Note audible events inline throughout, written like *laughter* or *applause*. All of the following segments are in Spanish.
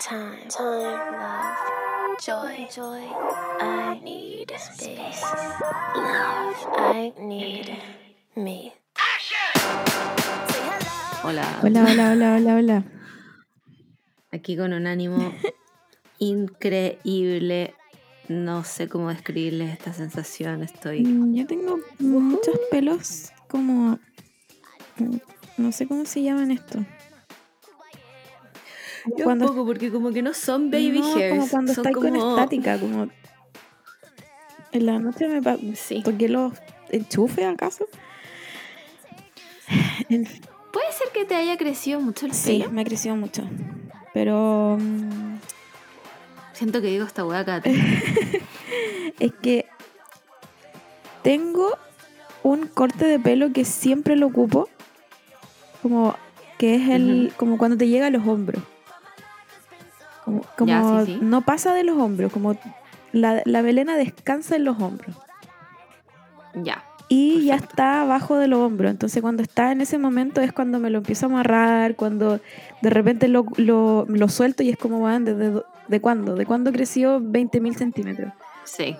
time, time, love, joy, joy. I need space, love. I need me. Hola. Hola, hola, hola, hola, hola. Aquí con un ánimo *laughs* increíble. No sé cómo describirles esta sensación. Estoy. Mm, Yo tengo muchos pelos como... No sé cómo se llaman esto. Yo Cuando- un poco, porque como que no son baby no, hairs. como cuando son estáis con como- estática, como... En la noche me pa- Sí. toqué los enchufes, ¿acaso? Puede ser que te haya crecido mucho el Sí, pelo. me ha crecido mucho. Pero mm, Siento que digo esta hueá acá. *laughs* es que tengo un corte de pelo que siempre lo ocupo. Como que es el. como cuando te llega a los hombros. Como, como Ya, sí, sí. no pasa de los hombros, como la, la melena descansa en los hombros. ya. Y ya está abajo de los hombros. Entonces cuando está en ese momento es cuando me lo empiezo a amarrar, cuando de repente lo, lo, lo suelto y es como, van ¿desde de cuándo? ¿De cuándo creció 20.000 centímetros? Sí.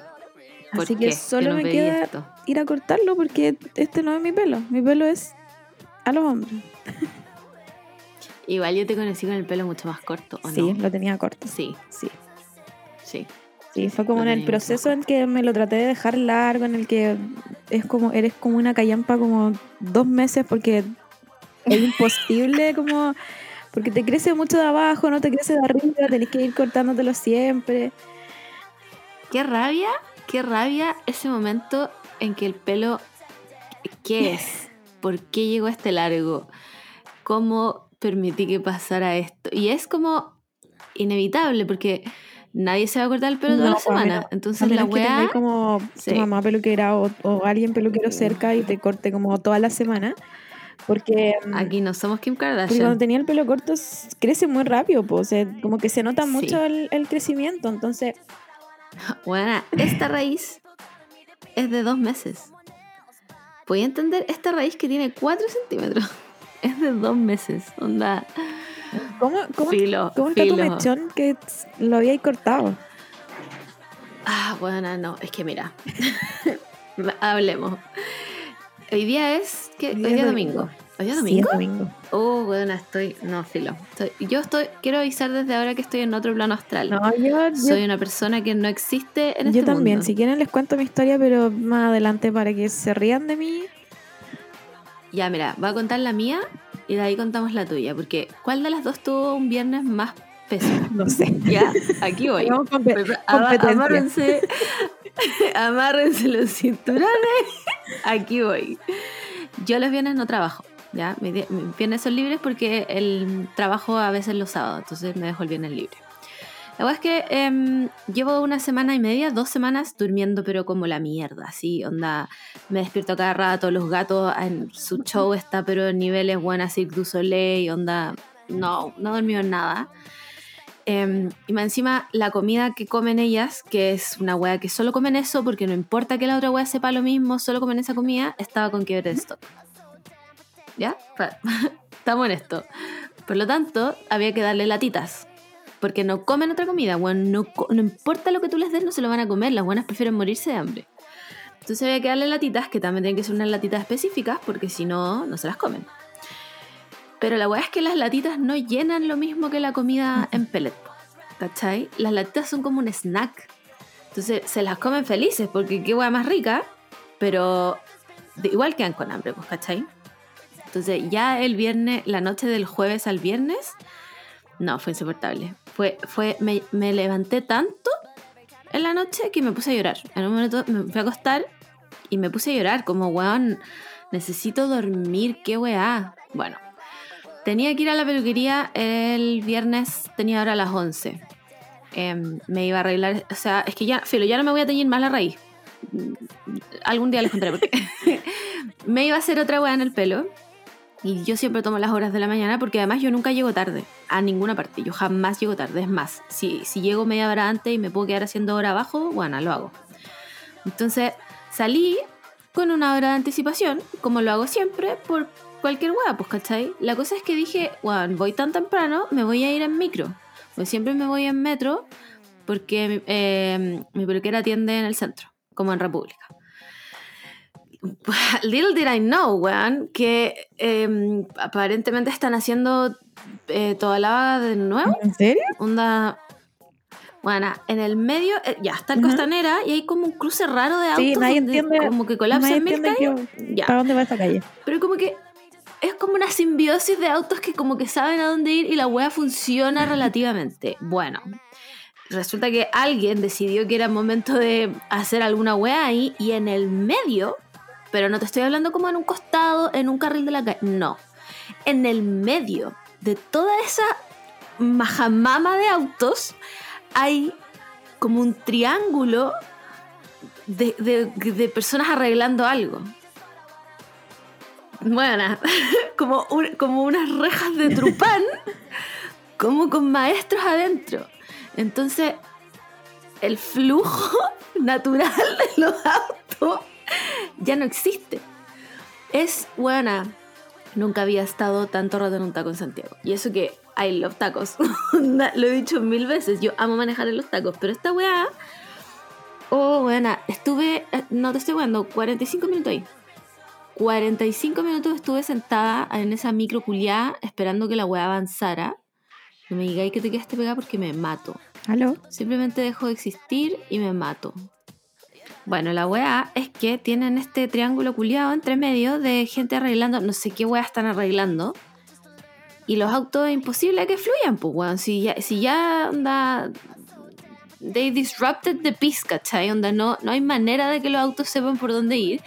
¿Por Así qué? que solo no me queda esto. ir a cortarlo porque este no es mi pelo. Mi pelo es a los hombros. Igual yo te conocí con el pelo mucho más corto, ¿o Sí, no? lo tenía corto. Sí, Sí. sí. Sí, fue como Lo en el proceso en que me lo traté de dejar largo, en el que es como, eres como una callampa como dos meses porque es imposible *laughs* como, porque te crece mucho de abajo, no te crece de arriba, tenés que ir cortándotelo siempre. Qué rabia, qué rabia ese momento en que el pelo, ¿qué es? *laughs* ¿Por qué llegó este largo? ¿Cómo permití que pasara esto? Y es como inevitable porque nadie se va a cortar el pelo toda No, la pues, a semana. menos- Entonces la que weá... tengáis como Sí. tu mamá peluquera o, o alguien peluquero cerca y te corte como toda la semana. Porque, mm, Aquí no somos Kim porque cuando Kardashian. tenía el pelo corto crece muy rápido, pues, o sea, como que se nota Sí. mucho el, el crecimiento. Entonces, Bueno, esta raíz es de dos meses. Voy a entender esta raíz que tiene 4 centímetros. Es de dos meses. Onda. ¿cómo, cómo, Filo. cómo está tu mechón que lo habíais cortado? Ah, bueno, no, es que mira. *laughs* Hablemos. Hoy día es. ¿qué? Hoy día es domingo. ¿Hoy día es Sí, es domingo? domingo. Oh, bueno, estoy. No, filo. Estoy- yo estoy. Quiero avisar desde ahora que estoy en otro plano astral. No, yo, yo, Soy una persona que no existe en yo este también. mundo. Si quieren les cuento mi historia, pero más adelante para que se rían de mí. Ya, mira, voy a contar la mía y de ahí contamos la tuya. Porque, ¿cuál de las dos tuvo un viernes más peso? *laughs* No sé. Ya, aquí voy. Ama- competencia. Amárrense, *laughs* amárrense los cinturones. Aquí voy. Yo los viernes no trabajo. ¿ya? Mis viernes son libres porque el trabajo a veces los sábados, entonces me dejo el viernes libre. La verdad es que em, llevo una semana y media, dos semanas durmiendo, pero como la mierda, así, onda. Me despierto cada rato, los gatos en su show está, pero en niveles buenas, Cirque du Soleil, onda. No, no he dormido en nada. Em, y más encima, la comida que comen ellas, que es una wea que solo comen eso, porque no importa que la otra wea sepa lo mismo, solo comen esa comida, estaba con quiebre de stock. ¿Ya? *laughs* Estamos en esto. Por lo tanto, había que darle latitas. Porque no comen otra comida, weón. No, importa lo que tú les des, no se lo van a comer. Las buenas prefieren morirse de hambre. Entonces había que darle latitas, que también tienen que ser unas latitas específicas, porque si no, no se las comen. Pero la weá es que las latitas no llenan lo mismo que la comida en pellet. ¿Cachai? Las latitas son como un snack. Entonces se las comen felices porque qué weá más rica, pero de- igual quedan con hambre, pues, ¿cachai? Entonces ya el viernes, la noche del jueves al viernes, no, fue insoportable. Fue, fue, me, levanté tanto en la noche que me puse a llorar. En un momento me fui a acostar y me puse a llorar, como, weón, necesito dormir, qué weá. Bueno, tenía que ir a la peluquería el viernes, tenía hora a las 11. Em, me iba a arreglar, o sea, es que ya, filo, ya no me voy a teñir más la raíz. Algún día les contaré por qué. *laughs* me iba a hacer otra weá en el pelo. Y yo siempre tomo las horas de la mañana porque además yo nunca llego tarde a ninguna parte. Yo jamás llego tarde. Es más, si, si llego media hora antes y me puedo quedar haciendo hora abajo, bueno, lo hago. Entonces salí con una hora de anticipación, como lo hago siempre, por cualquier hueá, pues, ¿cachai? La cosa es que dije, bueno, voy tan temprano, me voy a ir en micro. Pues siempre me voy en metro porque eh, mi peluquera atiende en el centro, como en República. *laughs* Little did I know, weón, que eh, aparentemente están haciendo eh, toda la de nuevo. ¿En serio? Onda. Bueno, en el medio, eh, ya está el. Costanera y hay como un cruce raro de autos Sí, nadie donde entiende- como que colapsa Nadie en mil entiende calles. que- Ya. para dónde va esa calle. Pero como que es como una simbiosis de autos que como que saben a dónde ir y la wea funciona relativamente. Bueno, resulta que alguien decidió que era momento de hacer alguna wea ahí y en el medio, pero no te estoy hablando como en un costado, en un carril de la calle, no. En el medio de toda esa majamama de autos hay como un triángulo de, de- de personas arreglando algo. Bueno, *laughs* como, un- como unas rejas de trupán, *laughs* como con maestros adentro. Entonces, el flujo *laughs* natural de los autos ya no existe. Es buena. Nunca había estado tanto rato en un taco en Santiago. Y eso que I love tacos. *laughs* Lo he dicho mil veces. Yo amo manejar en los tacos. Pero esta weá. Oh, buena. Estuve. eh, No te estoy jugando. 45 minutos ahí. 45 minutos estuve sentada en esa micro culiá esperando que la weá avanzara. No me digáis que te quedaste pegada porque me mato. ¿Aló? Simplemente dejo de existir y me mato. Bueno, la weá es que tienen este triángulo culiado entre medio de gente arreglando, no sé qué weá están arreglando. Y los autos es imposible que fluyan, pues weón. Si ya, si ya onda. They disrupted the peace, ¿cachai? Onda, no, no hay manera de que los autos sepan por dónde ir.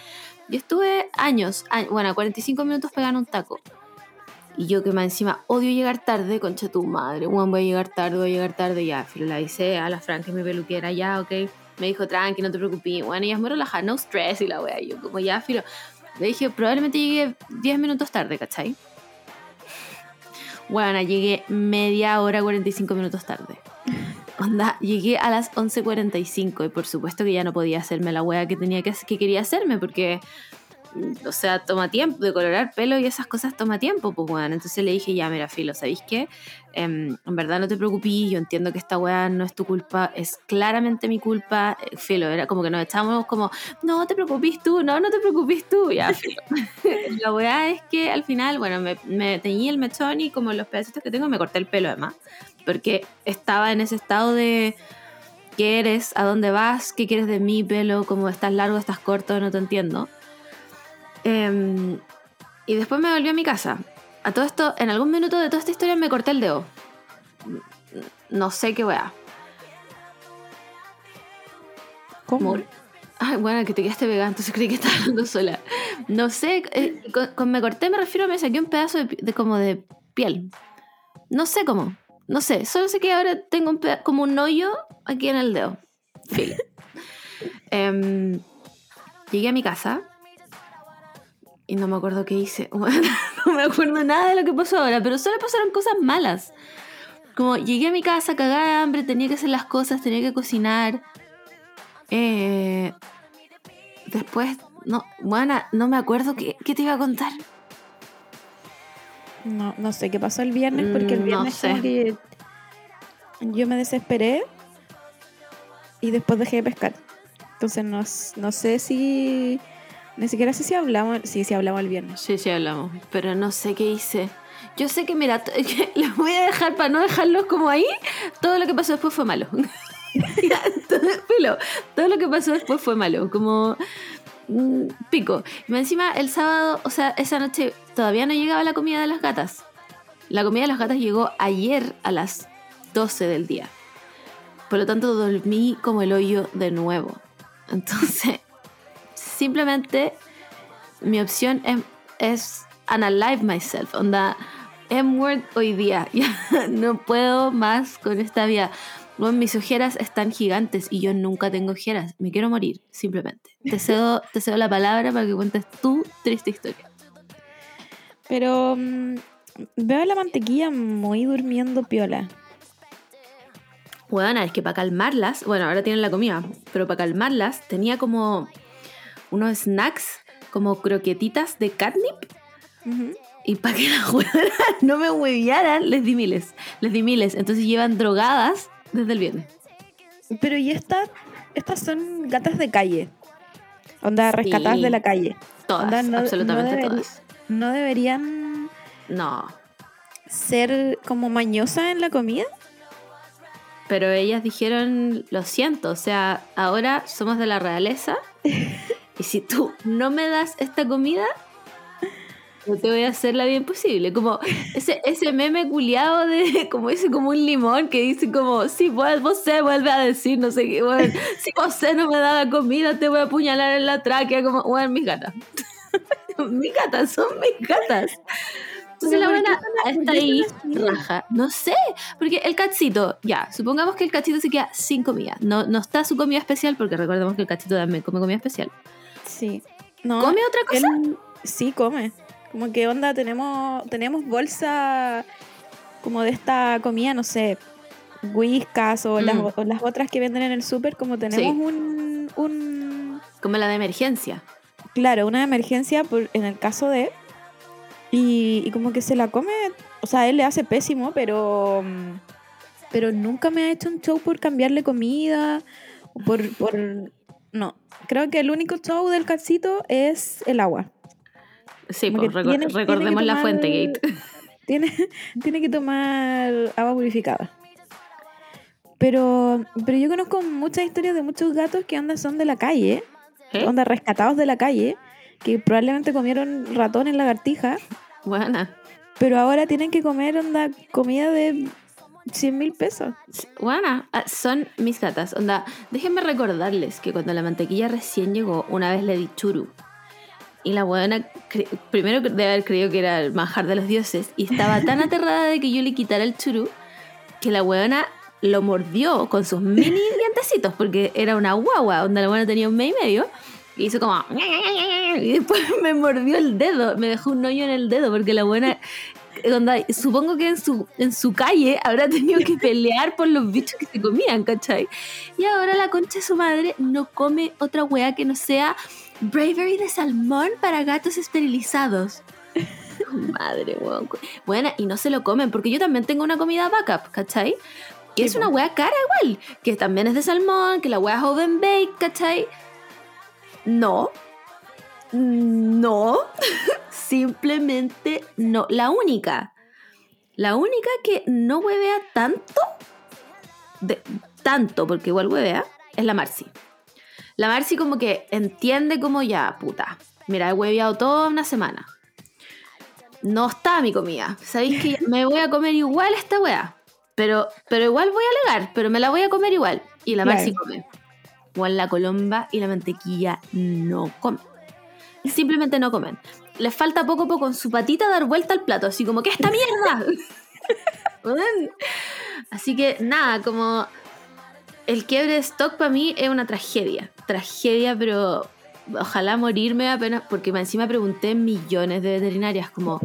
Yo estuve años, a- bueno, 45 minutos pegando un taco. Y yo que más encima odio llegar tarde, concha tu madre, Juan, voy a llegar tarde, voy a llegar tarde, ya, filo, la hice a la Fran, que mi peluquera, ya, ok. Me dijo, tranqui, no te preocupes, bueno, ella es muy relajada, no stress y la wea, yo como ya, filo. Le dije, probablemente llegué 10 minutos tarde, ¿cachai? Bueno, llegué media hora, 45 minutos tarde. Onda, llegué a las 11.45 y por supuesto que ya no podía hacerme la wea que tenía que, que quería hacerme porque o sea, toma tiempo, de colorar pelo y esas cosas toma tiempo, pues bueno. Entonces le dije, ya, mira, Filo, ¿sabéis qué? Em, en verdad no te preocupes, yo entiendo que esta weá no es tu culpa, es claramente mi culpa. Eh, Filo, era como que nos echábamos como, no te preocupes tú, no, no te preocupes tú, ya, *laughs* Filo. *laughs* La weá es que al final, bueno, me, me teñí el mechón y como los pedacitos que tengo me corté el pelo además, porque estaba en ese estado de... ¿Qué eres? ¿A dónde vas? ¿Qué quieres de mi pelo? ¿Cómo estás largo? ¿Estás corto? No te entiendo. Em, y después me volví a mi casa. A todo esto, en algún minuto de toda esta historia me corté el dedo. No sé qué weá. ¿Cómo? Mor- Ay, bueno, que te quedaste pegada, entonces creí que estaba hablando sola. No sé, eh, con, con me corté me refiero a me saqué un pedazo de, como de piel. No sé cómo. No sé, solo sé que ahora tengo un como un hoyo aquí en el dedo. *laughs* Em, llegué a mi casa y no me acuerdo qué hice. *laughs* Bueno, no me acuerdo nada de lo que pasó ahora, pero solo pasaron cosas malas. Como llegué a mi casa cagada de hambre, tenía que hacer las cosas, tenía que cocinar. Eh, después, no, bueno, no me acuerdo qué, qué te iba a contar. No, no sé qué pasó el viernes porque el Mm, no viernes sé. como que yo me desesperé y después dejé de pescar. Entonces no, no sé si... Ni siquiera sé si hablamos, sí, sí hablamos el viernes. Sí, sí, hablamos, pero no sé qué hice. Yo sé que, mira, les *laughs* voy a dejar para no dejarlos como ahí. Todo lo que pasó después fue malo. *laughs* Todo, todo lo que pasó después fue malo. Como mm, pico. Y encima, el sábado, o sea, esa noche todavía no llegaba la comida de las gatas. La comida de las gatas llegó ayer a las 12 del día. Por lo tanto, dormí como el hoyo de nuevo. Entonces, simplemente mi opción es, es unalive myself. Onda, M-word hoy día. *laughs* Ya no puedo más con esta vida. Bueno, mis ojeras están gigantes y yo nunca tengo ojeras. Me quiero morir, simplemente. Te *laughs* cedo, te cedo la palabra para que cuentes tu triste historia. Pero mm, veo a la mantequilla muy durmiendo piola. Bueno, es que para calmarlas, bueno, ahora tienen la comida, pero para calmarlas tenía como unos snacks, como croquetitas de catnip. Y para que las *laughs* huevonas no me hueviaran, les di miles. Les di miles. Entonces llevan drogadas desde el viernes. Pero y estas, estas son gatas de calle. Onda, rescatadas Sí. de la calle. Todas, Onda, no- absolutamente no todas. ¿No deberían No. ser como mañosas en la comida? Pero ellas dijeron, lo siento, o sea, ahora somos de la realeza. *laughs* y si tú no me das esta comida, no te voy a hacer la bien posible. Como ese, ese meme culiado de, *laughs* como ese como un limón que dice como, si vos, vos se vuelve a decir, no sé qué, bueno, si vos no me da la comida, te voy a apuñalar en la tráquea, como, bueno, mis gatas. *laughs* mis gatas, son mis gatas. Entonces Pero la ¿por qué buena está ahí, raja. No sé, porque el cachito, ya, supongamos que el cachito se queda sin comida. No, no está su comida especial, porque recordemos que el cachito también come comida especial. Sí. No, ¿Come otra cosa? él sí come. Como que onda, tenemos, tenemos bolsa como de esta comida, no sé, whiskas o, las, Mm. o las otras que venden en el súper, como tenemos Sí. un, un, Come la de emergencia. claro, una emergencia por, en el caso de... Y, y como que se la come, o sea, él le hace pésimo, pero... Pero nunca me ha hecho un show por cambiarle comida, por... por no, creo que el único show del calcito es el agua. Sí, pues tiene recordemos la fuente gate. *laughs* Tiene, tiene que tomar agua purificada. Pero, pero yo conozco muchas historias de muchos gatos que onda son de la calle, ¿Eh? onda rescatados de la calle, que probablemente comieron ratón en lagartija, Buena. pero ahora tienen que comer onda comida de 100 mil pesos. Buena. Ah, son mis gatas. Onda, déjenme recordarles que cuando la mantequilla recién llegó, una vez le di churu. Y la buena, primero debe haber creído que era el manjar de los dioses. Y estaba tan *laughs* aterrada de que yo le quitara el churu que la buena lo mordió con sus mini *laughs* dientecitos, porque era una guagua, donde la buena tenía un mes y medio. Y hizo como. *laughs* Y después me mordió el dedo, me dejó un hoyo en el dedo, porque la buena. Onda, supongo que en su, en su calle habrá tenido que pelear por los bichos que se comían, ¿cachai? Y ahora la concha de su madre no come otra wea que no sea Bravery de salmón para gatos esterilizados. *laughs* Madre, weón. Buena, y no se lo comen, porque yo también tengo una comida backup, ¿cachai? Que es una wea cara igual, que también es de salmón, que la wea es oven bake, ¿cachai? No. No. *laughs* Simplemente no. La única. La única que no huevea tanto. De, tanto, porque igual huevea, es la Marcy. La Marcy como que entiende como ya, puta. Mira, he hueveado toda una semana. No está mi comida. ¿Sabéis que *laughs* me voy a comer igual esta wea? Pero, pero igual voy a alegar, pero me la voy a comer igual. Y la Claro. Marcy come. Igual la colomba y la mantequilla no comen. *laughs* Simplemente no comen. Les falta poco a poco con su patita dar vuelta al plato, así como, ¿qué esta mierda? *laughs* Así que nada, como el quiebre de stock para mí es una tragedia. Tragedia, pero ojalá morirme apenas, porque encima pregunté millones de veterinarias, como,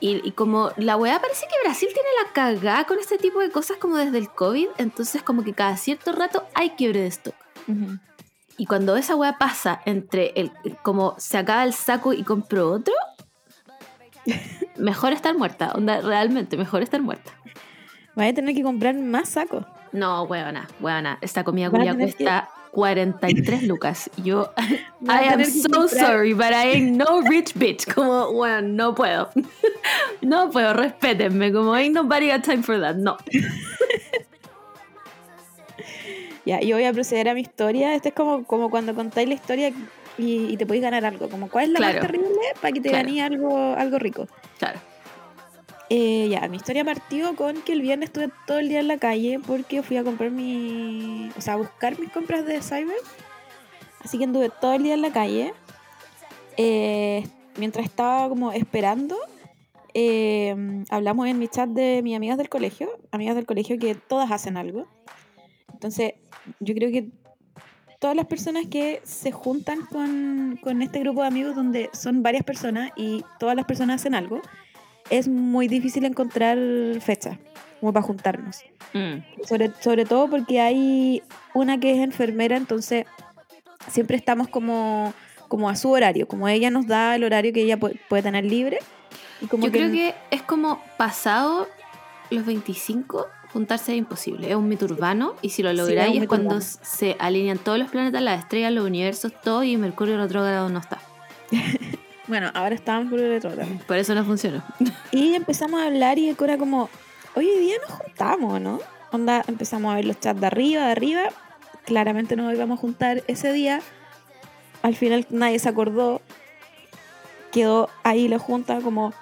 y, y como la weá parece que Brasil tiene la cagada con este tipo de cosas como desde el COVID, entonces como que cada cierto rato hay quiebre de stock. Ujú. Y cuando esa weá pasa entre el como se acaba el saco y compro otro, *laughs* mejor estar muerta. Onda, realmente, mejor estar muerta. Voy a tener que comprar más sacos. No, weona, weona. Esta comida Vas a culia tener que- cuesta 43 lucas. Yo, *laughs* I am so comprar- sorry, but I ain't no *laughs* rich bitch. Como, weón, no puedo. No puedo, respétenme. Como, ain't nobody got time for that. No. Ya, yo voy a proceder a mi historia. Este es como, como cuando contáis la historia y, y te podéis ganar algo. Como, ¿cuál es la Claro. más terrible para que te Claro. ganéis algo, algo rico? Claro. Eh, ya, mi historia partió con que el viernes estuve todo el día en la calle porque fui a comprar mi. O sea, a buscar mis compras de Cyber. Así que anduve todo el día en la calle. Eh, mientras estaba como esperando, eh, hablamos en mi chat de mis amigas del colegio. Amigas del colegio que todas hacen algo. Entonces, yo creo que todas las personas que se juntan con, con este grupo de amigos donde son varias personas y todas las personas hacen algo, es muy difícil encontrar fechas como para juntarnos. Mm, Sobre, sobre todo porque hay una que es enfermera, entonces siempre estamos como, como a su horario, como ella nos da el horario que ella puede, puede tener libre. Y como Yo creo que es como pasado los 25, juntarse es imposible. Es un mito urbano y si lo Sí, es lográis es cuando urbano. se alinean todos los planetas, las estrellas, los universos, todo y Mercurio retrógrado no está. *laughs* Bueno, ahora el otro también. Por eso no funcionó. *laughs* Y empezamos a hablar y era como, hoy día nos juntamos, ¿no? Onda, empezamos a ver los chats de arriba, de arriba. Claramente nos íbamos a juntar ese día. Al final nadie se acordó. Quedó ahí la junta como,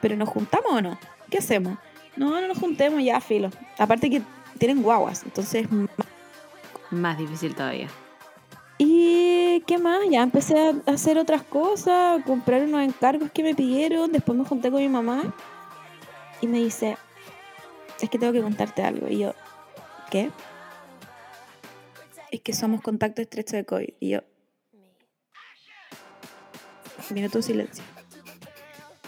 ¿pero nos juntamos o no? ¿Qué hacemos? No, no nos juntemos ya, filo. Aparte que tienen guaguas, entonces... Más difícil todavía. ¿Y qué más? Ya empecé a hacer otras cosas, a comprar unos encargos que me pidieron. Después me junté con mi mamá y me dice, es que tengo que contarte algo. Y yo, ¿qué? Es que somos contacto estrecho de COVID. Y yo, minuto de silencio.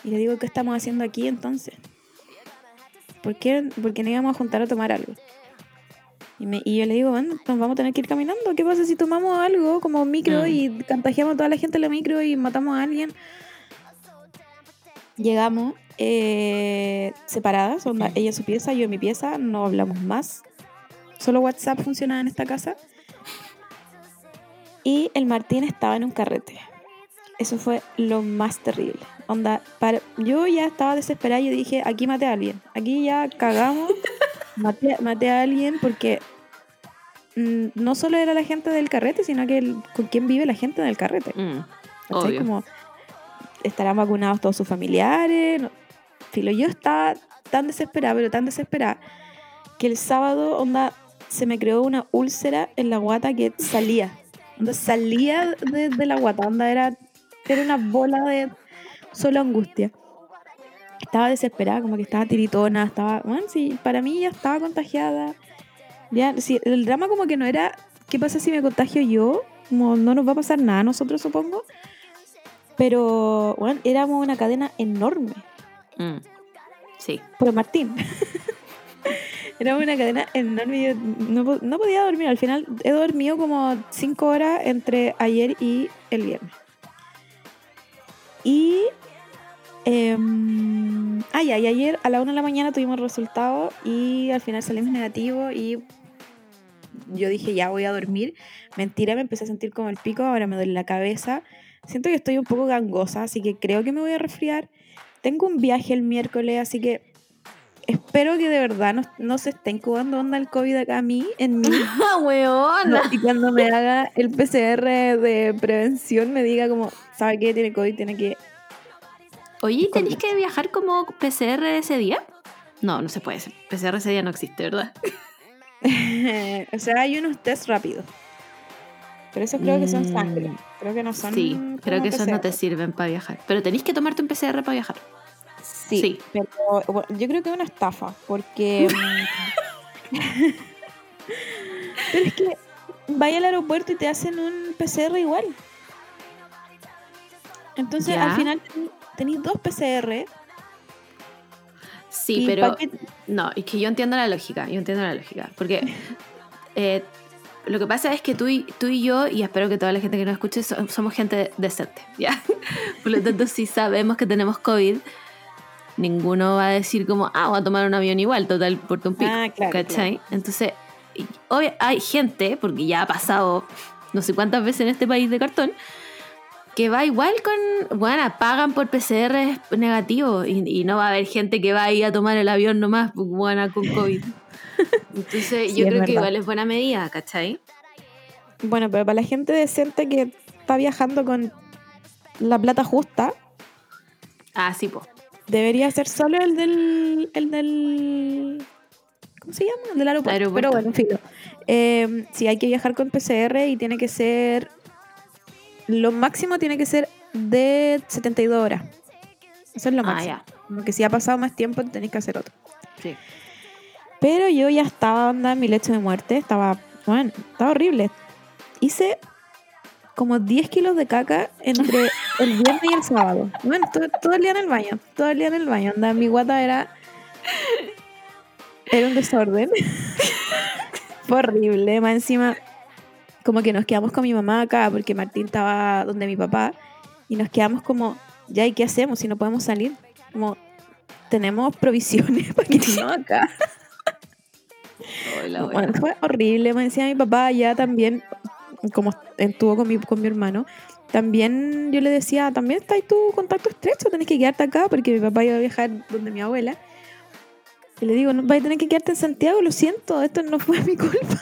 Y le digo, ¿qué estamos haciendo aquí entonces? ¿Por qué? Porque no íbamos a juntar a tomar algo. Y, me- y yo le digo, bueno, nos vamos a tener que ir caminando. ¿Qué pasa si tomamos algo como micro Mm. y contagiamos a toda la gente en la micro y matamos a alguien? Llegamos eh, separadas, onda, ella en su pieza, yo en mi pieza, no hablamos más. Solo WhatsApp funcionaba en esta casa. Y el Martín estaba en un carrete. Eso fue lo más terrible. Onda, para, yo ya estaba desesperada y dije, aquí maté a alguien. Aquí ya cagamos. *laughs* maté, maté a alguien porque mm, no solo era la gente del carrete, sino que el- con quién vive la gente del carrete. Mm. Como estarán vacunados todos sus familiares. no- Filo, yo estaba tan desesperada, pero tan desesperada, que el sábado, onda, se me creó una úlcera en la guata que salía. Onda, salía de, de la guata, onda, era, era una bola de solo angustia. Estaba desesperada, como que estaba tiritona, estaba, bueno, sí, para mí ya estaba contagiada. Ya, sí, el drama como que no era, ¿qué pasa si me contagio yo? Como no nos va a pasar nada a nosotros, supongo. Pero, bueno, éramos una cadena enorme. Mm, Sí. Por Martín. *laughs* Éramos una cadena enorme. Yo no, no podía dormir. Al final he dormido como cinco horas entre ayer y el viernes. Y. em, ah, ya, y ayer a la una de la mañana tuvimos resultados y al final salimos negativos y yo dije ya voy a dormir. Mentira, me empecé a sentir como el pico, ahora me duele la cabeza. Siento que estoy un poco gangosa, así que creo que me voy a resfriar. Tengo un viaje el miércoles, así que espero que de verdad no, no se esté incubando onda el COVID acá a mí, en mí. *laughs* ¡Ah, weona! y cuando me haga el PCR de prevención me diga como, ¿sabe qué? Tiene COVID, tiene que... Oye, ¿y ¿tenéis que viajar como PCR ese día? No, no se puede. PCR ese día no existe, ¿verdad? *laughs* o sea, hay unos test rápidos. Pero esos creo que son Mm, sangre. Creo que no son... Sí, creo que esos no te sirven para viajar. Pero tenéis que tomarte un PCR para viajar. Sí, Sí. pero bueno, yo creo que es una estafa, porque... *laughs* mm, *laughs* pero es que vaya al aeropuerto y te hacen un PCR igual. Entonces Ya. al final tenéis dos PCR. Sí, pero qué- no, es que yo entiendo la lógica, yo entiendo la lógica. Porque *laughs* eh, lo que pasa es que tú y, tú y yo, y espero que toda la gente que nos escuche, so- somos gente decente, *laughs* ¿ya? Por lo tanto, si sabemos que tenemos COVID, ninguno va a decir como, ah, voy a tomar un avión igual, total, por un pico, Ah, claro, ¿cachai? Entonces, obvio, hay gente, porque ya ha pasado no sé cuántas veces en este país de cartón, que va igual con, bueno, pagan por PCR negativo y, y no va a haber gente que va a ir a tomar el avión nomás, pues, buena con COVID. Entonces, Sí, yo creo que igual es buena medida, ¿cachai? Bueno, pero para la gente decente que está viajando con la plata justa, Ah, sí, pues. debería ser solo el del. El del ¿Cómo se llama? El del aeropuerto. Aeropuerto. Pero bueno, filo. Eh, sí, hay que viajar con PCR y tiene que ser. Lo máximo tiene que ser de 72 horas. Eso es lo Ah, máximo. ya. Como que si ha pasado más tiempo, tenéis que hacer otro. Sí. Pero yo ya estaba onda en mi lecho de muerte. Estaba, bueno, estaba horrible. Hice como 10 kilos de caca entre *laughs* el viernes y el sábado. Bueno, todo, todo el día en el baño. Todo el día en el baño. Onda, mi guata era. Era un desorden. *laughs* Fue horrible. Más encima, como que nos quedamos con mi mamá acá, porque Martín estaba donde mi papá. Y nos quedamos como, ya, ¿y qué hacemos si no podemos salir? Como, tenemos provisiones *laughs* para que no acá. Ay, la Bueno, fue horrible. Me decía mi papá ya también, como estuvo con mi, con mi hermano, también yo le decía, también está ahí tu contacto estrecho, tenés que quedarte acá porque mi papá iba a viajar donde mi abuela. Y le digo, no, vas a tener que quedarte en Santiago, lo siento, esto no fue *laughs* mi culpa.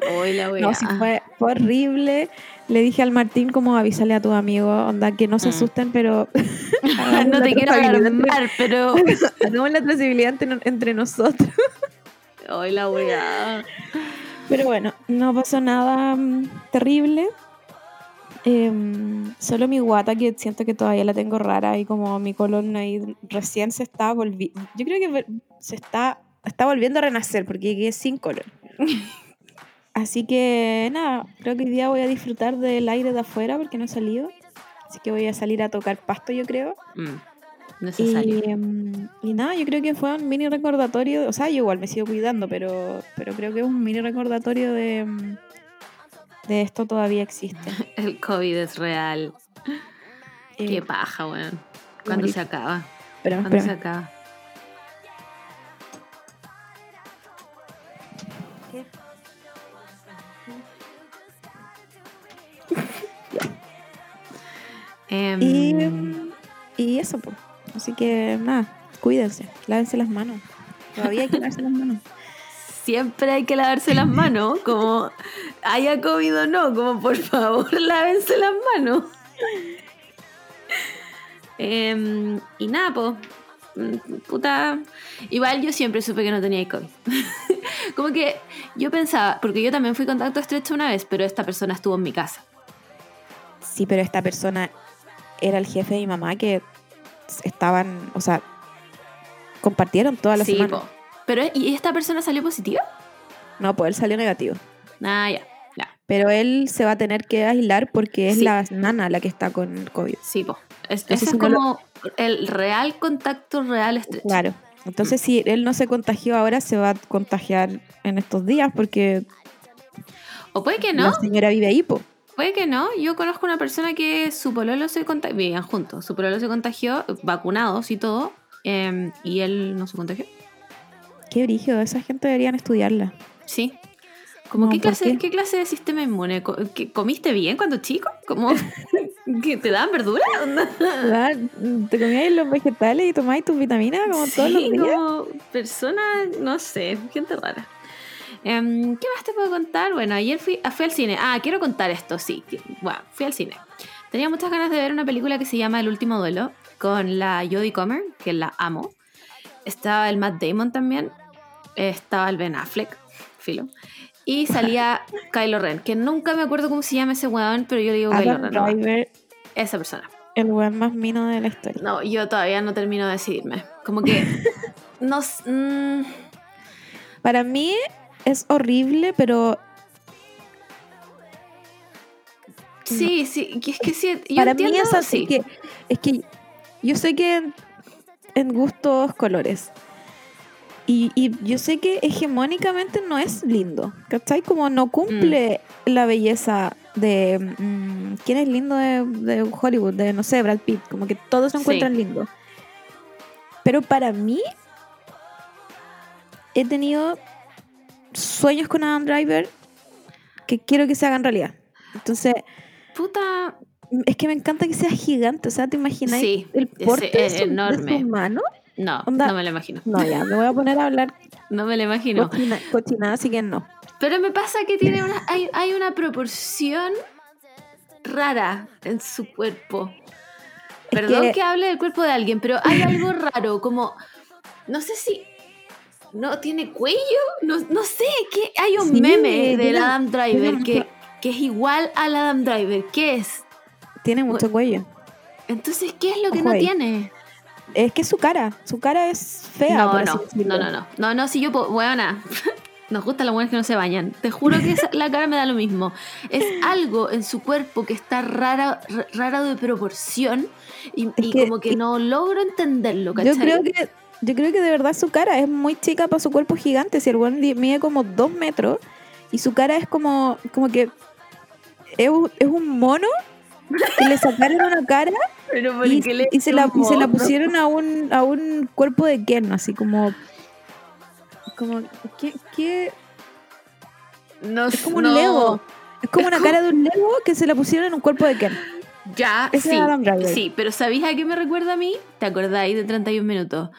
La. No, sí, fue, fue horrible. Le dije al Martín como avísale a tus amigos, onda, que no se Mm. asusten, pero *laughs* no te quiero alarmar, *laughs* pero. hagamos la trazabilidad entre, entre nosotros. *laughs* Ay, la wea. Pero bueno, no pasó nada mm, terrible. Em, solo mi guata, que siento que todavía la tengo rara y como mi colon ahí recién se está volviendo. Yo creo que se está, está volviendo a renacer porque llegué sin colon. Así que nada, creo que hoy día voy a disfrutar del aire de afuera porque no he salido. Así que voy a salir a tocar pasto, yo creo. Mm, necesario. Y, em, y nada, yo creo que fue un mini recordatorio, o sea, yo igual me sigo cuidando, pero, pero creo que es un mini recordatorio de, em, de esto todavía existe. *laughs* El COVID es real. Qué Eh, paja, weón. ¿Cuándo morir. se acaba? espérame, ¿Cuándo se acaba? Em, Y, y eso, pues. Así que nada, cuídense, lávense las manos. Todavía hay que lavarse las manos. *laughs* siempre hay que lavarse las manos, como haya COVID o no, como por favor *laughs* lávense las manos. Em, y nada, pues, puta, igual yo siempre supe que no tenía COVID. *laughs* como que yo pensaba, porque yo también fui contacto estrecho una vez, pero esta persona estuvo en mi casa. Sí, pero esta persona era el jefe de mi mamá que estaban, o sea, compartieron toda la sí, semana. po. Pero, ¿y esta persona salió positiva? No, pues él salió negativo. Ah, ya, ya. Pero él se va a tener que aislar porque es Sí. la nana la que está con el COVID. Sí, po. Es- ese es lo- como el real contacto real estrecho. Claro. Entonces, si él no se contagió ahora, se va a contagiar en estos días porque O puede que no, la señora vive ahí, po. Puede que no. Yo conozco una persona que su pololo se contagió, vivían juntos, su pololo se contagió, vacunados y todo, em, y él no se contagió. Qué brígido, esa gente deberían estudiarla. Sí. Como, No, ¿qué, ¿por clase, qué? qué? clase de sistema inmune? Co- ¿que ¿Comiste bien cuando chico? ¿Como *laughs* que te dan verdura? *laughs* ¿Verdad? ¿Te comías los vegetales y tomabas tus vitaminas como todos los días? como persona, no sé, gente rara. Em, ¿Qué más te puedo contar? Bueno, ayer fui, fui al cine. Ah, quiero contar esto, sí. Bueno, fui al cine. Tenía muchas ganas de ver una película que se llama El último duelo, con la Jodie Comer, que la amo. Estaba el Matt Damon también. Estaba el Ben Affleck, filo. Y *laughs* salía Kylo Ren, que nunca me acuerdo cómo se llama ese weón, pero yo le digo Kylo Adam Ren. nomás. Driver, Esa persona. el weón más mino de la historia. No, yo todavía no termino de decidirme. Como que. *laughs* No, s- mm, Para mí es horrible, pero sí, sí, es que sí. Yo para entiendo, mí es así sí. que es que yo sé que en, en gustos colores y, y yo sé que hegemónicamente no es lindo, ¿cachai? Como no cumple la belleza de mm, quién es lindo de, de Hollywood, de no sé, Brad Pitt, como que todos se Sí. encuentran lindo. Pero para mí he tenido sueños con Adam Driver que quiero que se hagan realidad. Entonces, Puta. es que me encanta que sea gigante, o sea, ¿te imaginas Sí, el porte de es su, de enorme. su mano? No, Onda- no me lo imagino. No, ya, me voy a poner a hablar No me lo imagino. cochina, cochinada, así que no. Pero me pasa que tiene una. Hay, hay una proporción rara en su cuerpo. Es Perdón que... que- hable del cuerpo de alguien, pero hay algo raro, como. No sé si. ¿No tiene cuello? No, no sé, que hay un Sí, meme del Adam Driver tiene que, que es igual al Adam Driver. ¿Qué es? Tiene mucho cuello. Entonces, ¿qué es lo que Ojo no ahí. tiene? Es que su cara, su cara es fea, no, por no, así no, no, no, no, no, si yo, puedo- weona, *laughs* nos gustan las mujeres que no se bañan. Te juro que esa- la cara me da lo mismo. Es algo en su cuerpo que está rara, r- raro de proporción y, Es y que- como que no logro entenderlo, ¿cachai? Yo creo que yo creo que de verdad su cara es muy chica para su cuerpo gigante. Si el buen mide como dos metros y su cara es como, como que es un, es un mono que le sacaron una cara *laughs* Pero y, porque le y se, la, y se la pusieron a un, a un cuerpo de Ken, así como. Como. ¿Qué? qué? No, Es como un. Lego. Es como Es una como- *laughs* cara de un Lego que se la pusieron en un cuerpo de Ken. Ya, Ese sí, sí, pero ¿sabéis a qué me recuerda a mí? ¿Te acordáis de 31 minutos?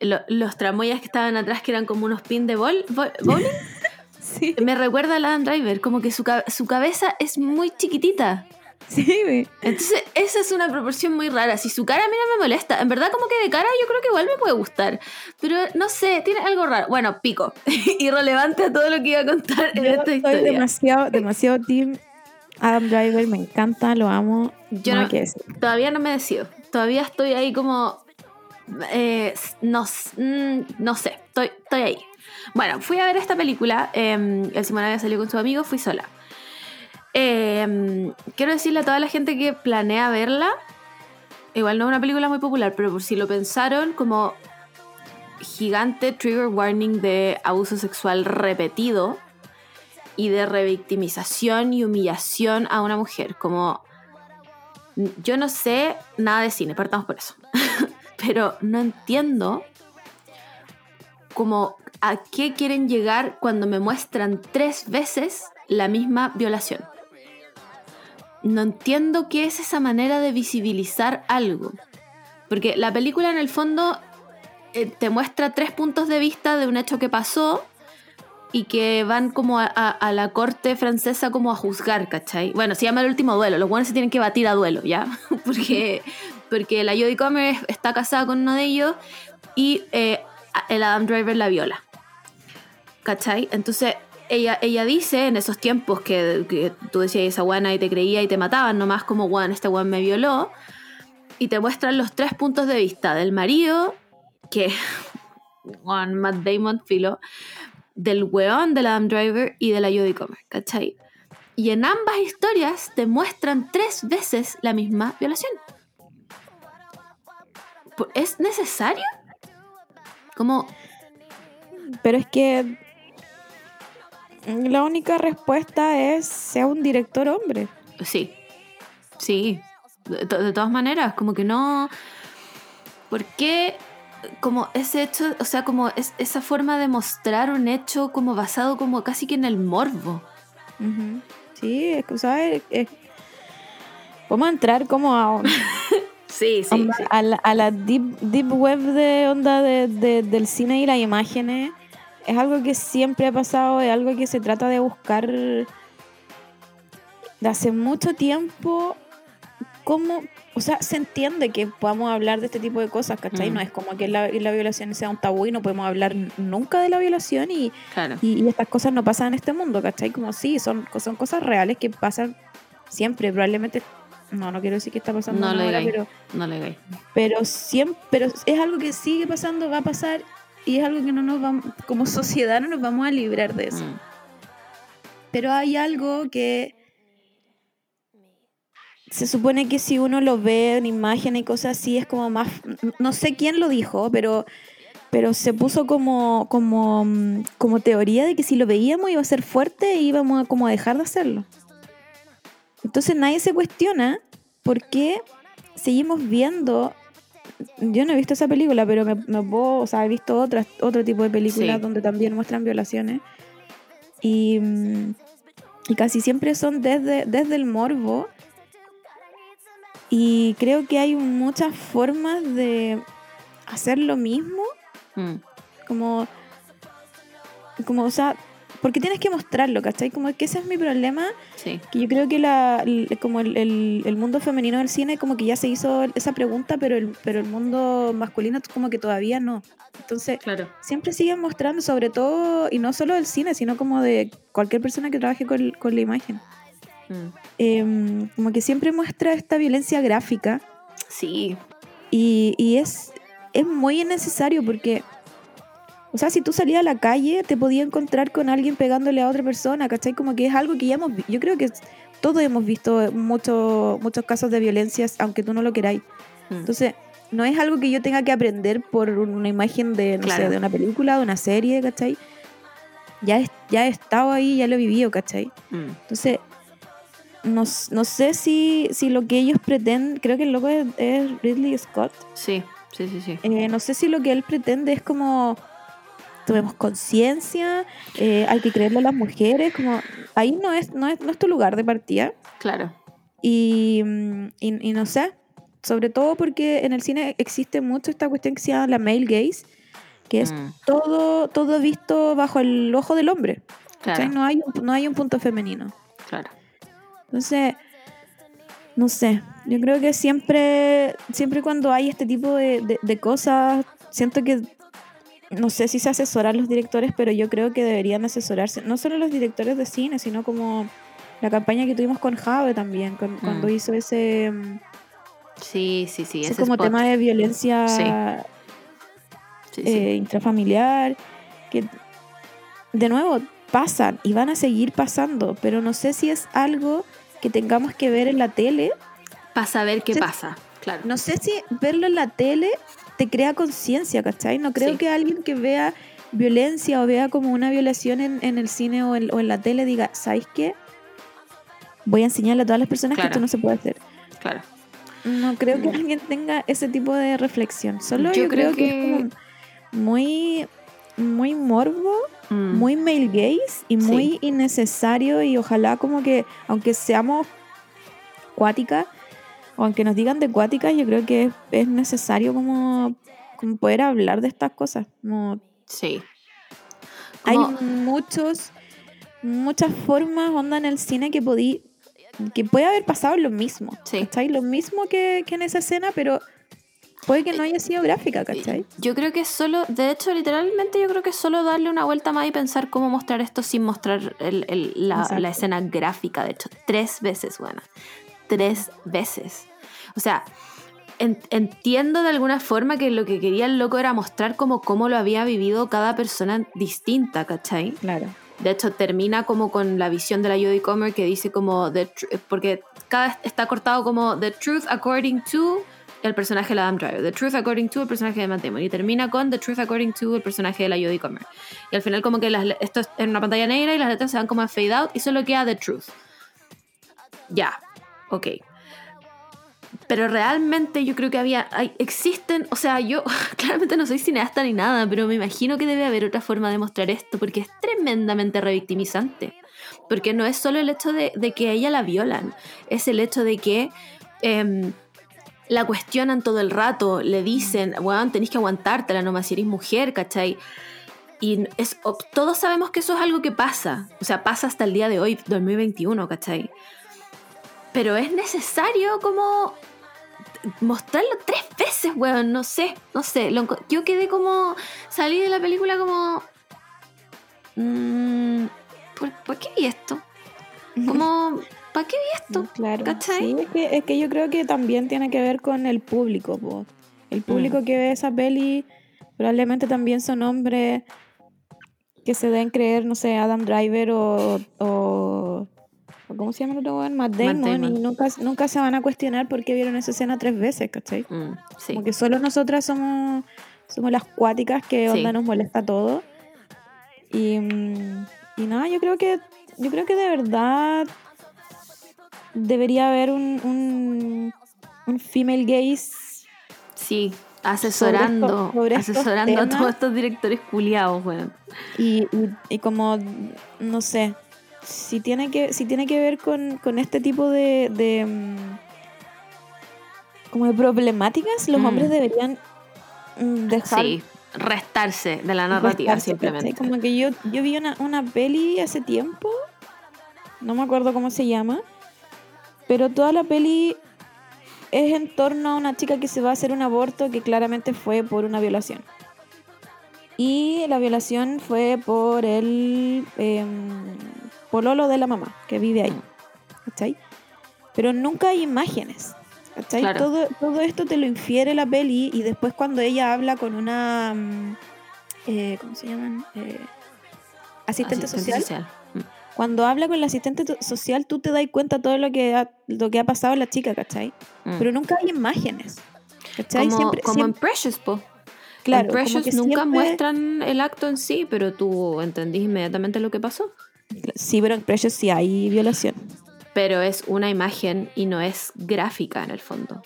Lo- los tramoyas que estaban atrás, que eran como unos pins de bol, bol- bowling, *laughs* Sí, me recuerda al Adam Driver, como que su, su cabeza es muy chiquitita. sí. Entonces, esa es una proporción muy rara. Si su cara a mí no me molesta, en verdad como que de cara yo creo que igual me puede gustar. Pero no sé, tiene algo raro. Bueno, pico. *laughs* Irrelevante a todo lo que iba a contar en Yo esta soy historia. demasiado, demasiado team Adam Driver, me encanta, lo amo. Yo no no-. Todavía no me decido. Todavía estoy ahí como. Eh, no, mm, no sé, estoy, estoy ahí. Bueno, fui a ver esta película. eh, el Simón había salido con su amigo, fui sola. Eh, quiero decirle a toda la gente que planea verla. Igual no es una película muy popular, pero por si lo pensaron, como gigante trigger warning de abuso sexual repetido y de revictimización y humillación a una mujer. Como yo no sé nada de cine, partamos por eso. *laughs* Pero no entiendo como a qué quieren llegar cuando me muestran tres veces la misma violación. No entiendo qué es esa manera de visibilizar algo. Porque la película en el fondo eh, te muestra tres puntos de vista de un hecho que pasó y que van como a, a- a la corte francesa como a juzgar, ¿cachai? Bueno, se llama el último duelo, los buenos se tienen que batir a duelo, ¿ya? *laughs* porque, porque la Jodie Comer está casada con uno de ellos y eh, el Adam Driver la viola, ¿cachai? Entonces ella, ella dice en esos tiempos que, tú decías esa guana y te creía y te mataban nomás como, guan, este guan me violó, y te muestran los tres puntos de vista del marido, que, *laughs* Juan Matt Damon, filo, del weón del Adam Driver y de la Jodie Comer, ¿cachai? Y en ambas historias te muestran tres veces la misma violación. ¿Es necesario? Como, Pero es que la única respuesta es sea un director hombre. sí, sí, de, to- de todas maneras, como que no... ¿Por qué como ese hecho, o sea, como es, esa forma de mostrar un hecho como basado como casi que en el morbo? Sí, es que, ¿sabes? Es- Vamos a entrar como a, *laughs* Sí, onda- a la, a la deep, deep web de onda de- de- del cine y las imágenes. Es algo que siempre ha pasado, es algo que se trata de buscar de hace mucho tiempo. ¿Cómo? O sea, se entiende que podamos hablar de este tipo de cosas, ¿cachai? Mm. No es como que la, la violación sea un tabú y no podemos hablar nunca de la violación y, Claro. y, y estas cosas no pasan en este mundo, ¿cachai? Como sí, son, son cosas reales que pasan siempre, probablemente. No, no quiero decir que está pasando No ahora, pero, No le pero siempre, pero es algo que sigue pasando, va a pasar y es algo que no nos vamos, como sociedad no nos vamos a librar de eso. Mm. Pero hay algo que se supone que si uno lo ve en imágenes y cosas así es como más, no sé quién lo dijo, pero pero se puso como como mm, como teoría de que si lo veíamos iba a ser fuerte e íbamos a como a dejar de hacerlo. Entonces nadie se cuestiona por qué seguimos viendo yo no he visto esa película, pero me, me puedo, o sea, he visto otras, otro tipo de películas Sí. donde también muestran violaciones. Y, y casi siempre son desde, desde el morbo. Y creo que hay muchas formas de hacer lo mismo. Mm. Como, como o sea, porque tienes que mostrarlo, ¿cachai? Como que ese es mi problema. Sí. Que yo creo que la, el- como el, el- el mundo femenino del cine como que ya se hizo esa pregunta, pero el, pero el mundo masculino como que todavía no. Entonces, Claro. siempre siguen mostrando, sobre todo, y no solo del cine, sino como de cualquier persona que trabaje con, con la imagen. Mm. Em, como que siempre muestra esta violencia gráfica Sí. y, y es, es muy innecesario porque, o sea, si tú salías a la calle, te podías encontrar con alguien pegándole a otra persona, ¿cachai? Como que es algo que ya hemos vi- Yo creo que todos hemos visto mucho- muchos casos de violencias, aunque tú no lo queráis. Mm. Entonces, no es algo que yo tenga que aprender por una imagen de, no Claro. sé, de una película, de una serie, ¿cachai? Ya, es- ya he estado ahí, ya lo he vivido, ¿cachai? Mm. Entonces, no, no sé si, si lo que ellos pretenden, creo que el loco es, es Ridley Scott, Sí, sí, sí, sí. eh, no sé si lo que él pretende es como tomemos conciencia, eh, hay que creerle a las mujeres, como ahí no es, no es, no es tu lugar de partida. Claro. Y, mm, y, y no sé, sobre todo porque en el cine existe mucho esta cuestión que se llama la male gaze, que es Mm, todo, todo visto bajo el ojo del hombre. claro, No, hay un, no hay un punto femenino. claro. Entonces, no sé, yo creo que siempre, siempre cuando hay este tipo de, de- de cosas, siento que, no sé si se asesoran los directores, pero yo creo que deberían asesorarse, no solo los directores de cine, sino como la campaña que tuvimos con Jave también, con- cuando Mm. hizo ese, mm, Sí, sí, sí. ese ese como spot. tema de violencia Sí. Sí, sí. eh, intrafamiliar, que de nuevo pasan y van a seguir pasando, pero no sé si es algo que tengamos que ver en la tele. Para saber qué pasa. Claro. No sé si verlo en la tele te crea conciencia, ¿cachai? No creo Sí. que alguien que vea violencia o vea como una violación en, en el cine o en, o en la tele diga, ¿sabes qué? Voy a enseñarle a todas las personas Claro. que esto no se puede hacer. Claro. No creo que Mm. alguien tenga ese tipo de reflexión. Solo Yo yo, creo creo, que... que- es como muy, muy morbo, Mm, muy male gaze y Sí. muy innecesario y ojalá como que, aunque seamos cuáticas, o aunque nos digan de cuáticas, yo creo que es, es necesario como, como poder hablar de estas cosas. Como Sí. hay muchos, muchas formas, onda en el cine que podí, que puede haber pasado lo mismo. Sí. ¿Cachai? Lo mismo que, que en esa escena, pero puede que no haya sido gráfica, ¿cachai? Yo creo que solo, de hecho, literalmente yo creo que solo darle una vuelta más y pensar cómo mostrar esto sin mostrar el- el- la, la escena gráfica. De hecho, tres veces, buena. Tres veces. O sea, en- entiendo de alguna forma que lo que quería el loco era mostrar como cómo lo había vivido cada persona distinta, ¿cachai? Claro. De hecho, termina como con la visión de la Jodie Comer que dice como, the tr- porque cada está cortado como The Truth According to el personaje de la Adam Driver, The Truth According to el personaje de Matt Damon, y termina con The Truth According to el personaje de la Jodie Comer. Y al final como que las esto es en una pantalla negra y las letras se van como a fade out y solo queda The Truth. Ya, ok. Pero realmente yo creo que había, existen, o sea, yo *laughs* claramente no soy cineasta ni nada, pero me imagino que debe haber otra forma de mostrar esto, porque es tremendamente revictimizante. Porque no es solo el hecho de, de que a ella la violan, es el hecho de que em, la cuestionan todo el rato, le dicen, weón, tenéis que aguantártela nomás si eres mujer, ¿cachai? Y es, todos sabemos que eso es algo que pasa, o sea, pasa hasta el día de hoy, 2021, ¿cachai? Pero es necesario como mostrarlo tres veces, weón, no sé, no sé. lo yo quedé como, salí de la película como... mm, ¿por, por qué vi esto? *laughs* Como, ¿para qué vi esto? Claro. ¿Cachai? Sí, es que, es que yo creo que también tiene que ver con el público. po. El público Mm. que ve esa peli probablemente también son hombres que se den creer, no sé, Adam Driver o, o ¿cómo se llama el otro weón? Matt Damon, Damon. y nunca, nunca se van a cuestionar por qué vieron esa escena tres veces, ¿cachai? Mm, sí. Como que solo nosotras somos, somos las cuáticas que Sí. onda nos molesta todo. Y, mm, y nada, yo creo que yo creo que de verdad debería haber un, un, un female gaze Sí, asesorando, sobre estos asesorando a todos estos directores culiados, weón. y, y- y como no sé si tiene que si tiene que ver con, con este tipo de, de, mm, como de problemáticas los Mm. hombres deberían mm, dejar Sí, restarse de la narrativa restarse, simplemente. ¿cachai? Como que yo, yo vi una, una peli hace tiempo, no me acuerdo cómo se llama, pero toda la peli es en torno a una chica que se va a hacer un aborto que claramente fue por una violación. Y la violación fue por el em, pololo de la mamá que vive ahí. ¿Cachai? Pero nunca hay imágenes. ¿Cachai? Claro. Todo, todo esto te lo infiere la peli y después cuando ella habla con una... mm, eh, ¿Cómo se llaman? Eh, asistente, social. Mm. Cuando habla con la asistente social, tú te das cuenta todo lo que ha, lo que ha pasado en la chica, ¿cachai? Mm. Pero nunca hay imágenes. ¿Cachai? como Siempre- como siempre- en Precious, po. claro, en Precious nunca siempre- muestran el acto en sí, pero tú entendís inmediatamente lo que pasó. Sí, pero en Precious sí hay violación. pero es una imagen y no es gráfica en el fondo.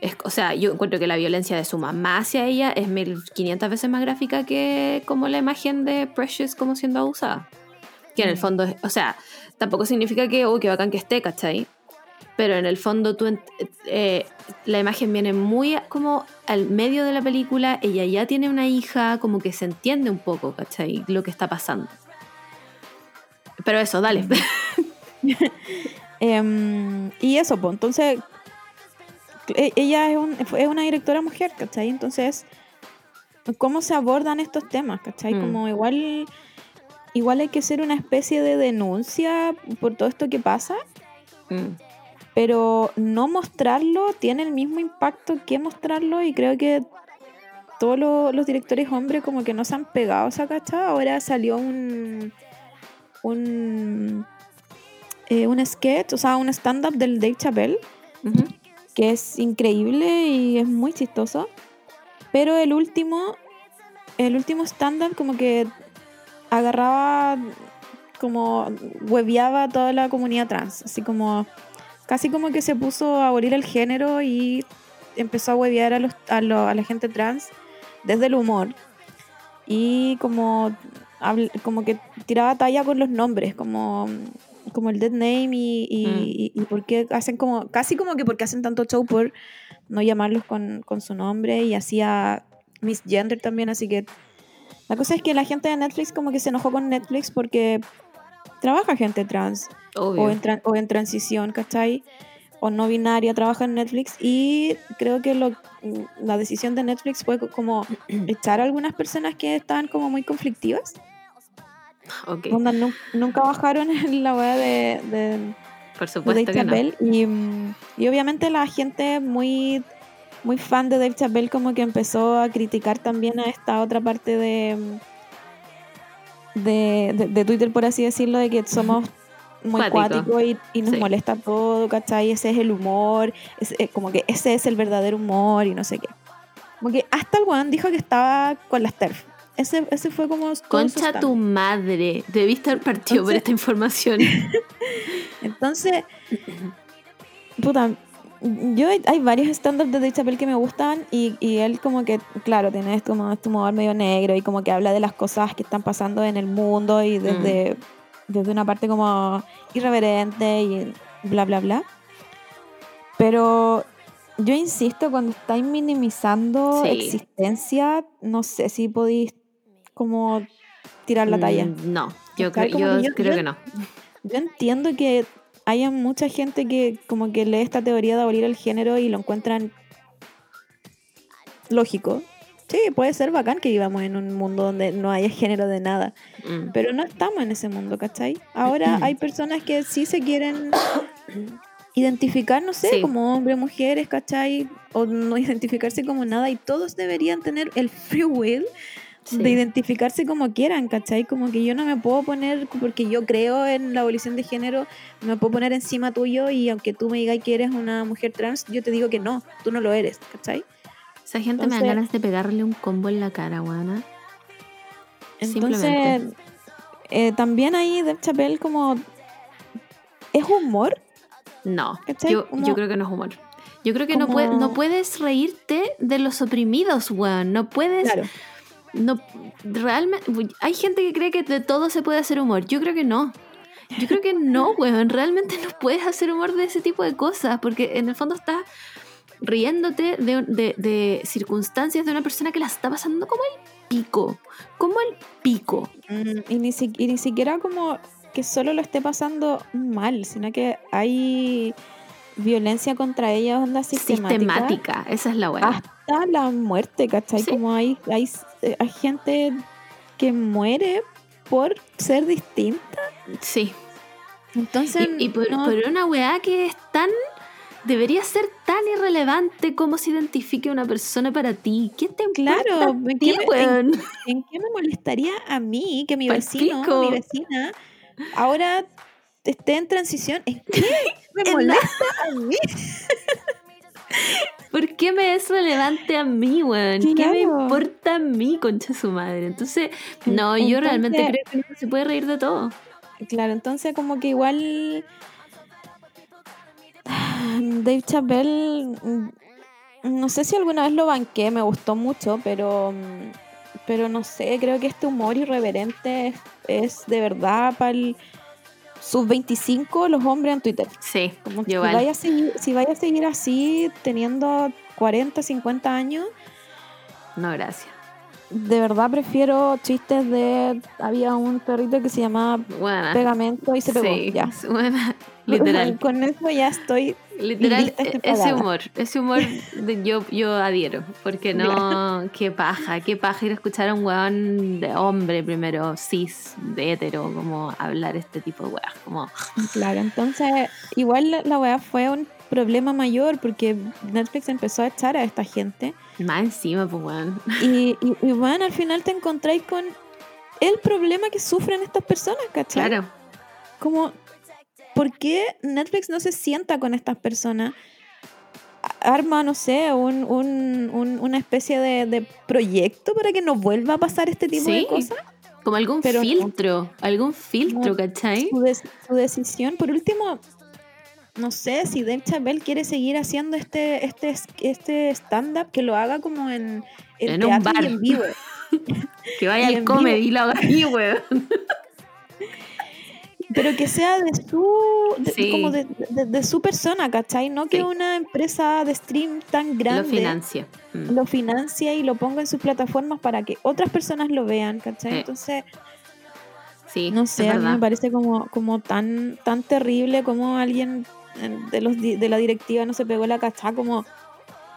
Es, o sea, yo encuentro que la violencia de su mamá hacia ella es 1500 veces más gráfica que como la imagen de Precious como siendo abusada. Que en el Mm. fondo, es- o sea, tampoco significa que, oh, que bacán que esté, ¿cachai? Pero en el fondo tú, eh, la imagen viene muy como al medio de la película, ella ya tiene una hija, como que se entiende un poco, ¿cachai? Lo que está pasando. Pero eso, dale. *laughs* Em, y eso, pues, entonces, e- ella es, un- es una directora mujer, ¿cachai? Entonces, ¿cómo se abordan estos temas, ¿cachai? Mm. Como igual, igual hay que hacer una especie de denuncia por todo esto que pasa, Mm. pero no mostrarlo tiene el mismo impacto que mostrarlo y creo que todos lo- los directores hombres como que no se han pegado esa. Ahora salió un un eh, un sketch, o sea, un stand-up del Dave Chappelle que es increíble y es muy chistoso. Pero el último, el último stand-up como que agarraba, como hueveaba a toda la comunidad trans. Así como, casi como que se puso a abolir el género y empezó a huevear a, los, a, lo- a la gente trans desde el humor. Y como, como que tiraba talla con los nombres, como, como el dead name y, y, Mm. y, y por qué hacen como, casi como que porque hacen tanto show por no llamarlos con, con su nombre y hacía Miss Gender también, así que la cosa es que la gente de Netflix como que se enojó con Netflix porque trabaja gente trans Obvio. o en, tran- o en transición, ¿cachai? O no binaria, trabaja en Netflix y creo que lo, la decisión de Netflix fue co- como *clears throat* echar a algunas personas que estaban como muy conflictivas. Ok, Onda, nu- nunca bajaron en la weá de, de, por de supuesto Dave que no. Chappelle y, y obviamente la gente muy muy fan de Dave Chappelle como que empezó a criticar también a esta otra parte de de, de- de Twitter por así decirlo de que somos *laughs* muy Cuático. y, y nos Sí. molesta todo, ¿cachai? Ese es el humor, es, eh, como que ese es el verdadero humor y no sé qué. Como que hasta el weón dijo que estaba con las TERF. Ese, ese fue como... Concha tu madre. Debiste haber partido por Entonces- esta información. *laughs* Entonces, puta, yo hay, varios estándares de Dave Chappelle que me gustan y, y él como que, claro, tiene como este humor medio negro y como que habla de las cosas que están pasando en el mundo y desde, desde una parte como irreverente y bla, bla, bla. Pero yo insisto, cuando estáis minimizando Sí. existencia, no sé si podéis como tirar la talla. Mm, No, yo, creo, yo creo yo- que no. Yo entiendo que haya mucha gente que como que lee esta teoría de abolir el género y lo encuentran lógico. Sí, puede ser bacán que vivamos en un mundo donde no haya género de nada, Mm. pero no estamos en ese mundo, ¿cachai? Ahora hay personas que sí se quieren *coughs* identificar, no sé, Sí. como hombres, mujeres, ¿cachai? O no identificarse como nada y todos deberían tener el free will Sí. de identificarse como quieran, ¿cachai? Como que yo no me puedo poner, porque yo creo en la abolición de género, me puedo poner encima tuyo y aunque tú me digas que eres una mujer trans, yo te digo que no, tú no lo eres, ¿cachai? Esa gente me da ganas de pegarle un combo en la cara, guana. Entonces, eh, también ahí Dave Chappelle como... ¿Es humor? No, yo, yo creo que no es humor. Yo creo que no, puede- no puedes reírte de los oprimidos, weón. No puedes. Claro. No, realmente. Hay gente que cree que de todo se puede hacer humor. Yo creo que no. Yo creo que no, weón. Realmente no puedes hacer humor de ese tipo de cosas. Porque en el fondo estás riéndote de, de- de circunstancias de una persona que la está pasando como el pico. Como el pico. Mm, y, ni si- y ni siquiera como que solo lo esté pasando mal, sino que hay violencia contra ella, onda sistemática. Sistemática. Esa es la weá. hasta la muerte, ¿cachai? Sí. Como hay, hay, hay gente que muere por ser distinta. Sí. Entonces, Y, y por, no- por una weá que es tan. Debería ser tan irrelevante como se identifique una persona para ti. ¿Qué te importa Claro, ¿en qué me- weón? ¿en qué me molestaría a mí que mi vecino mi vecina ahora esté en transición? ¿En qué me *laughs* En molesta a mí? *laughs* ¿Por qué me es relevante a mí, weón? ¿Qué me importa a mí, concha su madre? Entonces, no, yo realmente creo que uno se puede reír de todo. Claro, entonces como que igual Dave Chappelle, mm, no sé si alguna vez lo banqué, me gustó mucho, pero, mm, pero no sé, creo que este humor irreverente es, es de verdad para el sub 25 los hombres en Twitter. Sí, Como si, igual. vaya a seguir, si vaya a seguir así, teniendo 40, 50 años, No, gracias. de verdad prefiero chistes de... Había un perrito que se llamaba. Pegamento y se pegó. Sí, Ya. *laughs* *laughs* Literal. Con eso ya estoy Literal, e- ese humor, ese humor de- yo, yo adhiero, porque no, qué paja, qué paja ir a escuchar a un weón de hombre primero, cis, de hetero, como hablar este tipo de weas, como, Claro, entonces igual la, la weá fue un problema mayor porque Netflix empezó a echar a esta gente más encima, pues weón. y, y, y, bueno, al final te encontráis con el problema que sufren estas personas, ¿cachai? Claro, Como, ¿por qué Netflix no se sienta con estas personas? Arma, no sé, un, un- un- una especie de, de proyecto para que no vuelva a pasar este tipo de cosas. como algún Pero no. filtro, algún filtro, No. ¿cachai? su, decisión. Por último, no sé si Dave Chappelle quiere seguir haciendo este, este, este stand-up, que lo haga como en, en En un teatro bar. y en vivo. *laughs* Que vaya *laughs* al comedy y lo haga ahí, weón. *laughs* Pero que sea de su, de- Sí. como de, de- de su persona, ¿cachai? No que una empresa de stream tan grande Lo financia. Mm. lo financie y lo ponga en sus plataformas para que otras personas lo vean, ¿cachai? Sí. Entonces, Sí, no sé, a mí me parece como, como tan, tan terrible como alguien de los de la directiva no se pegó la cachá, como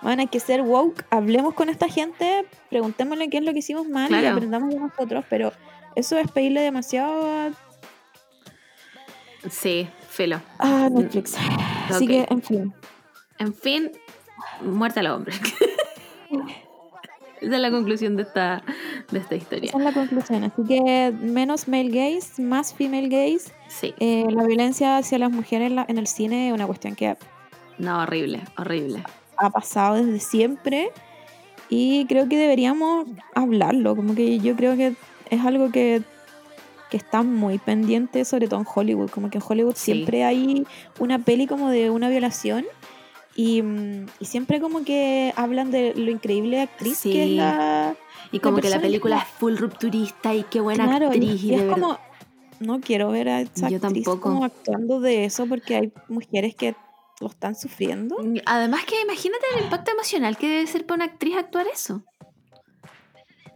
bueno, hay que ser woke, hablemos con esta gente, preguntémosle qué es lo que hicimos mal y aprendamos de nosotros, pero eso es pedirle demasiado a, Sí, filo. a Netflix. Así que, en fin. En fin, muerte al hombre. Esa es la conclusión de esta, de esta historia. Esa es la conclusión. Así que menos male gaze, más female gaze. Sí, Eh, la violencia hacia las mujeres en, la- en el cine es una cuestión que no, horrible, horrible. ha pasado desde siempre y creo que deberíamos hablarlo, como que yo creo que es algo que, que está muy pendiente, sobre todo en Hollywood, como que en Hollywood Sí. siempre hay una peli como de una violación y, mm, y siempre como que hablan de lo increíble actriz que es Sí. la... Y como que la película es full rupturista y qué buena Claro, actriz. y, y es verdad- como... No quiero ver a esa Yo actriz tampoco. como actuando de eso porque hay mujeres que lo están sufriendo. Además que imagínate el impacto emocional que debe ser para una actriz actuar eso.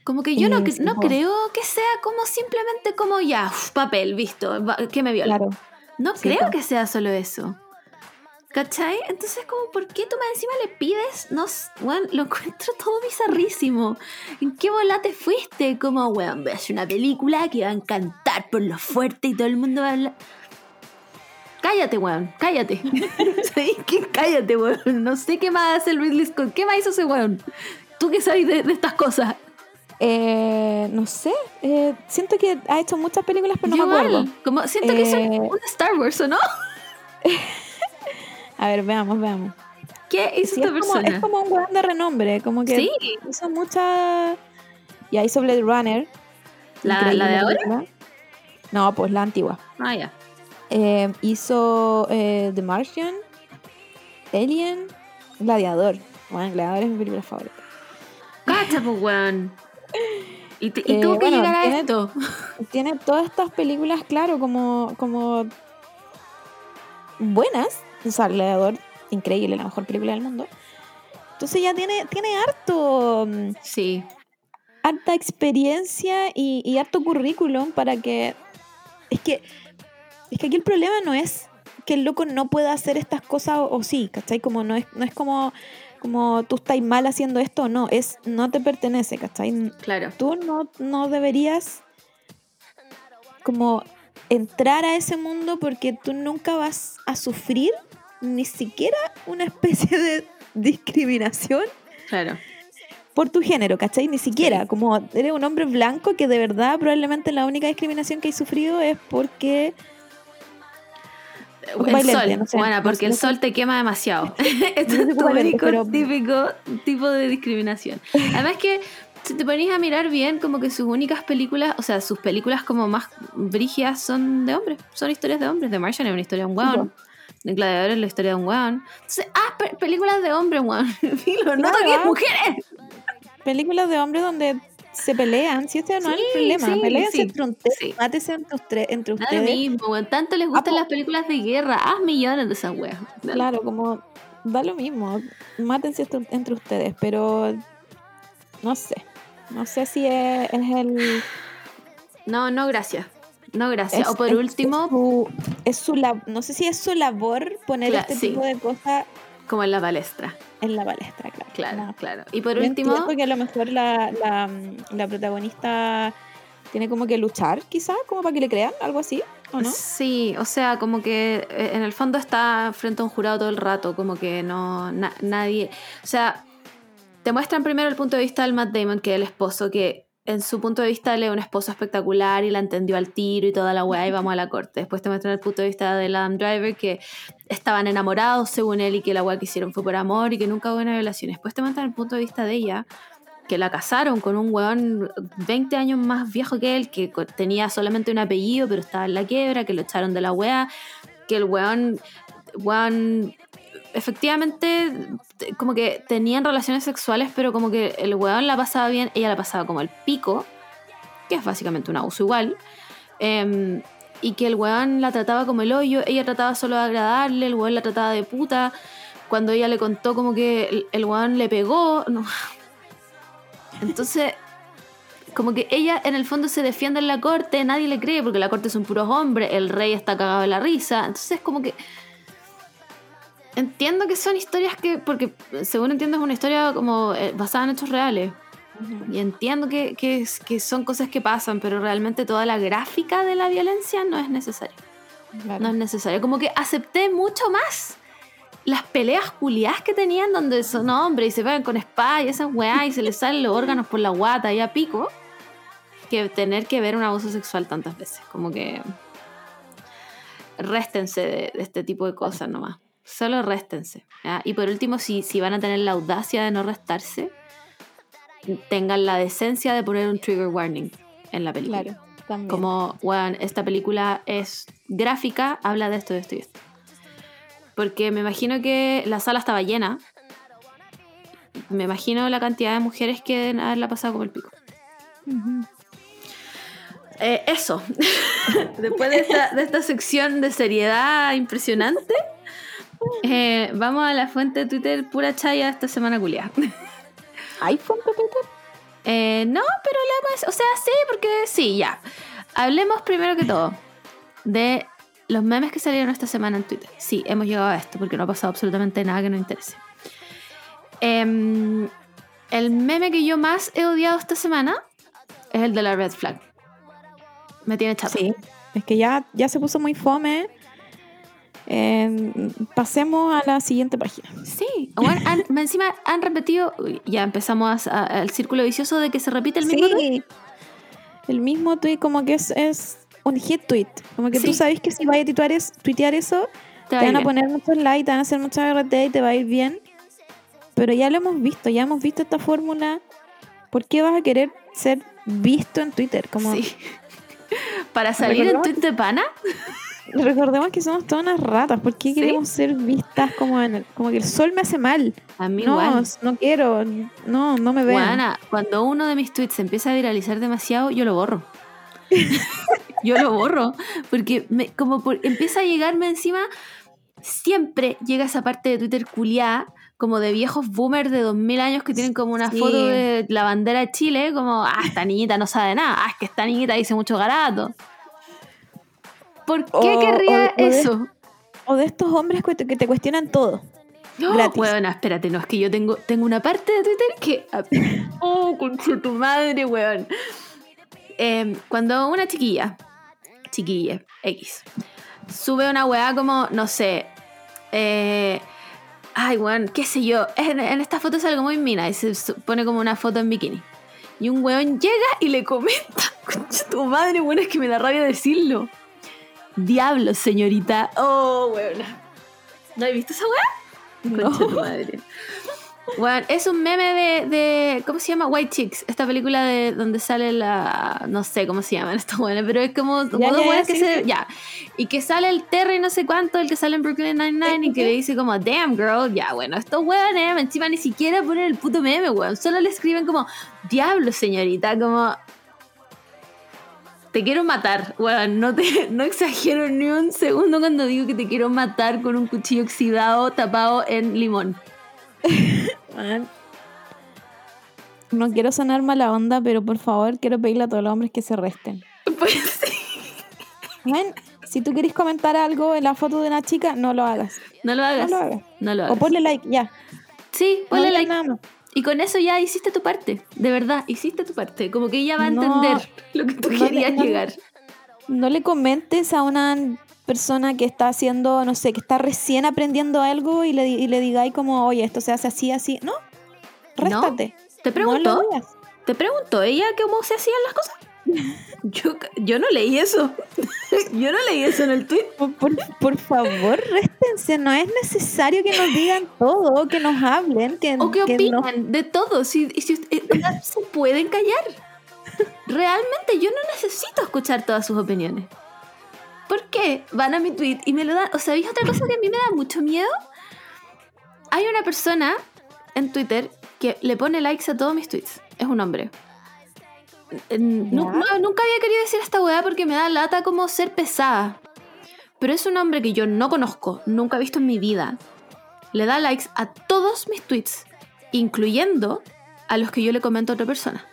Como que yo no, no creo que sea como simplemente como ya, uf, papel, visto, que me viola. Claro. No Sí, creo que sea solo eso. ¿Cachai? Entonces, como, ¿por qué tú más encima le pides? No, weón, lo *laughs* encuentro todo bizarrísimo. ¿En qué bola te fuiste? Como, weón, ves una película que va a encantar por lo fuerte y todo el mundo va a hablar. Cállate, weón, cállate. *laughs* ¿Sabes qué? Cállate, weón. No sé qué más hace el Ridley Scott. ¿Qué más hizo ese weón? ¿Tú qué sabes de, de estas cosas? Eh, no sé, eh, siento que ha hecho muchas películas, pero no Yo me acuerdo. igual. Como, siento que hizo Eh, un Star Wars, ¿o no? *laughs* A ver, veamos, veamos. ¿Qué hizo Sí, esta es, como, persona? es como un weón de renombre, como que Sí, hizo muchas... Ya hizo Blade Runner. ¿La- de ahora? película. No, pues la antigua. Ah, ya. Eh, hizo The Martian, Alien, Gladiador. Bueno, Gladiador es mi película favorita. Cacha, pues, weón. ¿Y, te- y Eh, tuvo que bueno, llegar a tiene- esto? Tiene todas estas películas, claro, como, como buenas. O sea, Gladiador, increíble, la mejor película del mundo. Entonces ya tiene, tiene harto, mm, Sí, harta experiencia y, y harto currículum para que. Es que. Es que aquí el problema no es que el loco no pueda hacer estas cosas o, o sí, ¿cachai? Como no es, no es como, como tú estás mal haciendo esto no, es no te pertenece, ¿cachai? claro. Tú no, no deberías como entrar a ese mundo porque tú nunca vas a sufrir ni siquiera una especie de discriminación Claro. por tu género, ¿cachai? Ni siquiera, como eres un hombre blanco que de verdad probablemente la única discriminación que hay sufrido es porque... El sol, lente, no sé, bueno, no porque sé, el sol te quema demasiado. *laughs* *laughs* Esto es tu único pero- típico tipo de discriminación. Además que si te pones a mirar bien, como que sus únicas películas, o sea, sus películas como más brígidas son de hombres, son historias de hombres. The Martian es una historia de un weón. En Gladiador es la historia de un weón. Entonces, ah, pe- películas de hombres, weón. *laughs* Filo, no Claro, toques mujeres. Películas de hombres donde se pelean, si este no es Sí, el problema. sí, Peleense sí, entre ustedes, sí. mátense entre, ustre- entre ustedes. mismo, weón. Tanto les gustan po. las películas de guerra. Haz millones de esas weas. Claro, como da lo mismo, mátense entre ustedes, pero no sé, no sé si es, es el... No, no, gracias. No, gracias. es- o por es- último, es su, su lab- no sé si es su labor poner este tipo de cosas como en la palestra. en la palestra, claro. Claro, No. claro. Y por Yo último, entiendo que a lo mejor la, la, la protagonista tiene como que luchar, quizás, como para que le crean, algo así, ¿o no? Sí, o sea, como que eh, en el fondo está frente a un jurado todo el rato, como que no, na- nadie, o sea, te muestran primero el punto de vista del Matt Damon, que es el esposo, que en su punto de vista él es un esposo espectacular y la entendió al tiro y toda la weá y vamos a la corte. Después te muestran el punto de vista del Adam Driver, que estaban enamorados según él y que la weá que hicieron fue por amor y que nunca hubo una violación. Después te muestran el punto de vista de ella, que la casaron con un weón 20 años más viejo que él, que tenía solamente un apellido, pero estaba en la quiebra, que lo echaron de la weá, que el weón, weón, efectivamente, te- como que tenían relaciones sexuales, pero como que el weón la pasaba bien, ella la pasaba como el pico, que es básicamente un abuso igual, em, y que el weón la trataba como el hoyo, ella trataba solo de agradarle, el weón la trataba de puta, cuando ella le contó como que el, weón le pegó, no. Entonces, como que ella en el fondo se defiende en la corte, nadie le cree porque la corte son puros hombres, el rey está cagado de la risa, entonces como que entiendo que son historias que, porque según entiendo es una historia como eh, basada en hechos reales. Y entiendo que, que, es- que son cosas que pasan, pero realmente toda la gráfica de la violencia no es necesaria. Claro. No es necesario. Como que acepté mucho más las peleas culiadas que tenían donde son hombres y se pegan con espada y esas weá y se les salen los órganos por la guata y a pico que tener que ver un abuso sexual tantas veces. Como que réstense de, de este tipo de cosas nomás. Solo réstense. ¿ya? Y por último, si, si van a tener la audacia de no restarse, tengan la decencia de poner un trigger warning en la película. Claro, también. Como, weón, esta película es gráfica, habla de esto, de esto y esto. Porque me imagino que la sala estaba llena. Me imagino la cantidad de mujeres que deben haberla pasado como el pico. Eh, eso. *laughs* Después de esta, de esta sección de seriedad impresionante, *laughs* eh, vamos a la fuente de Twitter pura chaya esta semana culiada. *laughs* iPhone, Pepito. Eh, no, pero leemos, o sea, sí, porque sí, ya. Hablemos primero que todo de los memes que salieron esta semana en Twitter. Sí, hemos llegado a esto porque no ha pasado absolutamente nada que nos interese. Em, el meme que yo más he odiado esta semana es el de la red flag. Me tiene chato. Sí, es que ya, ya se puso muy fome. Eh, pasemos a la siguiente página. Sí, bueno, han- encima han repetido, ya empezamos al círculo vicioso de que se repite el mismo. tweet. Sí. El mismo tweet como que es, es un hit tweet. Como que tú Sí. sabes que si vas a tuitear, es- tuitear eso, Te te van a bien. poner muchos likes, te van a hacer mucha RT y te va a ir bien. Pero ya lo hemos visto, ya hemos visto esta fórmula. ¿Por qué vas a querer ser visto en Twitter? Como, Sí. *laughs* Para salir en tweet de pana, *laughs* Recordemos que somos todas unas ratas. ¿Por qué Sí. queremos ser vistas como, en el- como que el sol me hace mal? a mí No, igual. no quiero. No, no me vean. Juana, cuando uno de mis tweets se empieza a viralizar demasiado, yo lo borro. *laughs* yo lo borro. Porque me- como por- empieza a llegarme encima, siempre llega esa parte de Twitter culiá, como de viejos boomers de 2000 años que tienen como una Sí. foto de la bandera de Chile, como, ah, esta niñita no sabe nada, ah, es que esta niñita dice mucho garato. ¿Por qué O- querría o- o de- eso? O de estos hombres que te, que te cuestionan todo. gratis. Weón, espérate, no, es que yo tengo, tengo una parte de Twitter que. *laughs* Oh, concha tu madre, weón. Em, cuando una chiquilla, chiquilla, X, sube una weá como, no sé, eh, ay, weón, qué sé yo, en, en esta foto es algo muy mina y se pone como una foto en bikini. Y un weón llega y le comenta, *laughs* concha tu madre, weón, es que me da rabia decirlo. Diablo, señorita. Oh, weón. ¿No has visto esa weá? Concha tu madre. Bueno, es un meme de, de- ¿Cómo se llama? White Chicks. Esta película de donde sale la. No sé cómo se llaman estos buenos, pero es como. como Ya, dos ya, que sí, se. sí. Ya. Y que sale el Terry, no sé cuánto, el que sale en Brooklyn Nine-Nine, y que le dice como, damn girl. Ya, bueno, estos hueones encima ni siquiera ponen el puto meme, weón. Solo le escriben como, diablo, señorita, como. Te quiero matar, weón. No, te, *laughs* no exagero ni un segundo cuando digo que te quiero matar con un cuchillo oxidado tapado en limón. *laughs* Man. No quiero sonar mala onda, pero por favor quiero pedirle a todos los hombres que se resten. *laughs* Pues sí. Man, si tú querés comentar algo en la foto de una chica, no lo hagas. No lo hagas. No lo hagas. No lo O hagas. ponle like, ya. Sí, ponle like. nada más. Y con eso ya hiciste tu parte. De verdad, hiciste tu parte. Como que ella va a No. entender lo que tú No le- querías no llegar. No le comentes a una persona que está haciendo, no sé, que está recién aprendiendo algo y le, y le digáis como, oye, esto se hace así, así. No, réstate. ¿Te No preguntó? ¿Te preguntó ella cómo se hacían las cosas? *laughs* Yo, yo no leí eso. *laughs* yo no leí eso en el tweet. Por, por- por favor, réstense. No es necesario que nos digan todo, que nos hablen, que, O que que nos- opinan de todo. Si, eh, *laughs* se pueden callar. Realmente yo no necesito escuchar todas sus opiniones. ¿Por qué? Van a mi tweet y me lo dan. O sea, ¿sabéis otra cosa que a mí me da mucho miedo? Hay una persona en Twitter que le pone likes a todos mis tweets. Es un hombre. No, nunca había querido decir esta weá porque me da lata como ser pesada. Pero es un hombre que yo no conozco, nunca he visto en mi vida. Le da likes a todos mis tweets, incluyendo a los que yo le comento a otra persona.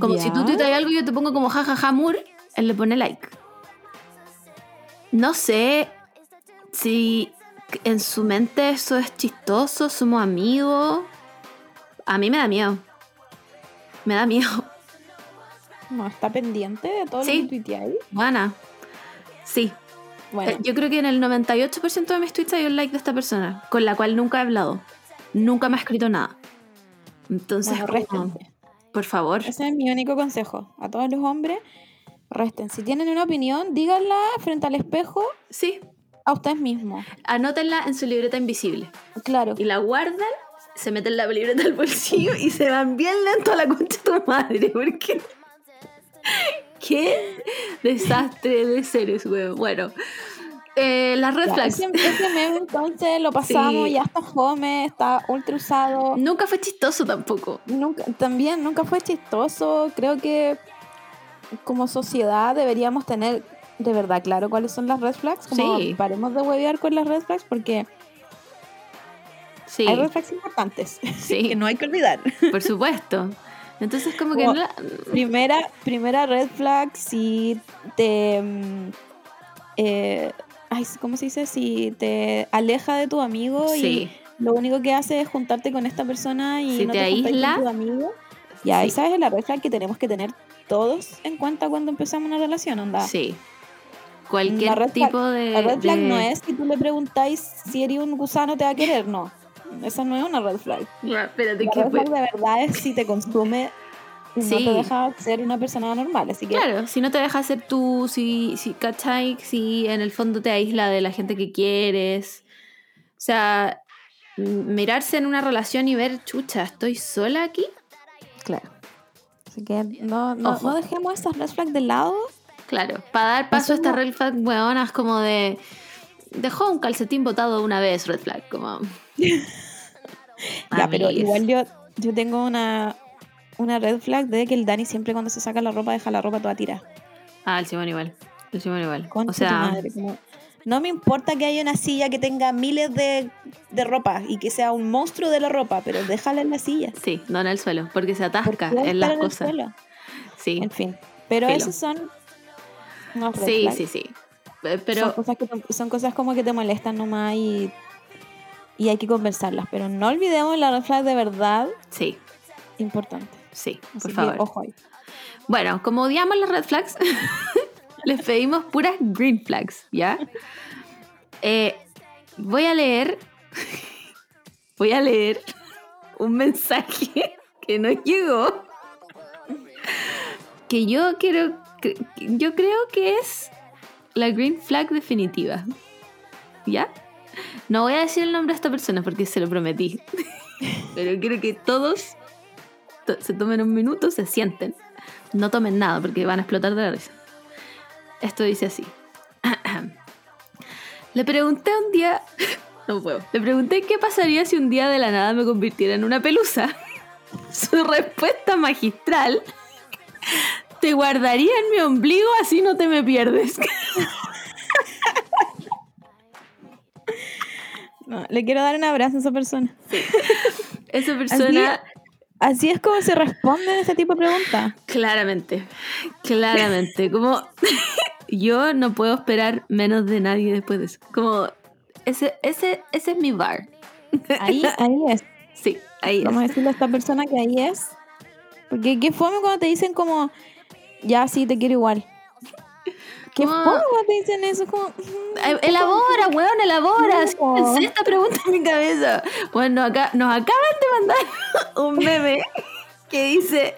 Como si tú ¿Ya? tuiteas algo y yo te pongo como jajaja mur, él le pone like. No sé si en su mente eso es chistoso, somos amigos. A mí me da miedo. Me da miedo. No, está pendiente de todo Sí. lo que tuiteáis. Buena. Sí. Bueno, Eh, Yo creo que en el 98% de mis tweets hay un like de esta persona, con la cual nunca he hablado. Nunca me ha escrito nada. Entonces, bueno, por favor. Ese es mi único consejo. A todos los hombres, resten. Si tienen una opinión, díganla frente al espejo Sí, a ustedes mismos. anótenla en su libreta invisible. Claro. Y la guardan, se meten la libreta al bolsillo y se van bien lento a la concha de tu madre. Porque. *laughs* Qué desastre de seres, weón. Bueno, eh, las red Ya, flags. ese, ese meme entonces lo pasamos, Sí. ya está fome, está ultra usado. Nunca fue chistoso tampoco. Nunca, también nunca fue chistoso. Creo que como sociedad deberíamos tener de verdad claro cuáles son las red flags. Como Sí. paremos de huevear con las red flags porque Sí, hay red flags importantes sí, *laughs* que no hay que olvidar. por supuesto. Entonces, como que Como- no la- Primera, primera red flag si te mm, eh, ay, ¿cómo se dice? Si te aleja de tu amigo Sí. y lo único que hace es juntarte con esta persona y Si no te te, aísla, con tu amigo. Ya, sí. esa es la red flag que tenemos que tener todos en cuenta cuando empezamos una relación, onda. Sí. Cualquier flag- tipo de. La red flag de- no es si tú le preguntáis si eres un gusano te va a querer, no. Esa no es una red flag. Espérate, La que red fue- flag de verdad es si te consume y no Sí. te deja ser una persona normal. Así que Claro, si no te deja ser tú, si, si, ¿cachai? Si en el fondo te aísla de la gente que quieres. O sea, mirarse en una relación y ver, chucha, ¿estoy sola aquí? Claro. Así que no, no, no dejemos esas red flags de lado. Claro, para dar paso a Eso esta no- red flag weonas como de... Dejó un calcetín botado una vez, red flag, como... *laughs* Ya, pero igual yo, yo tengo una, una red flag de que el Dani siempre cuando se saca la ropa deja la ropa toda tirada. Ah, el Simón igual. El Simón igual. Concha o sea, madre, como- no me importa que haya una silla que tenga miles de, de ropa y que sea un monstruo de la ropa, pero déjala en la silla. sí, no en el suelo, porque se ¿Por atasca en las en el cosas. suelo? Sí, En fin. Pero Filo. esos son. sí, sí, sí. Eh, son, Pero cosas que son cosas como que te molestan nomás y, y hay que conversarlas. Pero no olvidemos la red flag de verdad sí, importante. sí, Así por que, favor. ojo ahí. Bueno, como odiamos las red flags, *laughs* les pedimos puras green flags, ¿ya? Eh, voy a leer. *laughs* Voy a leer un mensaje *laughs* que nos llegó. Que yo quiero. que- Yo creo que es la green flag definitiva. ¿Ya? No voy a decir el nombre de esta persona porque se lo prometí. pero quiero que todos to- se tomen un minuto, se sienten. No tomen nada porque van a explotar de la risa. Esto dice así. *clears throat* Le pregunté un día... *laughs* No puedo. Le pregunté qué pasaría si un día de la nada me convirtiera en una pelusa. *laughs* Su respuesta magistral. *laughs* Te guardaría en mi ombligo así no te me pierdes. No, le quiero dar un abrazo a esa persona. *laughs* Esa persona... Así es como se responden ese tipo de preguntas. Claramente, claramente. Como *laughs* yo no puedo esperar menos de nadie después de eso. Como ese, ese, ese es mi bar. *laughs* Ahí, ahí es. Sí, ahí es. Vamos a decirle a esta persona que ahí es. Porque qué fome cuando te dicen como, ya sí, te quiero igual. Qué fome cuando te dicen eso, como... Eh, Elabora, weón, elabora. No. esta pregunta en mi cabeza. Bueno, acá nos acaban de mandar *laughs* un meme que dice.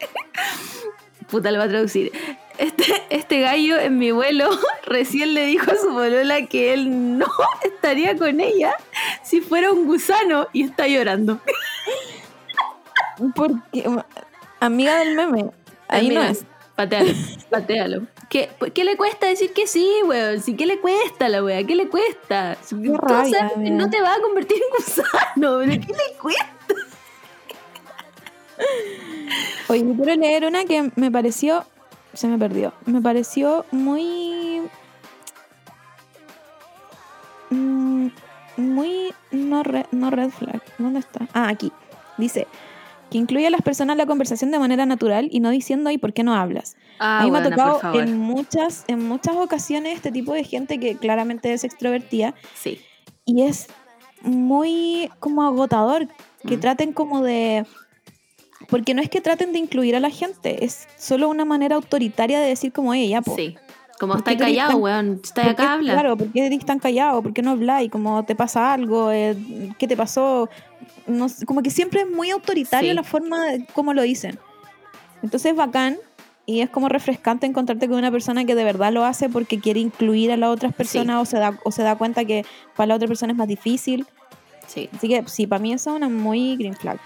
Puta, lo va a traducir. Este, este gallo en mi vuelo *laughs* recién le dijo a su polola que él no *laughs* estaría con ella si fuera un gusano y está llorando. Porque, amiga del meme, ahí no Mira, es. Patealo, patealo. ¿Qué, ¿Qué le cuesta decir que sí, weón? ¿Sí, ¿Qué le cuesta la wea? ¿Qué le cuesta? Rabia, mira. no te va a convertir en gusano, pero ¿qué le cuesta? Oye, quiero leer una que me pareció, se me perdió, me pareció muy, mm, muy no, re- no red flag. ¿Dónde está? Ah, aquí. Dice que incluye a las personas en la conversación de manera natural y no diciendo ¿y por qué no hablas? Ah, a mí me ha tocado en muchas, en muchas ocasiones este tipo de gente que claramente es extrovertida Sí. y es muy como agotador que Mm. traten como de porque no es que traten de incluir a la gente es solo una manera autoritaria de decir como ella po. Sí. Como ¿Por qué está tú eres callado, tan- weón. Está ¿Por qué- acá, habla. claro ¿por qué eres tan callado? ¿por qué no habláis? como te pasa algo Eh, ¿qué te pasó? No como que siempre es muy autoritaria Sí. la forma de cómo lo dicen entonces es bacán y es como refrescante encontrarte con una persona que de verdad lo hace porque quiere incluir a las otras personas o, se da, o se da cuenta que para la otra persona es más difícil Sí. Así que sí, para mí eso es una muy green flag.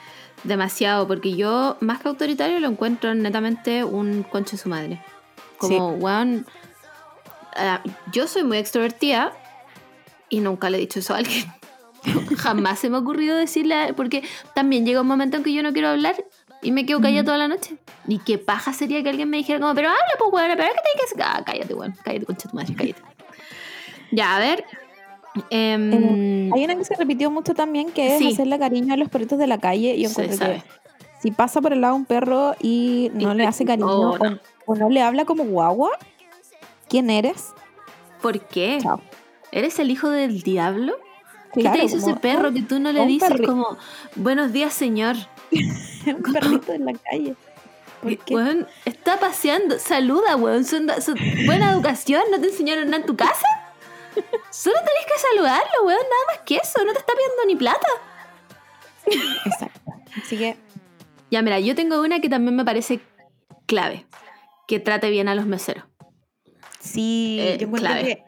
Demasiado, porque yo, más que autoritario, lo encuentro netamente un conche su madre. Como, weón. Ah, yo soy muy extrovertida y nunca le he dicho eso a alguien. *laughs* Jamás se me ha ocurrido decirle, a- porque también llega un momento en que yo no quiero hablar y me quedo callada Ujú. toda la noche. Y qué paja sería que alguien me dijera, como, pero habla, pues, weón, pero ¿qué te que Ah, cállate, weón, cállate, concha tu madre, cállate. Ya, a ver. em, Hay una que se repitió mucho también que es Sí. hacerle cariño a los perritos de la calle. Y encuentro que si pasa por el lado un perro y no Y- le hace cariño oh, no. o, o no le habla como guagua, ¿quién eres? ¿Por qué? Chao. ¿Eres el hijo del diablo? ¿Qué Claro, te hizo ese perro un- que tú no le dices como, buenos días, señor? *laughs* un perrito en la calle. ¿Por qué? Weón, está paseando, saluda, weón. Son, son- buena educación, ¿no te enseñaron nada en tu casa? Solo tenés que saludarlo, weón, nada más que eso, no te está pidiendo ni plata. Exacto. Así que Ya, mira, yo tengo una que también me parece clave, que trate bien a los meseros. Sí, Eh, yo clave. que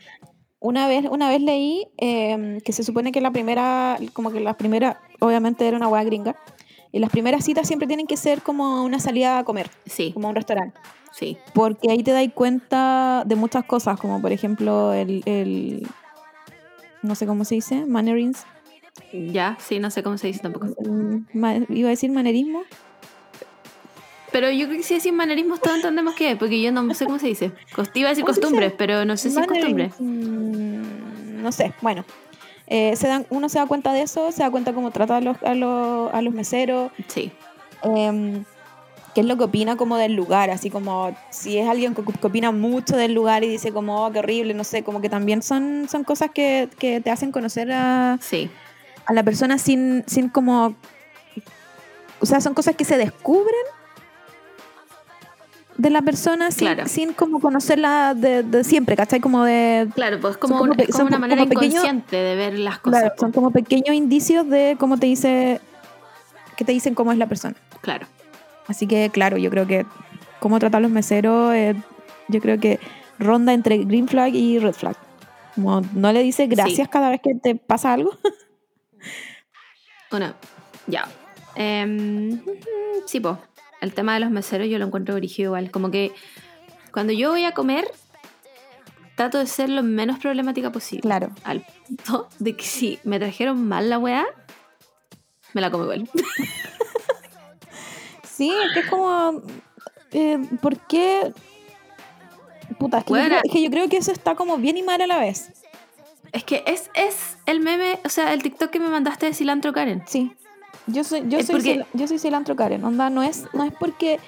una vez, una vez leí eh, que se supone que la primera, como que la primera, obviamente era una hueá gringa, y las primeras citas siempre tienen que ser como una salida a comer, Sí, como a un restaurante. sí, Porque ahí te das cuenta de muchas cosas, como por ejemplo el, el- no sé cómo se dice, mannerings. ya, sí, no sé cómo se dice tampoco. ma- iba a decir manerismo. Pero yo creo que si decís manerismos todos entendemos qué es, porque yo no sé cómo se dice. Iba a decir costumbres, pero no sé si es costumbre. No sé, bueno. Eh, se dan, uno se da cuenta de eso, se da cuenta cómo trata a los, a los, a los meseros, Sí, em, qué es lo que opina como del lugar, así como si es alguien que, que opina mucho del lugar y dice como, oh, qué horrible, no sé, como que también son, son cosas que, que te hacen conocer a, sí, a la persona sin, sin como... O sea, son cosas que se descubren de la persona sin, Claro. sin como conocerla de, de siempre, ¿cachai? Como de... Claro, pues como, un- como es como son una como manera pequeños- inconsciente de ver las cosas. Claro, son como pequeños indicios de cómo te dice... que te dicen cómo es la persona. Claro. Así que, claro, yo creo que cómo tratar a los meseros, eh, yo creo que ronda entre green flag y red flag. Como no le dices gracias cada vez que te pasa algo. Una, ya. Em, *laughs* sí, po. El tema de los meseros yo lo encuentro origen igual. Como que cuando yo voy a comer, trato de ser lo menos problemática posible. Claro. Al punto de que si me trajeron mal la weá, me la como igual. *laughs* Sí, es que es como. eh, ¿Por qué? Puta, es que, yo creo, es que yo creo que eso está como bien y mal a la vez. Es que es, es el meme, o sea, el TikTok que me mandaste de cilantro Karen. Sí. Yo soy, yo soy, porque- yo soy cilantro Karen. Onda, no es, no es porque.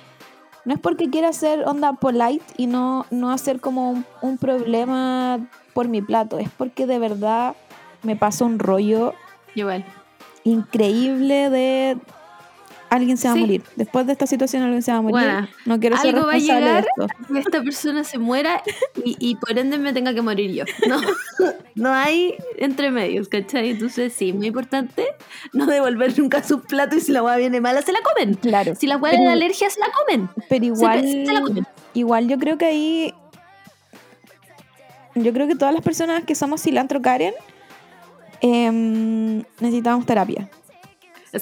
No es porque quiera ser onda polite y no, no hacer como un, un problema por mi plato. Es porque de verdad me pasa un rollo Igual. increíble de alguien se va Sí. a morir. Después de esta situación alguien se va a morir. No quiero ser Algo va a responsable de esto. que esta persona se muera y, y por ende me tenga que morir yo. No, *laughs* no hay entre medios, ¿cachai? Entonces sí, muy importante no devolver nunca su plato y si la hueá viene mala se la comen. Claro. Si la hueá da alergia se la comen. Pero igual, se la comen. igual yo creo que ahí, yo creo que todas las personas que somos cilantro Karen em, necesitamos terapia.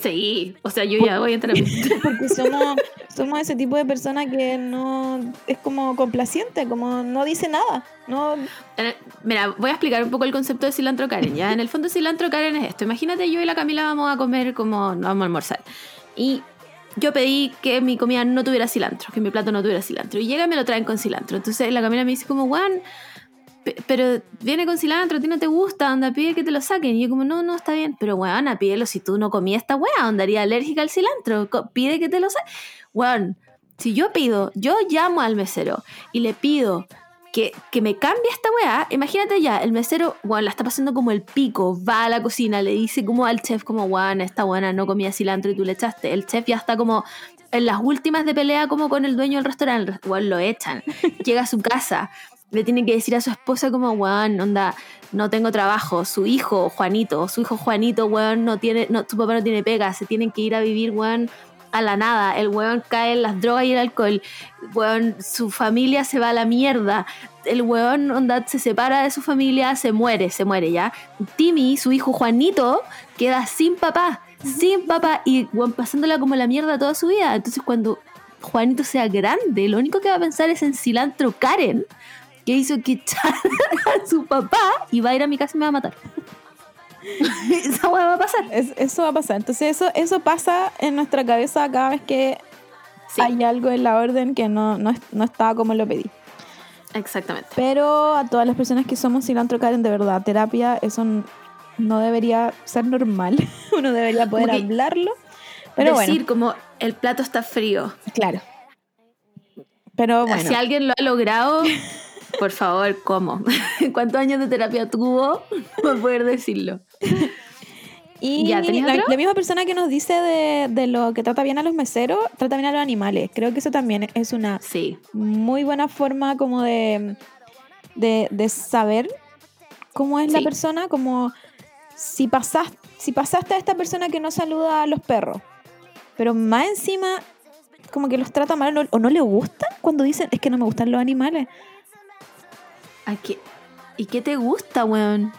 Sí, o sea, yo ya voy a entrar. *laughs* Porque *laughs* somos, somos ese tipo de persona que no es como complaciente, como no dice nada. No, Eh, Mira, voy a explicar un poco el concepto de cilantro Karen. Ya, en el fondo cilantro Karen es esto. Imagínate yo y la Camila vamos a comer como no vamos a almorzar. Y yo pedí que mi comida no tuviera cilantro, que mi plato no tuviera cilantro. Y llega y me lo traen con cilantro. Entonces la Camila me dice como, Juan, pero viene con cilantro, a ti no te gusta, anda, pide que te lo saquen. Y yo como, no, no, está bien. Pero weón, pídelo si tú no comías esta weá, andaría alérgica al cilantro. Pide que te lo saquen. Weón, si yo pido, yo llamo al mesero y le pido que, que me cambie esta weá, imagínate ya, el mesero, weón, la está pasando como el pico, va a la cocina, le dice como al chef, como, weón, esta buena no comía cilantro y tú le echaste. El chef ya está como en las últimas de pelea como con el dueño del restaurante, weón, lo echan. Llega a su casa, le tiene que decir a su esposa como, weón, onda, no tengo trabajo, su hijo, Juanito, su hijo Juanito, weón, no tiene, no, tu papá no tiene pega, se tienen que ir a vivir, weón, a la nada, el weón cae en las drogas y el alcohol, weón, su familia se va a la mierda, el weón onda, se separa de su familia, se muere, se muere ya. Timmy, su hijo Juanito, queda sin papá, sin papá y weón, pasándola como la mierda toda su vida. Entonces cuando Juanito sea grande, lo único que va a pensar es en cilantro Karen, que hizo que a su papá y va a ir a mi casa y me va a matar. *laughs* Esa weá va a pasar. es- eso va a pasar. Entonces eso, eso pasa en nuestra cabeza cada vez que Sí, hay algo en la orden que no, no, no estaba como lo pedí. exactamente. Pero a todas las personas que somos cilantro Karen, de verdad, terapia, eso no debería ser normal. *laughs* Uno debería poder que hablarlo. Pero Decir como el plato está frío. claro. Pero bueno, Si alguien lo ha logrado, *laughs* por favor, ¿cómo? *laughs* ¿Cuántos años de terapia tuvo *laughs* para poder decirlo? y ¿Ya tenías la, misma persona que nos dice de, de lo que trata bien a los meseros, trata bien a los animales. Creo que eso también es una Sí, muy buena forma como de, de, de saber cómo es la persona, como si pasaste, si pasaste a esta persona que no saluda a los perros, pero más encima como que los trata mal o no, o no le gustan cuando dicen es que no me gustan los animales. ¿Y qué te gusta, weón?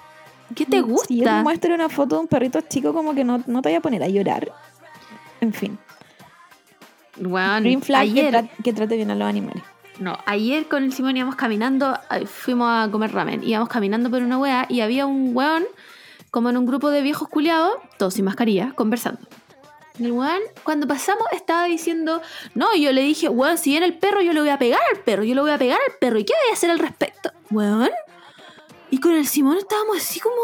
¿Qué te gusta? Si yo te muestro una foto de un perrito chico como que no, no te voy a poner a llorar. En fin, Weón, green flag que, ayer, tra- que trate bien a los animales. no, ayer con el Simón íbamos caminando, fuimos a comer ramen, íbamos caminando por una wea y había un weón como en un grupo de viejos culiados, todos sin mascarilla, conversando. El weón, cuando pasamos, estaba diciendo, no, y yo le dije, weón, si viene el perro, yo le voy a pegar al perro, yo le voy a pegar al perro, ¿y qué voy a hacer al respecto? Weón. Y con el Simón estábamos así como,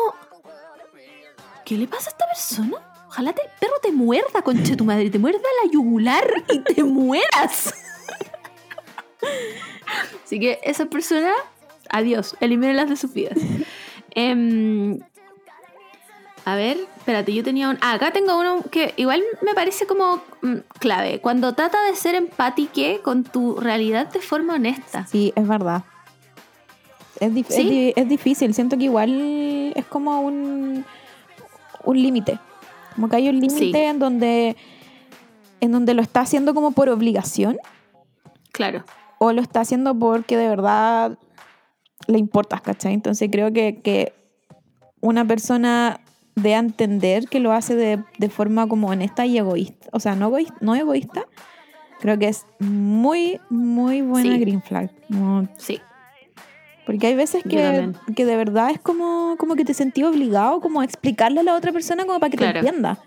¿qué le pasa a esta persona? Ojalá te- el perro te muerda, concha tu madre, te muerda la yugular y te mueras. Así que esa persona, adiós, elimínalas de sus vidas. Em, a ver, espérate, yo tenía un. ah, acá tengo uno que igual me parece como mm, clave. Cuando trata de ser empátique con tu realidad de forma honesta. Sí, es verdad. Es, dif- es es difícil, siento que igual es como un, un límite. Como que hay un límite Sí. en donde en donde lo está haciendo como por obligación Claro. o lo está haciendo porque de verdad le importas, ¿cachai? Entonces creo que, que una persona de entender que lo hace de, de forma como honesta y egoísta. O sea, no egoísta, no egoísta. Creo que es muy, muy buena Sí. Green Flag. Como- Sí, porque hay veces que, que de verdad es como, como que te sentí obligado como a explicarle a la otra persona como para que Claro. te entienda.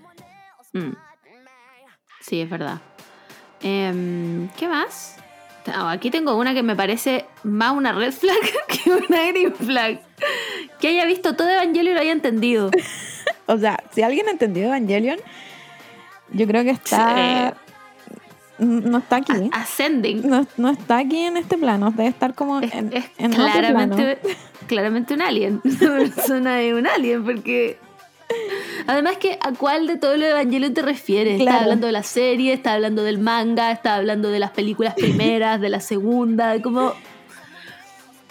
Mm. Sí, es verdad. Em, ¿Qué más? Ah, aquí tengo una que me parece más una red flag *laughs* que una green flag. Que haya visto todo Evangelio y lo haya entendido. *laughs* O sea, si alguien entendió Evangelion, yo creo que está... No está aquí. A- Ascending. No, no está aquí en este plano. Debe estar como Es, en, es en otro plano. claramente, claramente un alien. *laughs* Esa persona es un alien porque... Además que a cuál de todo lo de Evangelion te refieres. Claro. Está hablando de la serie, está hablando del manga, está hablando de las películas primeras, de la segunda, como...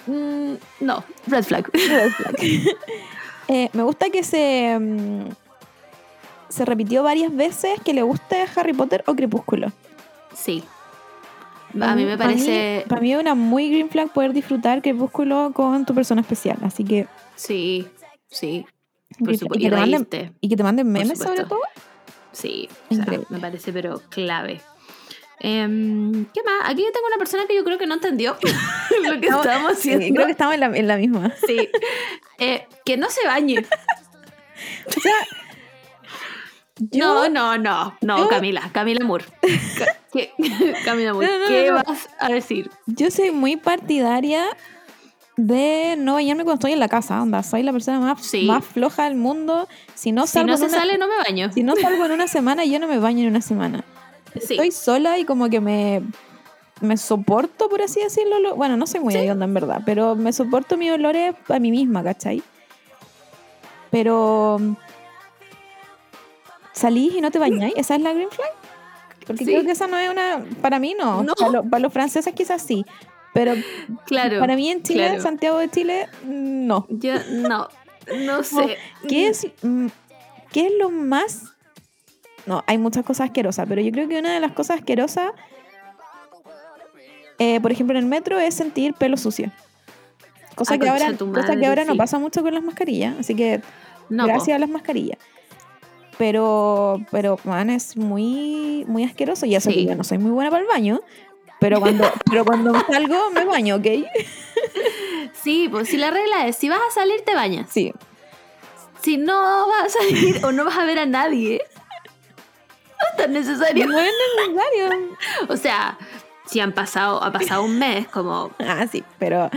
Mm, no, red flag. Red flag. *laughs* Eh, me gusta que se, mm, se repitió varias veces que le guste Harry Potter o Crepúsculo. Sí. A mí me parece... Para mí es una muy green flag poder disfrutar Crepúsculo con tu persona especial. Así que. Sí, sí. y Por que- supuesto. y, Y que te manden, y que te manden memes sobre todo. Sí, o sea, Increíble. me parece pero clave. Em, ¿Qué más? Aquí yo tengo una persona que yo creo que no entendió *laughs* lo que estábamos Sí, haciendo. creo que estamos en la, en la misma. Sí. Eh, que no se bañe. *laughs* O sea. No, no, no, no, yo- Camila, Camila Moore. *laughs* *laughs* Camila Moore, No, no, ¿qué no, no. vas a decir? Yo soy muy partidaria de no bañarme cuando estoy en la casa. Onda, soy la persona más, Sí. más floja del mundo. Si no Si salgo, no en se una, sale, no me baño. si no salgo en una semana, yo no me baño en una semana. Sí. Estoy sola y como que me, me soporto, por así decirlo. lo- Bueno, no soy muy Sí. onda en verdad, pero me soporto mis olores a mí misma, ¿cachai? Pero salís y no te bañáis, ¿esa es la green flag? Porque Sí. creo que esa no es una, para mí no, No. Para, lo- para los franceses quizás sí, pero Claro. para mí en Chile, claro. Santiago de Chile, no. Yo no, no sé. ¿Qué es, mm, ¿Qué es lo más...? No, hay muchas cosas asquerosas, pero yo creo que una de las cosas asquerosas, eh, por ejemplo, en el metro, es sentir pelo sucio. Cosa, Ah, que, ahora, cosa que madre, ahora no pasa mucho con las mascarillas, así que No, po. gracias a las mascarillas. Pero, pero, man, es muy, muy asqueroso. Y eso Sí. que yo no soy muy buena para el baño, pero cuando, *laughs* pero cuando salgo me baño, ¿ok? Sí, pues si la regla es, si vas a salir, te bañas. Sí. Si no vas a salir o no vas a ver a nadie, no es tan necesario. No es necesario. O sea, si han pasado, ha pasado un mes, como Ah, sí, pero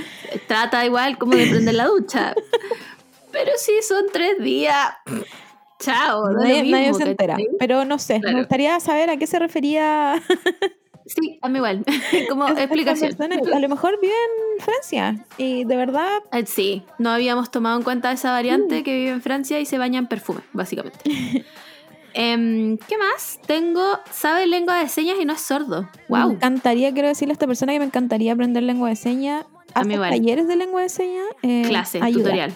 trata igual como de prender la ducha. Pero si son tres días, chao, nadie, nadie se entera. ¿cachai? Pero no sé, Claro. me gustaría saber a qué se refería *laughs* Sí, a mí igual. *laughs* *laughs* como explicación. A lo mejor vive en Francia y de verdad Eh, Sí, no habíamos tomado en cuenta esa variante que vive en Francia y se baña en perfume, básicamente. Em, ¿Qué más? Tengo, sabe lengua de señas y no es sordo. me Wow. encantaría, quiero decirle a esta persona que me encantaría aprender lengua de señas. A mí igual. talleres de lengua de señas. eh, Clase, ayuda. tutorial.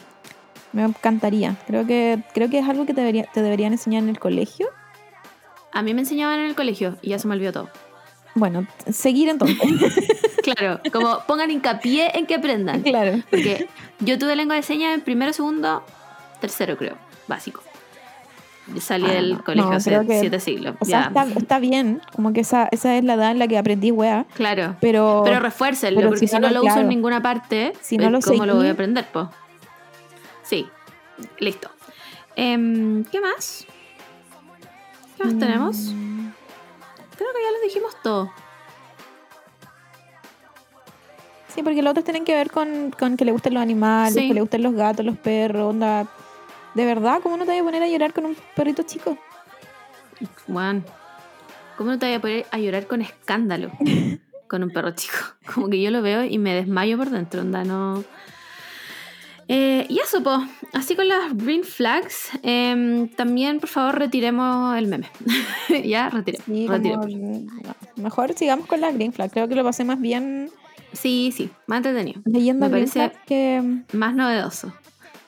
Me encantaría. Creo que, creo que es algo que te, debería, te deberían enseñar en el colegio. A mí me enseñaban en el colegio y ya se me olvidó todo. Bueno, seguir entonces. *laughs* Claro, como pongan hincapié en que aprendan. claro. Porque yo tuve lengua de señas en primero, segundo, tercero, creo, básico. Salí Ah, del no, colegio hace que- siete siglos. O sea, ya. está, está bien. Como que esa, esa es la edad en la que aprendí weá. Claro. Pero, Pero refuércenlo, porque si no lo- uso en ninguna parte, Si no lo ¿cómo lo voy a aprender, po? Listo. Em, ¿Qué más? ¿Qué más tenemos? Mm, Creo que ya lo dijimos todo. Sí, porque los otros tienen que ver con, con que le gusten los animales, Sí. que le gusten los gatos, los perros, onda. De verdad, ¿cómo no te voy a poner a llorar con un perrito chico? Juan, ¿cómo no te voy a poner a llorar con escándalo *laughs* con un perro chico? Como que yo lo veo y me desmayo por dentro, onda, no. Eh, y eso. Así con las green flags, em, también por favor retiremos el meme. *laughs* ya, retiremos. Sí, como- retiremos. no. Mejor sigamos con la Green Flag. Creo que lo pasé más bien Sí, sí, más entretenido. leyendo Me Green parece- que. Más novedoso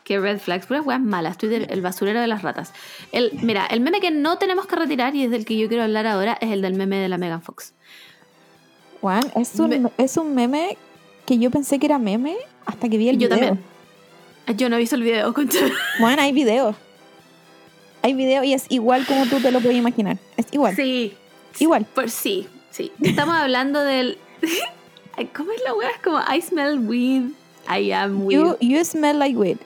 que red flags. Puras weas malas. Estoy del el basurero de las ratas. El, mira, el meme que no tenemos que retirar y es del que yo quiero hablar ahora es el del meme de la Megan Fox. Juan, es un, Me- es un meme que yo pensé que era meme hasta que vi el yo video. también. Yo no he visto el video. *laughs* Juan, hay videos. hay video y es igual como tú te lo puedes imaginar. Es igual. Sí. Igual. Por sí, sí. Estamos hablando del. ¿Cómo es la wea? Es como I smell weed, I am weed. You, you smell like weed.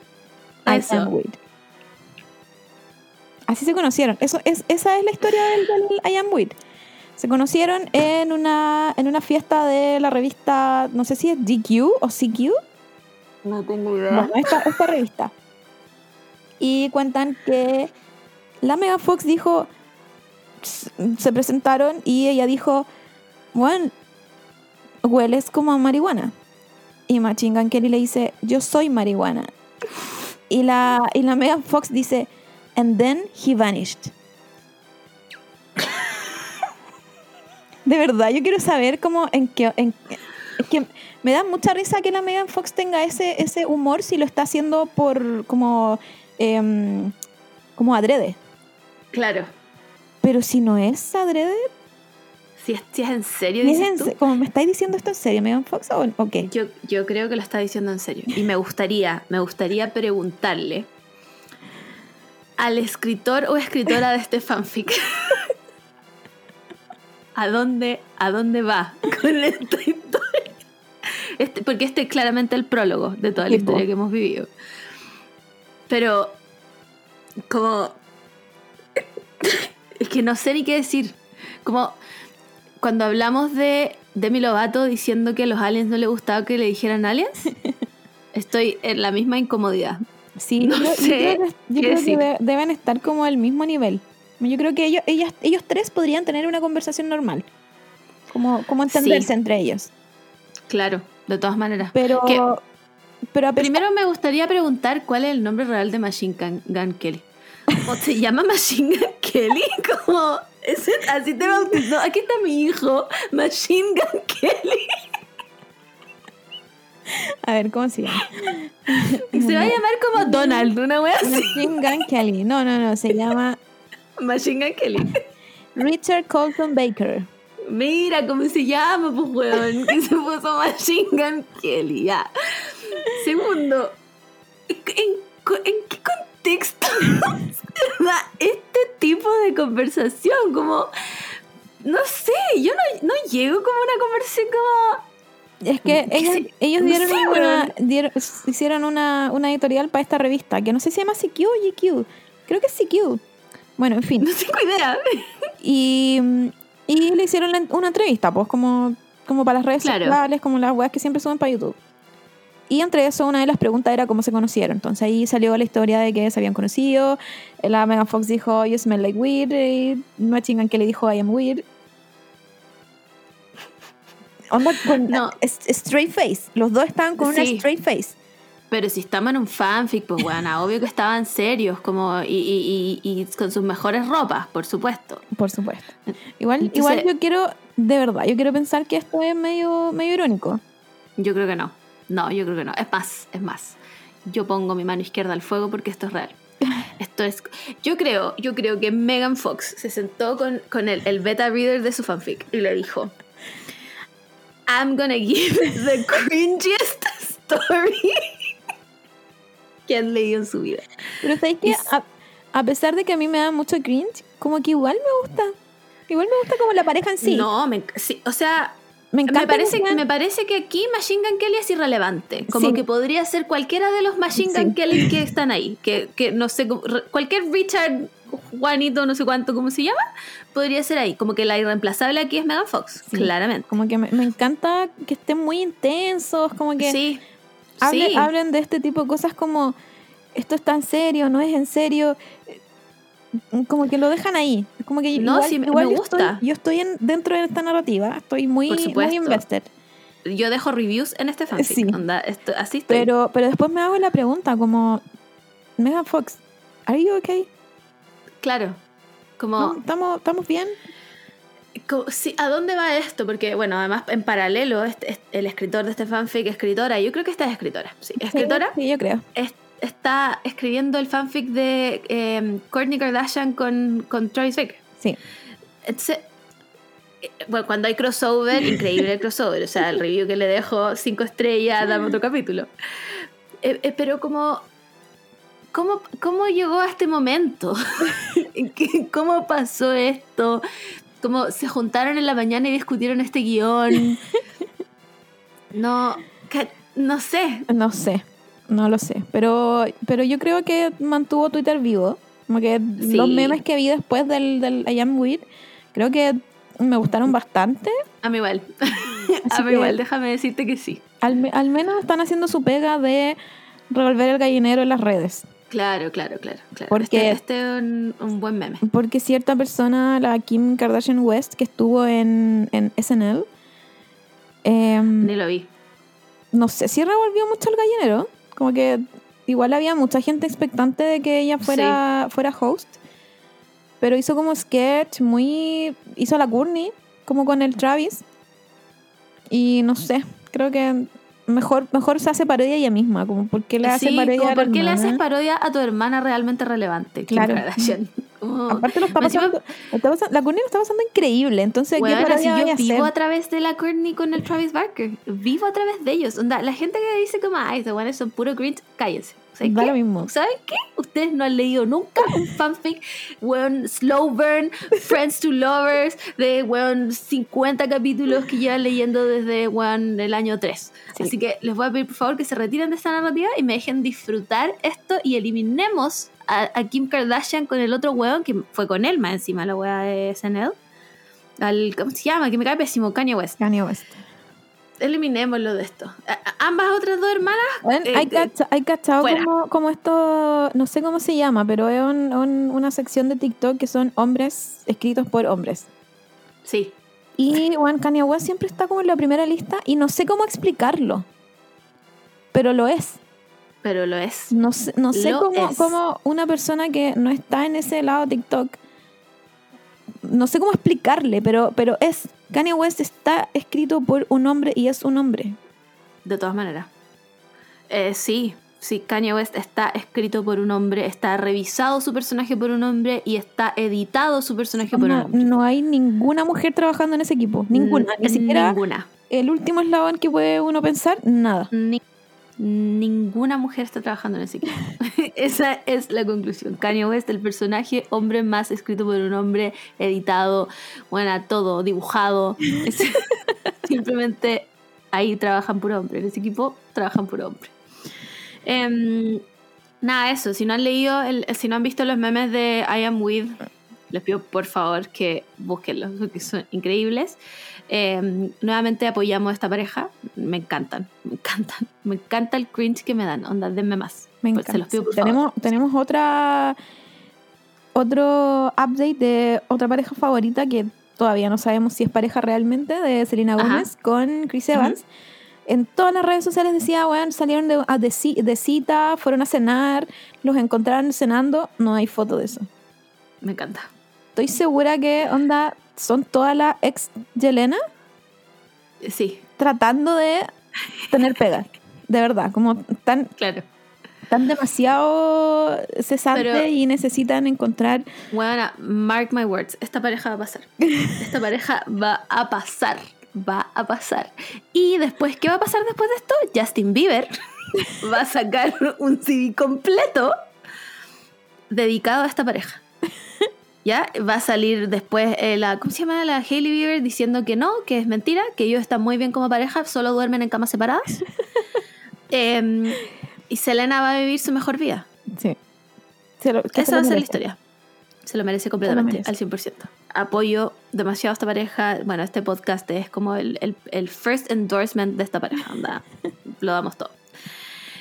I Eso. am weed. Así se conocieron. Eso es, esa es la historia del, del I am weed. Se conocieron en una, en una fiesta de la revista, no sé si es GQ o CQ. No tengo idea. Bueno, esta, esta revista. Y cuentan que la Megan Fox dijo, se presentaron y ella dijo, bueno, hueles como a marihuana. Y Machine Gun Kelly le dice, yo soy marihuana. Y la, y la Megan Fox dice, and then he vanished. *laughs* De verdad, yo quiero saber cómo, en qué, en, es que me da mucha risa que la Megan Fox tenga ese, ese humor si lo está haciendo por como, em, como adrede. Claro. Pero si no es adrede, Si es, si es en serio, ¿es dices en tú? como me estáis diciendo esto en serio, Megan Fox, o o qué? Yo, yo creo que lo está diciendo en serio. Y me gustaría, me gustaría preguntarle al escritor o escritora de este fanfic. *laughs* ¿A dónde, ¿A dónde va con esta historia? Este, porque este es claramente el prólogo de toda la historia que hemos vivido. Pero, como. *laughs* Es que no sé ni qué decir. Como cuando hablamos de Demi Lovato diciendo que a los aliens no le gustaba que le dijeran aliens, *laughs* estoy en la misma incomodidad. Sí, No yo, yo sé creo que, yo creo que decir. de- deben estar como al mismo nivel. Yo creo que ellos, ellas, ellos tres podrían tener una conversación normal. Como, como entenderse Sí. entre ellos. Claro, de todas maneras. Pero, Que- pero pesar- Primero me gustaría preguntar cuál es el nombre real de Machine Gun, Kelly. ¿O se *laughs* llama Machine Gun Kelly? *laughs* Como, así te bautizó. Aquí está mi hijo, Machine Gun Kelly. a ver, ¿cómo se llama? *laughs* Se va a llamar como Donald, una wea así. Machine Gun Kelly. No, no, no, se llama Machine Gun Kelly. Richard Colton Baker. Mira cómo se llama, pues, weón. Que se puso Machine Gun Kelly, ya. Segundo, ¿en, qué contexto se *laughs* da este tipo de conversación? Como, no sé, yo no, no llego como una conversación como... Es que ¿Qué ellos, ellos No dieron sé, una, dieron- hicieron una, una editorial para esta revista, que no sé si se llama CQ o GQ. Creo que es CQ. Bueno, en fin. No tengo idea. Y, y le hicieron la- una entrevista, pues como, como para las redes Claro. sociales, como las weas que siempre suben para YouTube. Y entre eso, una de las preguntas era cómo se conocieron. Entonces ahí salió la historia de que se habían conocido. La Megan Fox dijo, You smell like weed. Y Machine Gun Kelly dijo, I am. Onda con No. straight face. Los dos estaban con una straight face. Pero si estamos en un fanfic, pues bueno, *laughs* obvio que estaban serios, como y, y- y- y con sus mejores ropas, por supuesto. Por supuesto. Igual, Entonces- igual yo quiero, de verdad, yo quiero pensar que esto es medio, medio irónico. Yo creo que no. No, yo creo que no. Es más, es más. Yo pongo mi mano izquierda al fuego porque esto es real. *laughs* Esto es. Yo creo, yo creo que Megan Fox se sentó con, con el, el beta reader de su fanfic y le dijo: I'm gonna give the *laughs* cringiest story que han leído en su vida. Pero ¿sabéis que a, a pesar de que a mí me da mucho cringe, como que igual me gusta. Igual me gusta como la pareja en sí. No, me, sí, o sea, me encanta. me parece, que me parece que aquí Machine Gun Kelly es irrelevante. Como Sí. que podría ser cualquiera de los Machine Gun Sí. Kelly que *clears throat* están ahí. Que, que no sé, cualquier Richard, Juanito, no sé cuánto, ¿cómo se llama? Podría ser ahí. Como que la irreemplazable aquí es Megan Fox, Sí. claramente. Como que me, me encanta que estén muy intensos, como que Sí. Hablen, sí. hablen de este tipo de cosas como esto está en serio, no es en serio. eh, Como que lo dejan ahí. Como que No, igual, sí, me- igual me yo gusta. estoy, yo estoy en- dentro de esta narrativa, estoy muy, muy invested. Yo dejo reviews en este fanfic. Sí. onda, esto- así estoy. Pero, pero después me hago la pregunta como, Megan Fox, ¿are you okay? claro. Como. ¿Estamos, ¿Estamos bien? Sí, ¿a dónde va esto? Porque, bueno, además, en paralelo, este- este- el escritor de este fanfic, escritora, yo creo que esta es escritora. Sí, escritora. Sí, sí, yo creo. es- está escribiendo el fanfic de eh, Kourtney Kardashian con, con Travis Baker. Sí. Entonces, eh, bueno, cuando hay crossover, *laughs* increíble el crossover. O sea, el review que le dejo cinco estrellas, dame otro capítulo. Eh, eh, pero como, ¿cómo, ¿cómo llegó a este momento? *laughs* ¿Qué- ¿Cómo pasó esto? ¿Cómo se juntaron en la mañana y discutieron este guion? *laughs* No, no sé. No sé, no lo sé. Pero, pero yo creo que mantuvo Twitter vivo. Como que los memes que vi después del, del I Am Weird, creo que me gustaron bastante. A mí igual. *laughs* Así A mí igual, déjame decirte que sí. Al, al menos están haciendo su pega de revolver el gallinero en las redes. Claro, claro, claro. claro. Porque- Este, este es un, un buen meme. Porque cierta persona, la Kim Kardashian West, que estuvo en, en SNL, em, Ni lo vi. no sé si revolvió mucho el gallinero. Como que igual había mucha gente expectante de que ella fuera, fuera host. Pero hizo como sketch, muy. Hizo la Courtney, como con el Travis. Y no sé, creo que mejor, mejor se hace parodia ella misma. Como, ¿por qué le hace Sí, parodia como, a la ¿por qué le haces parodia a tu hermana realmente relevante? Claro. *laughs* Como- Aparte lo está pasando, está pasando- la Courtney lo está pasando increíble. Entonces, ¿qué Weona, si yo a vivo hacer? a través de la Courtney con el Travis Barker. Vivo a través de ellos. Onda, la gente que dice como, ay, estos buenos son puro cringe, cállense. ¿Saben Da qué? lo mismo. ¿Saben qué? Ustedes no han leído nunca un fanfic, weón, slow burn, Friends to Lovers, de weón 50 capítulos que llevan leyendo desde weón el año 3. Sí. Así que les voy a pedir por favor que se retiren de esta narrativa y me dejen disfrutar esto y eliminemos a, a Kim Kardashian con el otro weón que fue con él más encima, la weá de SNL. Al, ¿Cómo se llama? Que me cae pésimo, Kanye West. Kanye West. Eliminémoslo de esto. A- ambas otras dos hermanas. Bueno, eh, hay, cacha- hay cachado como, como esto, no sé cómo se llama, pero es un- un- una sección de TikTok que son hombres escritos por hombres. sí, Y Juan Kanye West siempre está como en la primera lista y no sé cómo explicarlo. Pero lo es. pero lo es. No sé, no sé cómo, cómo una persona que no está en ese lado TikTok, no sé cómo explicarle, pero, pero es. Kanye West está escrito por un hombre y es un hombre. De todas maneras. Eh, sí, sí, Kanye West está escrito por un hombre, está revisado su personaje por un hombre y está editado su personaje por un No, hombre. no hay ninguna mujer trabajando en ese equipo. Ninguna. Ni siquiera Ninguna. el último eslabón que puede uno pensar, nada. Ni- ninguna mujer está trabajando en ese equipo. *laughs* Esa es la conclusión. Kanye West, el personaje hombre más escrito por un hombre, editado, bueno, todo, dibujado. *laughs* Simplemente ahí trabajan por hombre. En ese equipo trabajan por hombre. Em, nada, eso. Si no han leído, el- si no han visto los memes de I Am With, les pido por favor que búsquenlos, porque son increíbles. Em, nuevamente apoyamos a esta pareja. Me encantan, me encantan. Me encanta el cringe que me dan. Onda, denme más. Me Pues encanta. se los pido por tenemos, favor. tenemos otra otro update de otra pareja favorita que todavía no sabemos si es pareja realmente, de Selena. Gómez con Chris Evans. En todas las redes sociales decía, bueno, salieron de, a- de de cita, fueron a cenar, los encontraron cenando. No hay foto de eso. Me encanta. Estoy segura que, onda, son todas las ex Yelena Sí, tratando de tener pega. De verdad, como tan, claro. tan demasiado cesante Pero- y necesitan encontrar Bueno, mark my words. Esta pareja va a pasar. Esta pareja va a pasar. Va a pasar. Y después, ¿qué va a pasar después de esto? Justin Bieber *laughs* va a sacar un CD completo dedicado a esta pareja. ¿Ya? Va a salir después eh, la, ¿cómo se llama? La Hailey Bieber diciendo que no, que es mentira, que ellos están muy bien como pareja, solo duermen en camas separadas. *laughs* Em, y Selena va a vivir su mejor vida. Sí. Se lo- se Esa va a ser la historia. Se lo merece completamente, merece. al 100%. Apoyo demasiado a esta pareja. Bueno, este podcast es como el, el- el first endorsement de esta pareja. Anda, *laughs* lo damos todo.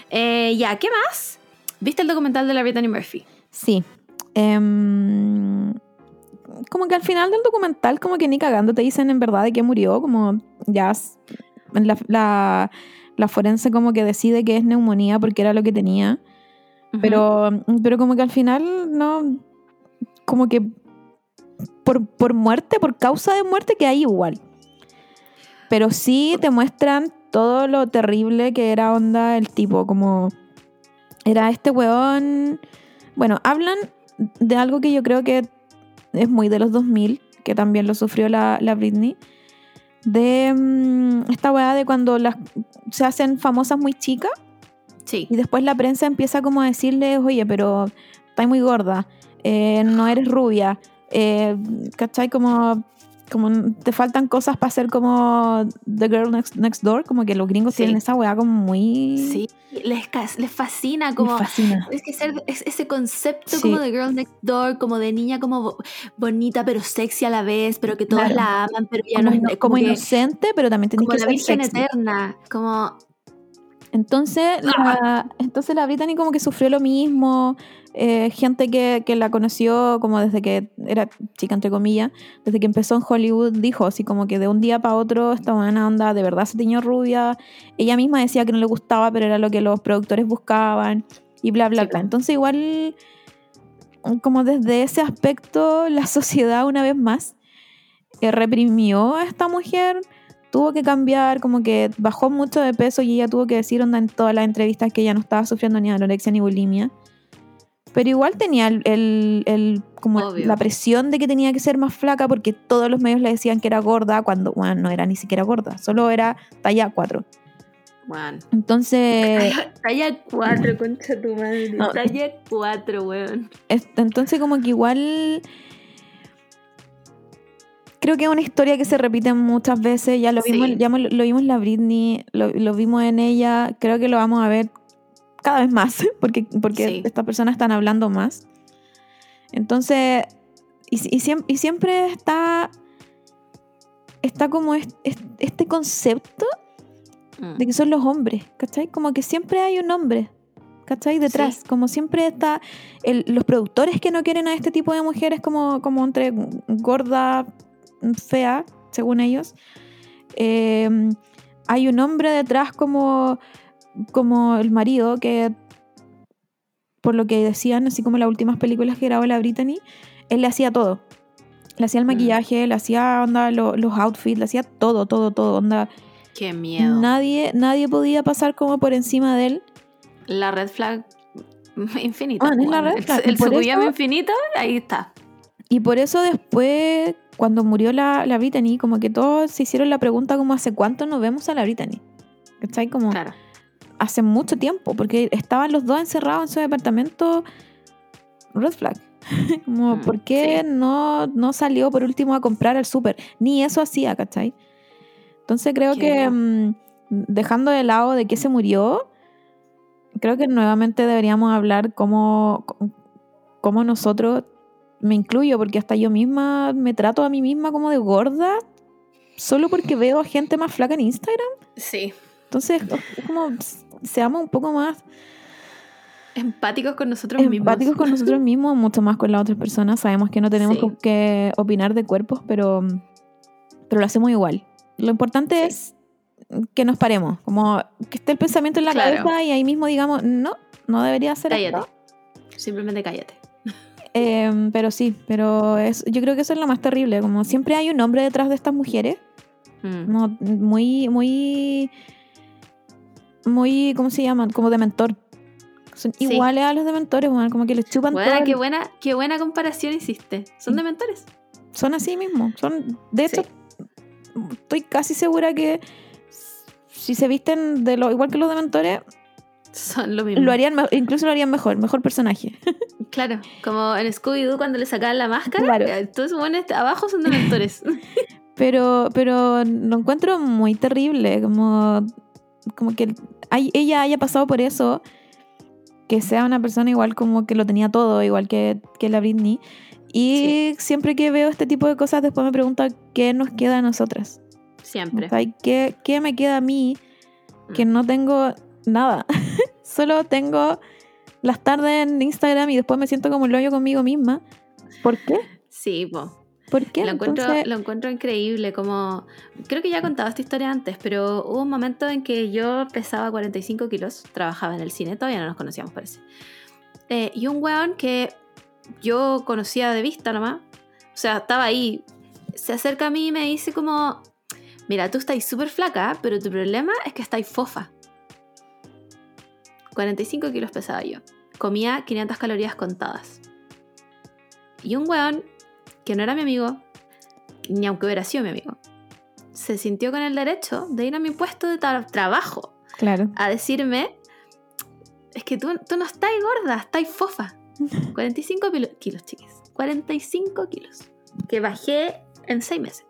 Eh, ya, ¿qué más? ¿Viste el documental de la Brittany Murphy? Sí. Em, como que al final del documental, como que ni cagando te dicen en verdad de que murió, como ya la, la forense como que decide que es neumonía porque era lo que tenía, pero, pero como que al final no, como que por, por muerte, por causa de muerte que hay igual. Pero sí te muestran todo lo terrible que era onda el tipo, como era este weón... Bueno, hablan de algo que yo creo que es muy de los 2000, que también lo sufrió la, la Britney, de mm, esta weá de cuando las se hacen famosas muy chicas Sí. Y después la prensa empieza como a decirle, oye, pero estás muy gorda, eh, no eres rubia, eh, ¿cachai? Como, como te faltan cosas para ser como The Girl Next, Next Door, como que los gringos Sí. tienen esa weá como muy... Sí, les, les fascina como... fascina. Es que ser, es ese concepto Sí. como de girl next door, como de niña como bo- bonita pero sexy a la vez, pero que Claro. la aman, pero ya Como, no es como, como que- inocente, pero también tenés como que la ser virgen sexy. eterna, como Entonces la, entonces la Brittany como que sufrió lo mismo. Eh, gente que, que la conoció como desde que era chica, entre comillas, desde que empezó en Hollywood, dijo así como que de un día para otro esta buena onda de verdad se teñió rubia. Ella misma decía que no le gustaba, pero era lo que los productores buscaban y bla, bla, Sí, bla. Entonces igual como desde ese aspecto la *laughs* sociedad una vez más eh, reprimió a esta mujer tuvo que cambiar, como que bajó mucho de peso y ella tuvo que decir onda en todas las entrevistas que ella no estaba sufriendo ni anorexia ni bulimia. Pero igual tenía el, el- el- como Obvio. la presión de que tenía que ser más flaca porque todos los medios le decían que era gorda cuando bueno, no era ni siquiera gorda, solo era talla 4. Juan. Entonces, *laughs* Talla 4, concha tu madre. No. Talla 4, weón. es- entonces como que igual creo que es una historia que se repite muchas veces, ya lo Sí. vimos, ya lo, vimos en la Britney, lo, lo vimos en ella, creo que lo vamos a ver cada vez más, *laughs* porque, porque Sí. estas personas están hablando más. Entonces, y, y siem- y siempre está, está como es- es- este concepto Mm. de que son los hombres, ¿cachai? Como que siempre hay un hombre, ¿cachai? Detrás, Sí. como siempre está el- los productores que no quieren a este tipo de mujeres como, como entre gorda, fea, según ellos. Eh, hay un hombre detrás como, como el marido que, por lo que decían, así como las últimas películas que grabó la Brittany, él le hacía todo. Le hacía el Mm. maquillaje, le hacía onda, lo- los outfits, le hacía todo, todo, todo. Onda, Qué miedo. Nadie, nadie podía pasar como por encima de él. La red flag *laughs* infinita. Ah, es la red flag. El, el eso- infinito, ahí está. Y por eso después, cuando murió la, la Brittany, como que todos se hicieron la pregunta como hace cuánto nos vemos a la Brittany. ¿Cachai? Como Claro. Hace mucho tiempo, porque estaban los dos encerrados en su departamento. Red flag. *laughs* como, Mm, ¿por qué sí. no, no salió por último a comprar al súper? Ni eso hacía, ¿cachai? Entonces creo Qué que mm, dejando de lado de que se murió, creo que nuevamente deberíamos hablar cómo, cómo nosotros, me incluyo, porque hasta yo misma me trato a mí misma como de gorda, solo porque veo a gente más flaca en Instagram. Sí. Entonces, es como seamos un poco más Empáticos con nosotros empáticos mismos. con nosotros *laughs* mismos, mucho más con las otras personas. Sabemos que no tenemos Sí. que opinar de cuerpos, pero, pero lo hacemos igual. Lo importante Sí. es que nos paremos, como que esté el pensamiento en la Claro. cabeza y ahí mismo digamos, no, no debería ser Cállate. esto. Simplemente cállate. *laughs* Eh, pero sí, pero es, yo creo que eso es lo más terrible, como siempre hay un hombre detrás de estas mujeres, Mm. muy, muy, muy, ¿cómo se llaman? Como de mentor. Son Sí. iguales a los dementores, bueno, como que les chupan todo el- qué buena, qué buena comparación hiciste. Son Sí. dementores. son así mismo. Son, de hecho, estoy casi segura que si se visten de lo igual que los dementores, Son lo mismo. lo harían, incluso lo harían mejor, mejor personaje. *laughs* Claro, como en Scooby-Doo cuando le sacaban la máscara. Claro. eh, Todos esos buenos abajo son dementores. *laughs* Pero, pero lo encuentro muy terrible, como, como que hay- ella haya pasado por eso, que sea una persona igual como que lo tenía todo, igual que, que la Britney. Y siempre que veo este tipo de cosas, después me pregunto qué nos queda a nosotras. Siempre. ¿cachai? ¿Qué, ¿Qué me queda a mí que Mm. no tengo nada? *laughs* Solo tengo las tardes en Instagram y después me siento como el hoyo conmigo misma. ¿Por qué? Sí, po. ¿Por qué? Lo encuentro, Entonces, lo encuentro increíble, como creo que ya he contado esta historia antes, pero hubo un momento en que yo pesaba 45 kilos, trabajaba en el cine, todavía no nos conocíamos parece. Eh, y un weón que yo conocía de vista nomás, o sea, estaba ahí, se acerca a mí y me dice como, mira, tú estás súper flaca, pero tu problema es que estás fofa. 45 kilos pesaba yo, comía 500 calorías contadas. Y un weón que no era mi amigo, ni aunque hubiera sido mi amigo, se sintió con el derecho de ir a mi puesto de tra- trabajo claro. a decirme, es que tú, tú no estás gorda, estás fofa. *laughs* 45 pilo- kilos, chiquis. 45 kilos. Que bajé en 6 meses.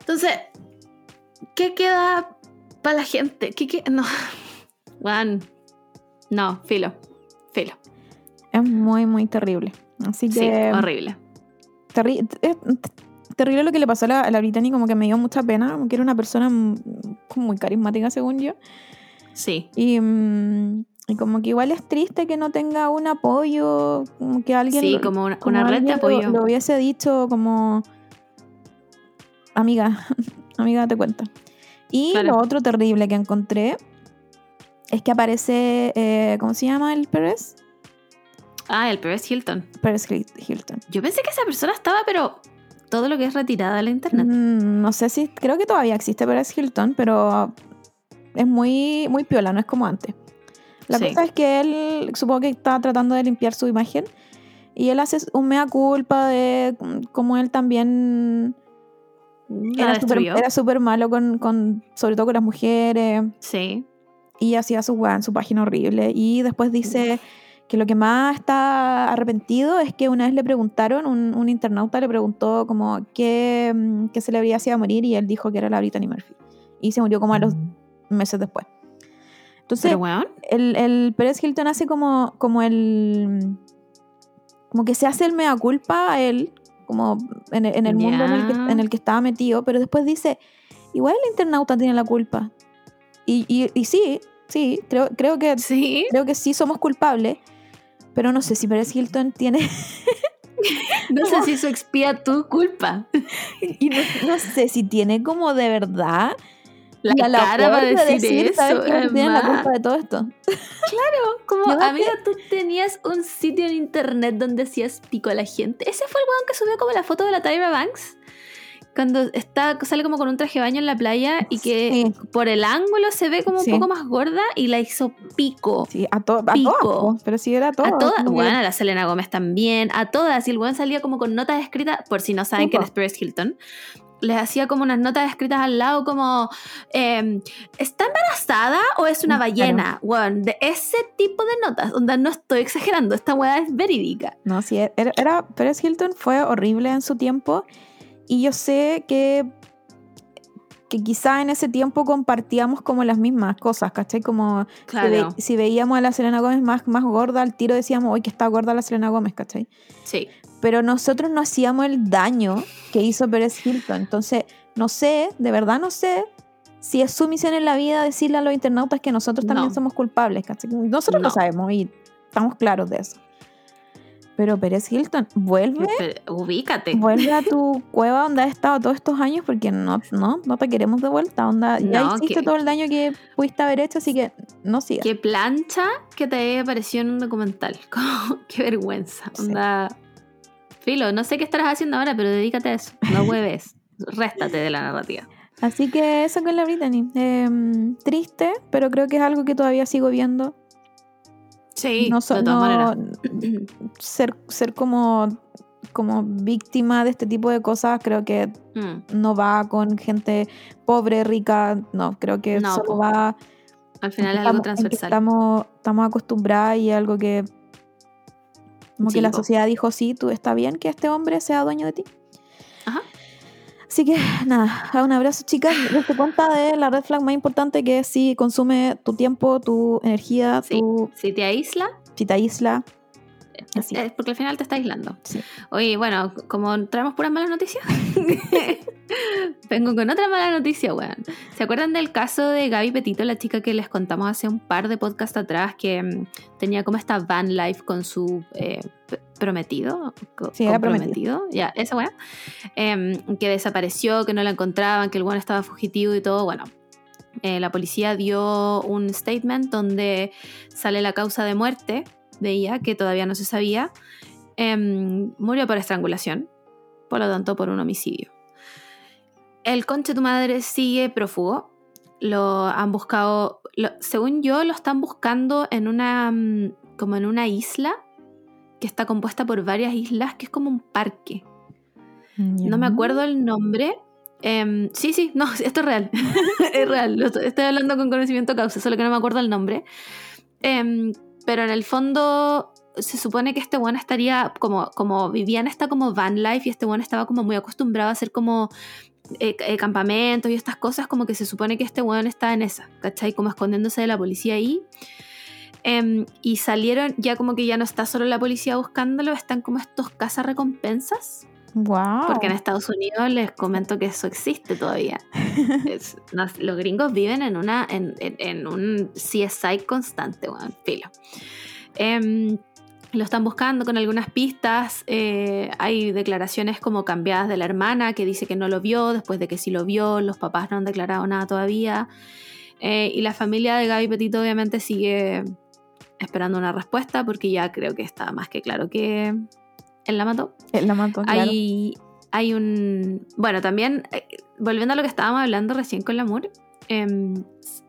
Entonces, ¿qué queda para la gente? ¿Qué queda? No. *laughs* Juan. No, filo. Filo. Es muy, muy terrible. Así Sí, que. horrible. Terri- es terrible lo que le pasó a la, a la Brittany, como que me dio mucha pena, como que era una persona muy carismática, según yo. Sí. Y, mm, y como que igual es triste que no tenga un apoyo, como que alguien. Sí, lo- como una, como una red de apoyo. Lo, lo hubiese dicho como. Amiga, *laughs* amiga, te cuento. Y Claro. lo otro terrible que encontré es que aparece. eh, ¿Cómo se llama el Pérez? Ah, el Pérez Hilton. Pérez Hilton. Yo pensé que esa persona estaba, pero todo lo que es retirada de la internet. Mm, no sé si, creo que todavía existe Pérez Hilton, pero es muy, muy piola, no es como antes. La Sí. cosa es que él, supongo que está tratando de limpiar su imagen y él hace un mea culpa de mm, cómo él también era súper era malo con, con, sobre todo con las mujeres Sí. y hacía su weá en su página horrible y después dice que lo que más está arrepentido es que una vez le preguntaron, un, un internauta le preguntó como qué, mm, qué celebridad se iba a morir y él dijo que era la Brittany Murphy y se murió como a los meses después. Entonces, weón. el, el Pérez Hilton hace como, como el. Como que se hace el mea culpa a él, como en, el- en el mundo en el, que, en el que estaba metido, pero después dice: igual el internauta tiene la culpa. Y, y, y sí, sí, creo, creo, que, Sí. creo que sí somos culpables, pero no sé si Pérez Hilton tiene. *laughs* No sé si eso expía tu culpa. y no, no sé si tiene como de verdad. La, la cara para de decir, ¿sabes eso. quién tiene la además. culpa de todo esto? Como, Llévate- amiga, tú tenías un sitio en internet donde hacías pico a la gente. Ese fue el weón que subió como la foto de la Tyra Banks. Cuando está, sale como con un traje de baño en la playa y que Sí. por el ángulo se ve como Sí. un poco más gorda y la hizo pico. Sí, a, to a Pico. todas, po, pero sí era a todas. A todas, que- bueno, a la Selena Gómez también, a todas. Y el weón salía como con notas escritas, por si no saben Sí, po. es Paris Hilton. Les hacía como unas notas escritas al lado, como: eh, ¿Está embarazada o es una Mm, ballena? Weón, de ese tipo de notas. Onda, no estoy exagerando, esta weá es verídica. No, sí, era, era Pérez Hilton fue horrible en su tiempo y yo sé que que quizá en ese tiempo compartíamos como las mismas cosas, ¿cachai? Como si, ve- si veíamos a la Selena Gómez más, más gorda, al tiro decíamos, hoy que está gorda la Selena Gómez, ¿cachai? Sí. Pero nosotros no hacíamos el daño que hizo Pérez Hilton. Entonces, no sé, de verdad no sé si es su misión en la vida decirle a los internautas que nosotros también No. somos culpables, ¿cachai? Nosotros lo No. sabemos y estamos claros de eso. Pero Pérez Hilton, vuelve, Pero Ubícate. vuelve a tu *laughs* cueva donde has estado todos estos años porque no, no, no te queremos de vuelta. Onda, ya No, hiciste que- todo el daño que pudiste haber hecho, así que no sigas. Qué plancha que te apareció en un documental. *laughs* Qué vergüenza. Sí. Onda. Filo, no sé qué estarás haciendo ahora, pero dedícate a eso. No *laughs* hueves. Réstate de la narrativa. Así que eso con la Brittany. Em, triste, pero creo que es algo que todavía sigo viendo. Sí, no, so- de todas no- maneras. ser, ser como, como víctima de este tipo de cosas creo que Mm. no va con gente pobre, rica, no, creo que No, solo po. va Al final es algo transversal. Estamos, estamos acostumbradas y algo que como Sí, que la po. sociedad dijo, sí, tú está bien que este hombre sea dueño de ti. Así que nada, un abrazo chicas. Date cuenta de la red flag más importante que es si consume tu tiempo, tu energía, Sí. tu Si te aísla, si te aísla. Así. es porque al final te está aislando. Sí. Oye, bueno, como traemos puras malas noticias, *laughs* vengo con otra mala noticia, weón. ¿Se acuerdan del caso de Gaby Petito, la chica que les contamos hace un par de podcasts atrás, que mm, tenía como esta van life con su eh, prometido? Sí, era comprometido. Ya, esa weá. Em, que desapareció, que no la encontraban, que el weón estaba fugitivo y todo. Bueno, eh, la policía dio un statement donde sale la causa de muerte de ella, que todavía no se sabía. Em, murió por estrangulación, por lo tanto por un homicidio. El conche tu madre sigue prófugo. Lo han buscado, lo- según yo, lo están buscando en una, mm, como en una isla que está compuesta por varias islas, que es como un parque. No me acuerdo el nombre. Em, sí, sí, no, *laughs* esto es real. *laughs* es real. Estoy, hablando con conocimiento causa, solo que no me acuerdo el nombre. Em, pero en el fondo se supone que este bueno estaría como, como vivía en esta como van life y este bueno estaba como muy acostumbrado a hacer como eh, eh, campamentos y estas cosas, como que se supone que este weón está en esa, ¿cachai? Como escondiéndose de la policía ahí. Em, y salieron, ya como que ya no está solo la policía buscándolo, están como estos cazarrecompensas. Wow. Porque en Estados Unidos les comento que eso existe todavía. *laughs* Es- los gringos viven en, una, en, en- en un CSI constante, weón, filo. Em, lo están buscando con algunas pistas. eh, hay declaraciones como cambiadas de la hermana que dice que no lo vio, después de que sí lo vio, los papás no han declarado nada todavía. Eh, y la familia de Gaby Petito obviamente sigue esperando una respuesta porque ya creo que está más que claro que él la mató. Él la mató, claro. Hay, hay un. Bueno, también, eh, volviendo a lo que estábamos hablando recién con Lamour. em,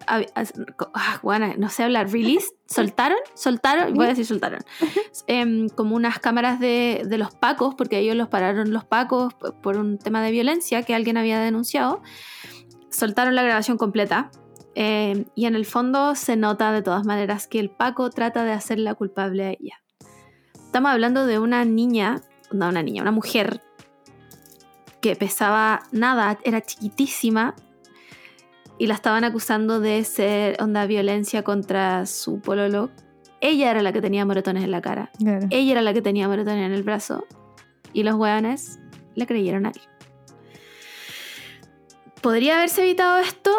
hab- as- co- ah, bueno, no sé hablar. Release, *laughs* soltaron, soltaron, voy a decir soltaron. *laughs* Em, como unas cámaras de, de los pacos, porque ellos los pararon los pacos p- por un tema de violencia que alguien había denunciado. Soltaron la grabación completa. em, y en el fondo se nota de todas maneras que el Paco trata de hacerla culpable a ella. Estamos hablando de una niña, no una niña, una mujer que pesaba nada, era chiquitísima y la estaban acusando de ser onda violencia contra su pololo. Ella era la que tenía moretones en la cara, Claro. ella era la que tenía moretones en el brazo y los hueones le creyeron a él. ¿Podría haberse evitado esto?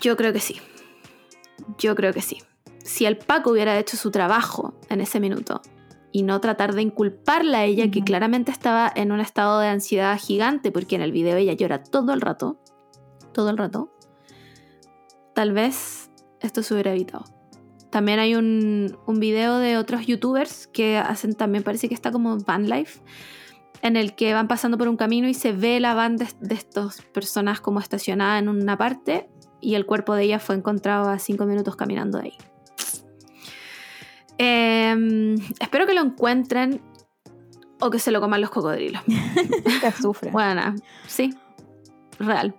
Yo creo que sí. Yo creo que sí. Si el Paco hubiera hecho su trabajo en ese minuto y no tratar de inculparla a ella, que claramente estaba en un estado de ansiedad gigante, porque en el video ella llora todo el rato, todo el rato, tal vez esto se hubiera evitado. También hay un, un video de otros youtubers que hacen también, parece que está como van life, en el que van pasando por un camino y se ve la van de, de estas personas como estacionada en una parte y el cuerpo de ella fue encontrado a cinco minutos caminando de ahí. Em, espero que lo encuentren o que se lo coman los cocodrilos. *laughs* Que sufre. Buena, sí, real,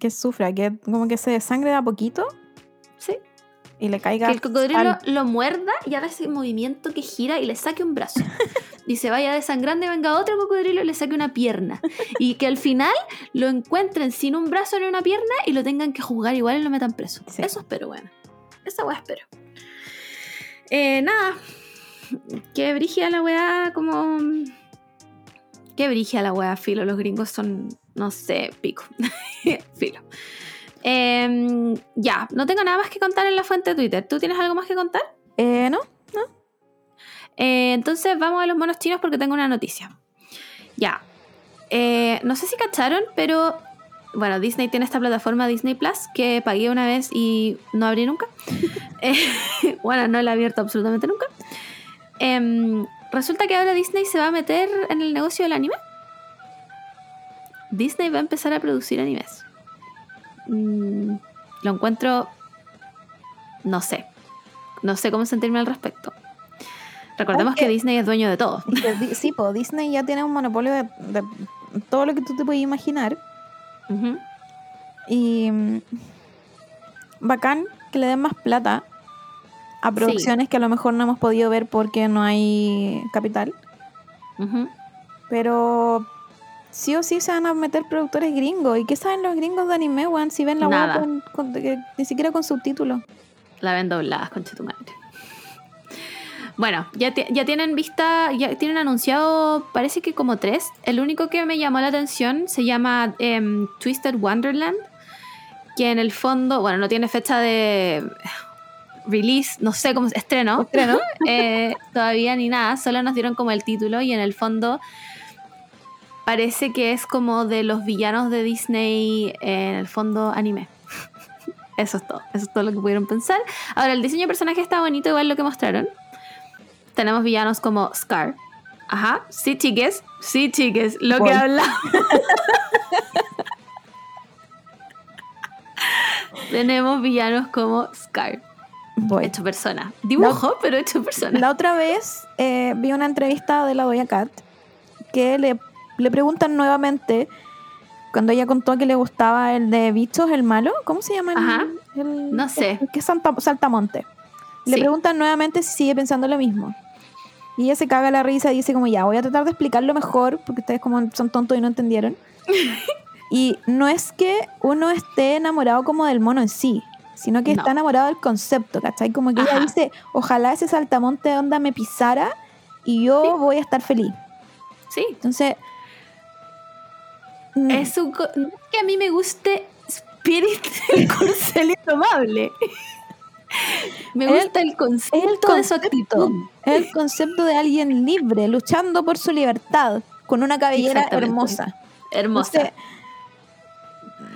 Que sufra, que como que se desangre de a poquito sí. y le caiga. Que el cocodrilo al- lo muerda y haga ese movimiento que gira y le saque un brazo. *laughs* Y se vaya desangrando y venga otro cocodrilo y le saque una pierna. Y que al final lo encuentren sin un brazo ni una pierna y lo tengan que juzgar igual y lo metan preso. Sí. Eso espero, bueno. Esa weá espero. Eh, nada. Qué brigia la weá, como. Qué brigia la weá, filo. Los gringos son, no sé, pico. *laughs* filo. Em, ya, no tengo nada más que contar en la fuente de Twitter. ¿Tú tienes algo más que contar? Eh, ¿no? Eh, entonces vamos a los monos chinos porque tengo una noticia. Ya. Eh, no sé si cacharon, pero bueno, Disney tiene esta plataforma Disney Plus que pagué una vez y no abrí nunca. *laughs* Eh, *laughs* bueno, no la he abierto absolutamente nunca. Em, resulta que ahora Disney se va a meter en el negocio del anime. Disney va a empezar a producir animes. Mm, lo encuentro. No sé. No sé cómo sentirme al respecto. Recordemos Aunque- que Disney es dueño de todo. Sí, pues Disney ya tiene un monopolio de, de todo lo que tú te puedes imaginar. Ujú. Y mm, bacán que le den más plata a producciones que a lo mejor no hemos podido ver porque no hay capital. Ujú. Pero sí o sí se van a meter productores gringos. ¿Y qué saben los gringos de anime, weón? Si ven la web ni siquiera con subtítulos. La ven dobladas, concha tu madre. Bueno, ya, ya tienen vista, ya tienen anunciado, parece que como tres. El único que me llamó la atención se llama em, Twisted Wonderland, que en el fondo, bueno, no tiene fecha de release, no sé cómo, estreno, Estreno. *laughs* eh, todavía ni nada, solo nos dieron como el título y en el fondo parece que es como de los villanos de Disney, eh, en el fondo anime. *laughs* Eso es todo, eso es todo lo que pudieron pensar. Ahora, el diseño de personaje está bonito, igual lo que mostraron. Tenemos villanos como Scar. Ajá, sí, chiques, sí, chiques, lo que habla. *laughs* Tenemos villanos como Scar, Voy. hecho persona. Dibujo, pero hecho persona. La otra vez eh, vi una entrevista de la Doya Cat que le, le preguntan nuevamente cuando ella contó que le gustaba el de bichos, el malo. ¿Cómo se llama? el- Ajá. el- No sé. el que es Santa- Saltamonte. Le Sí. preguntan nuevamente si sigue pensando lo mismo. Y ella se caga la risa y dice como, ya, voy a tratar de explicarlo mejor, porque ustedes como son tontos y no entendieron. *laughs* y no es que uno esté enamorado como del mono en sí, sino que No. está enamorado del concepto, ¿cachai? Como que ella dice, ojalá ese saltamonte de onda me pisara y yo Sí. voy a estar feliz. Sí. Entonces... mm, Es un que a mí me guste Spirit *laughs* el corcel indomable. Me gusta el concepto, el de su actitud. El concepto de alguien libre, luchando por su libertad, con una cabellera hermosa. Hermosa. Entonces,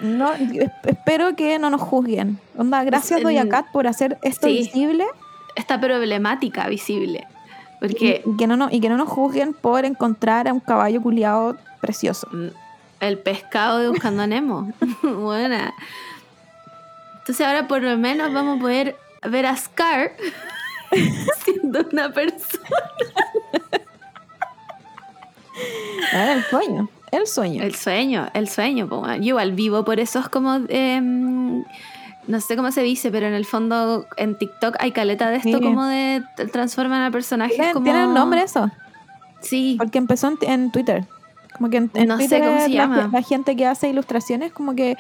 no, es- espero que no nos juzguen. Onda, gracias el- Cat por hacer esto sí. visible Esta problemática visible. y, Porque y que no, nos- y que no nos juzguen por encontrar a un caballo culiado precioso. mm, el pescado de Buscando a Nemo. *laughs* Buena. Entonces ahora por lo menos vamos a poder ver a Scar *laughs* siendo una persona. Ah, el sueño, el sueño. El sueño, el sueño. Yo igual vivo por esos como... em, no sé cómo se dice, pero en el fondo en TikTok hay caleta de esto Sí. como de transforman a personajes ¿Tiene, como... tiene un nombre eso? Sí, Porque empezó en, en Twitter. Como que en, en No sé cómo se la, llama. la gente que hace ilustraciones como que...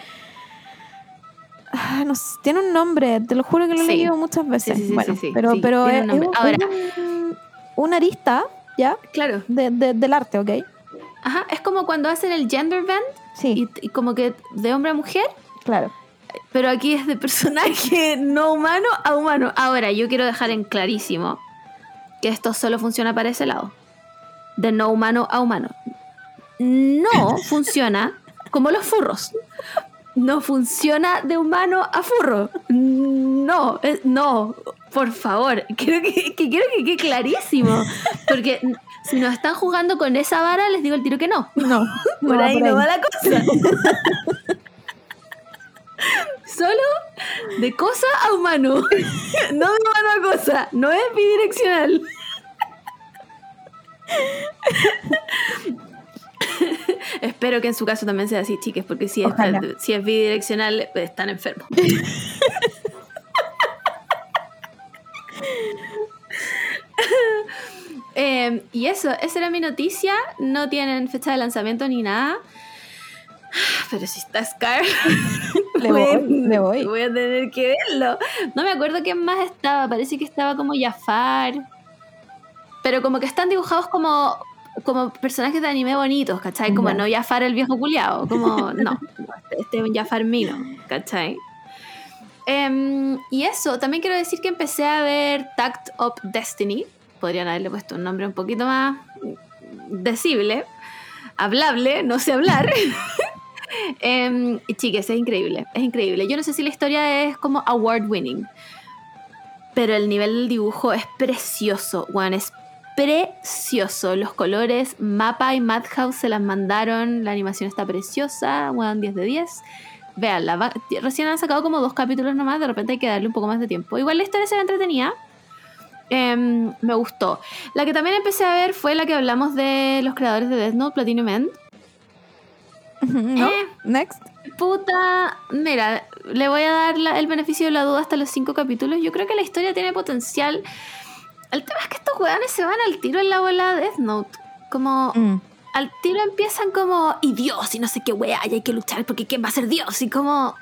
ah, no sé, tiene un nombre, te lo juro que lo he Sí. leído muchas veces. sí, sí, bueno, sí, sí, pero, pero tiene es, es un- Ahora- un- una arista, ¿ya? claro. De, de- del arte, ¿ok? Ajá, es como cuando hacen el gender bend Sí, y, y como que de hombre a mujer, claro. pero aquí es de personaje *laughs* no humano a humano. Ahora, yo quiero dejar en clarísimo que esto solo funciona para ese lado. De no humano a humano. No *laughs* funciona como los furros. No funciona de humano a furro. No, eh, no, por favor. *laughs* Quiero que, que quiero que quede clarísimo. Porque si nos están jugando con esa vara, les digo el tiro que no. No, *laughs* Por no, ahí no va la cosa. *laughs* Solo de cosa a humano. No de humano a cosa. No es bidireccional. *laughs* Espero que en su caso también sea así, chiques, porque si es, si es bidireccional, están enfermos. *laughs* Eh, y eso, esa era mi noticia. No tienen fecha de lanzamiento ni nada. Pero si está Scar, *laughs* Le voy, le voy. voy a tener que verlo. No me acuerdo quién más estaba. Parece que estaba como Jafar. Pero como que están dibujados como, como personajes de anime bonitos, ¿cachai? Como Ya. no Jafar el viejo culiao. Como, *laughs* no. Este es un Jafar Mino, ¿cachai? Em, y eso, también quiero decir que empecé a ver Tact Up Destiny. Podrían haberle puesto un nombre un poquito más decible, hablable, no sé hablar. *laughs* Y chiques, es increíble, es increíble. Yo no sé si la historia es como award winning, pero el nivel del dibujo es precioso, Juan, es precioso. Los colores, Mapa y Madhouse se las mandaron, la animación está preciosa, Juan, 10 de 10. Veanla, va- recién han sacado como dos capítulos nomás, de repente hay que darle un poco más de tiempo. Igual la historia se ve entretenida. Em, me gustó. La que también empecé a ver fue la que hablamos de los creadores de Death Note, Platinum End. ¿No? Eh. Next. Puta, mira, le voy a dar la- el beneficio de la duda hasta los cinco capítulos. Yo creo que la historia tiene potencial. El tema es que estos weones se van al tiro en la bola de Death Note. Como Mm. al tiro empiezan como, y Dios, y no sé qué wea, y hay que luchar porque ¿quién va a ser Dios? Y como,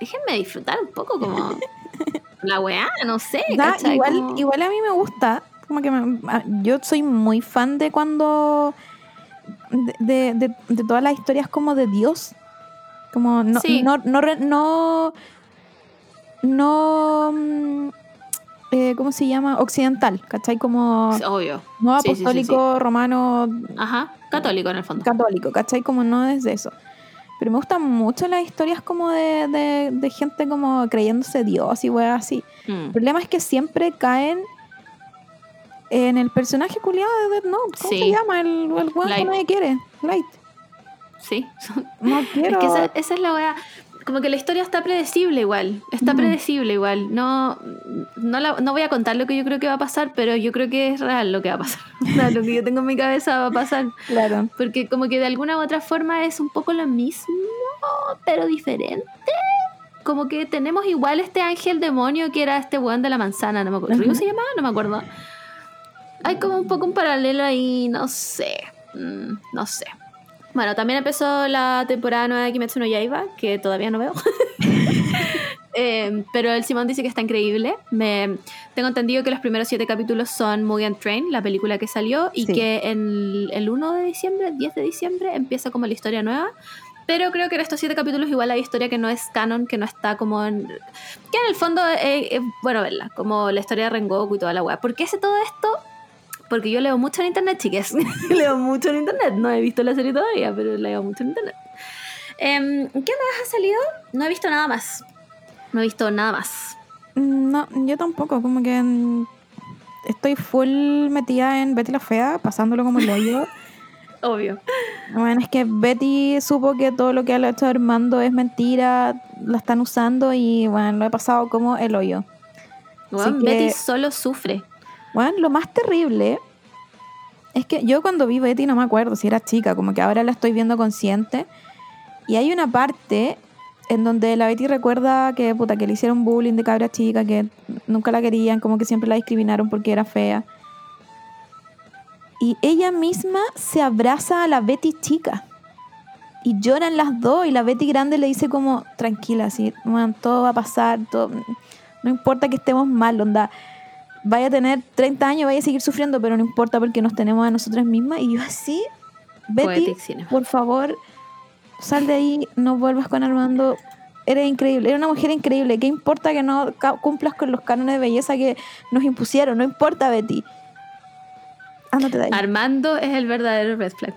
déjenme disfrutar un poco como *laughs* la wea, no sé. Igual, Como- igual a mí me gusta. Como que me- yo soy muy fan de cuando. de, de, de- de todas las historias como de Dios. Como no. Sí. No, no, no, no, mm, eh, ¿Cómo se llama? Occidental, ¿cachai? Como Obvio. no Sí, sí, sí, apostólico, romano, Ajá, católico en el fondo. católico, ¿cachai? Como no desde eso. Pero me gustan mucho las historias como de, de, de gente como creyéndose Dios y weas así. Mm. El problema es que siempre caen en el personaje culiado de Death Note. ¿Cómo se llama? El, el weón que nadie quiere. Light. Sí, *laughs* No quiero. Es que esa, esa es la weá. Como que la historia está predecible igual. Está Mm. predecible igual. No, no, la- no voy a contar lo que yo creo que va a pasar, pero yo creo que es real lo que va a pasar. *laughs* Lo que yo tengo en mi cabeza va a pasar. Claro. Porque como que de alguna u otra forma es un poco lo mismo, pero diferente. como que tenemos igual este ángel demonio que era este weón de la manzana, no me acuerdo. ¿Ryu se llamaba? No me acuerdo. Hay como un poco un paralelo ahí, no sé. Mm, no sé. Bueno, también empezó la temporada nueva de Kimetsu no Yaiba, que todavía no veo. *laughs* Eh, pero el Simón dice que está increíble. Me, tengo entendido que los primeros siete capítulos son Mugen Train, la película que salió, y Sí. que en el 1 de diciembre, 10 de diciembre, empieza como la historia nueva. Pero creo que en estos siete capítulos igual hay historia que no es canon, que no está como en... Que en el fondo es bueno verla, como la historia de Rengoku y toda la weá. ¿Por qué sé todo esto? Porque yo leo mucho en internet, chicas. *laughs* leo mucho en internet. No he visto la serie todavía, pero leo mucho en internet. Em, ¿Qué más ha salido? No he visto nada más. No he visto nada más. Mm, No, yo tampoco, como que mm, estoy full metida en Betty la Fea, pasándolo como el hoyo. *laughs* Obvio. Bueno, es que Betty supo que todo lo que le ha hecho Armando es mentira, la están usando y bueno, lo he pasado como el hoyo. Que- Betty solo sufre. Bueno, lo más terrible es que yo cuando vi Betty no me acuerdo si era chica, como que ahora la estoy viendo consciente. Y hay una parte en donde la Betty recuerda que, puta, que le hicieron bullying de cabra chica, que nunca la querían, como que siempre la discriminaron porque era fea. Y ella misma se abraza a la Betty chica. Y lloran las dos y la Betty grande le dice como, tranquila, así, "Man, todo va a pasar, todo, no importa que estemos mal, onda vaya a tener 30 años, vaya a seguir sufriendo, pero no importa porque nos tenemos a nosotras mismas. Y yo así, Betty, por favor, sal de ahí, no vuelvas con Armando. Eres increíble, eres una mujer increíble. ¿Qué importa que no cumplas con los cánones de belleza que nos impusieron? No importa, Betty. Ándate de ahí. Armando es el verdadero red flag.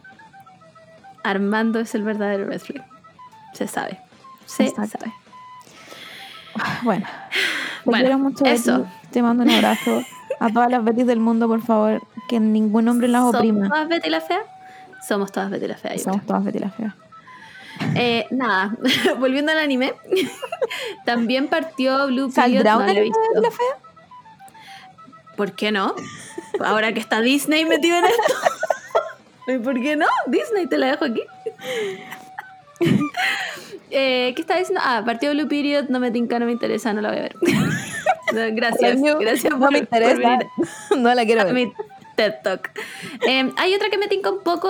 Armando es el verdadero red flag. Se sabe. Se Exacto. sabe. bueno, te Bueno, mucho, Betty. Te mando un abrazo. A todas las Bettys del mundo, por favor, que ningún hombre las ¿Somos oprima. todas Betty la Fea? Somos todas Betty la Fea. Somos todas Betty la fea. Eh, nada, *laughs* volviendo al anime, *laughs* también partió Blue Period. ¿Saldrá no una lo he Betty visto. la fea? ¿Por qué no? Ahora que está Disney metido en esto. *laughs* ¿Y ¿Por qué no? Disney, te la dejo aquí. Eh, ¿Qué estaba diciendo? Ah, partió Blue Period, no me tinca, no me interesa, no la voy a ver. No, gracias, gracias No por, me interesa. *laughs* No la quiero a ver. mi TED Talk. Eh, hay otra que me tinca un poco.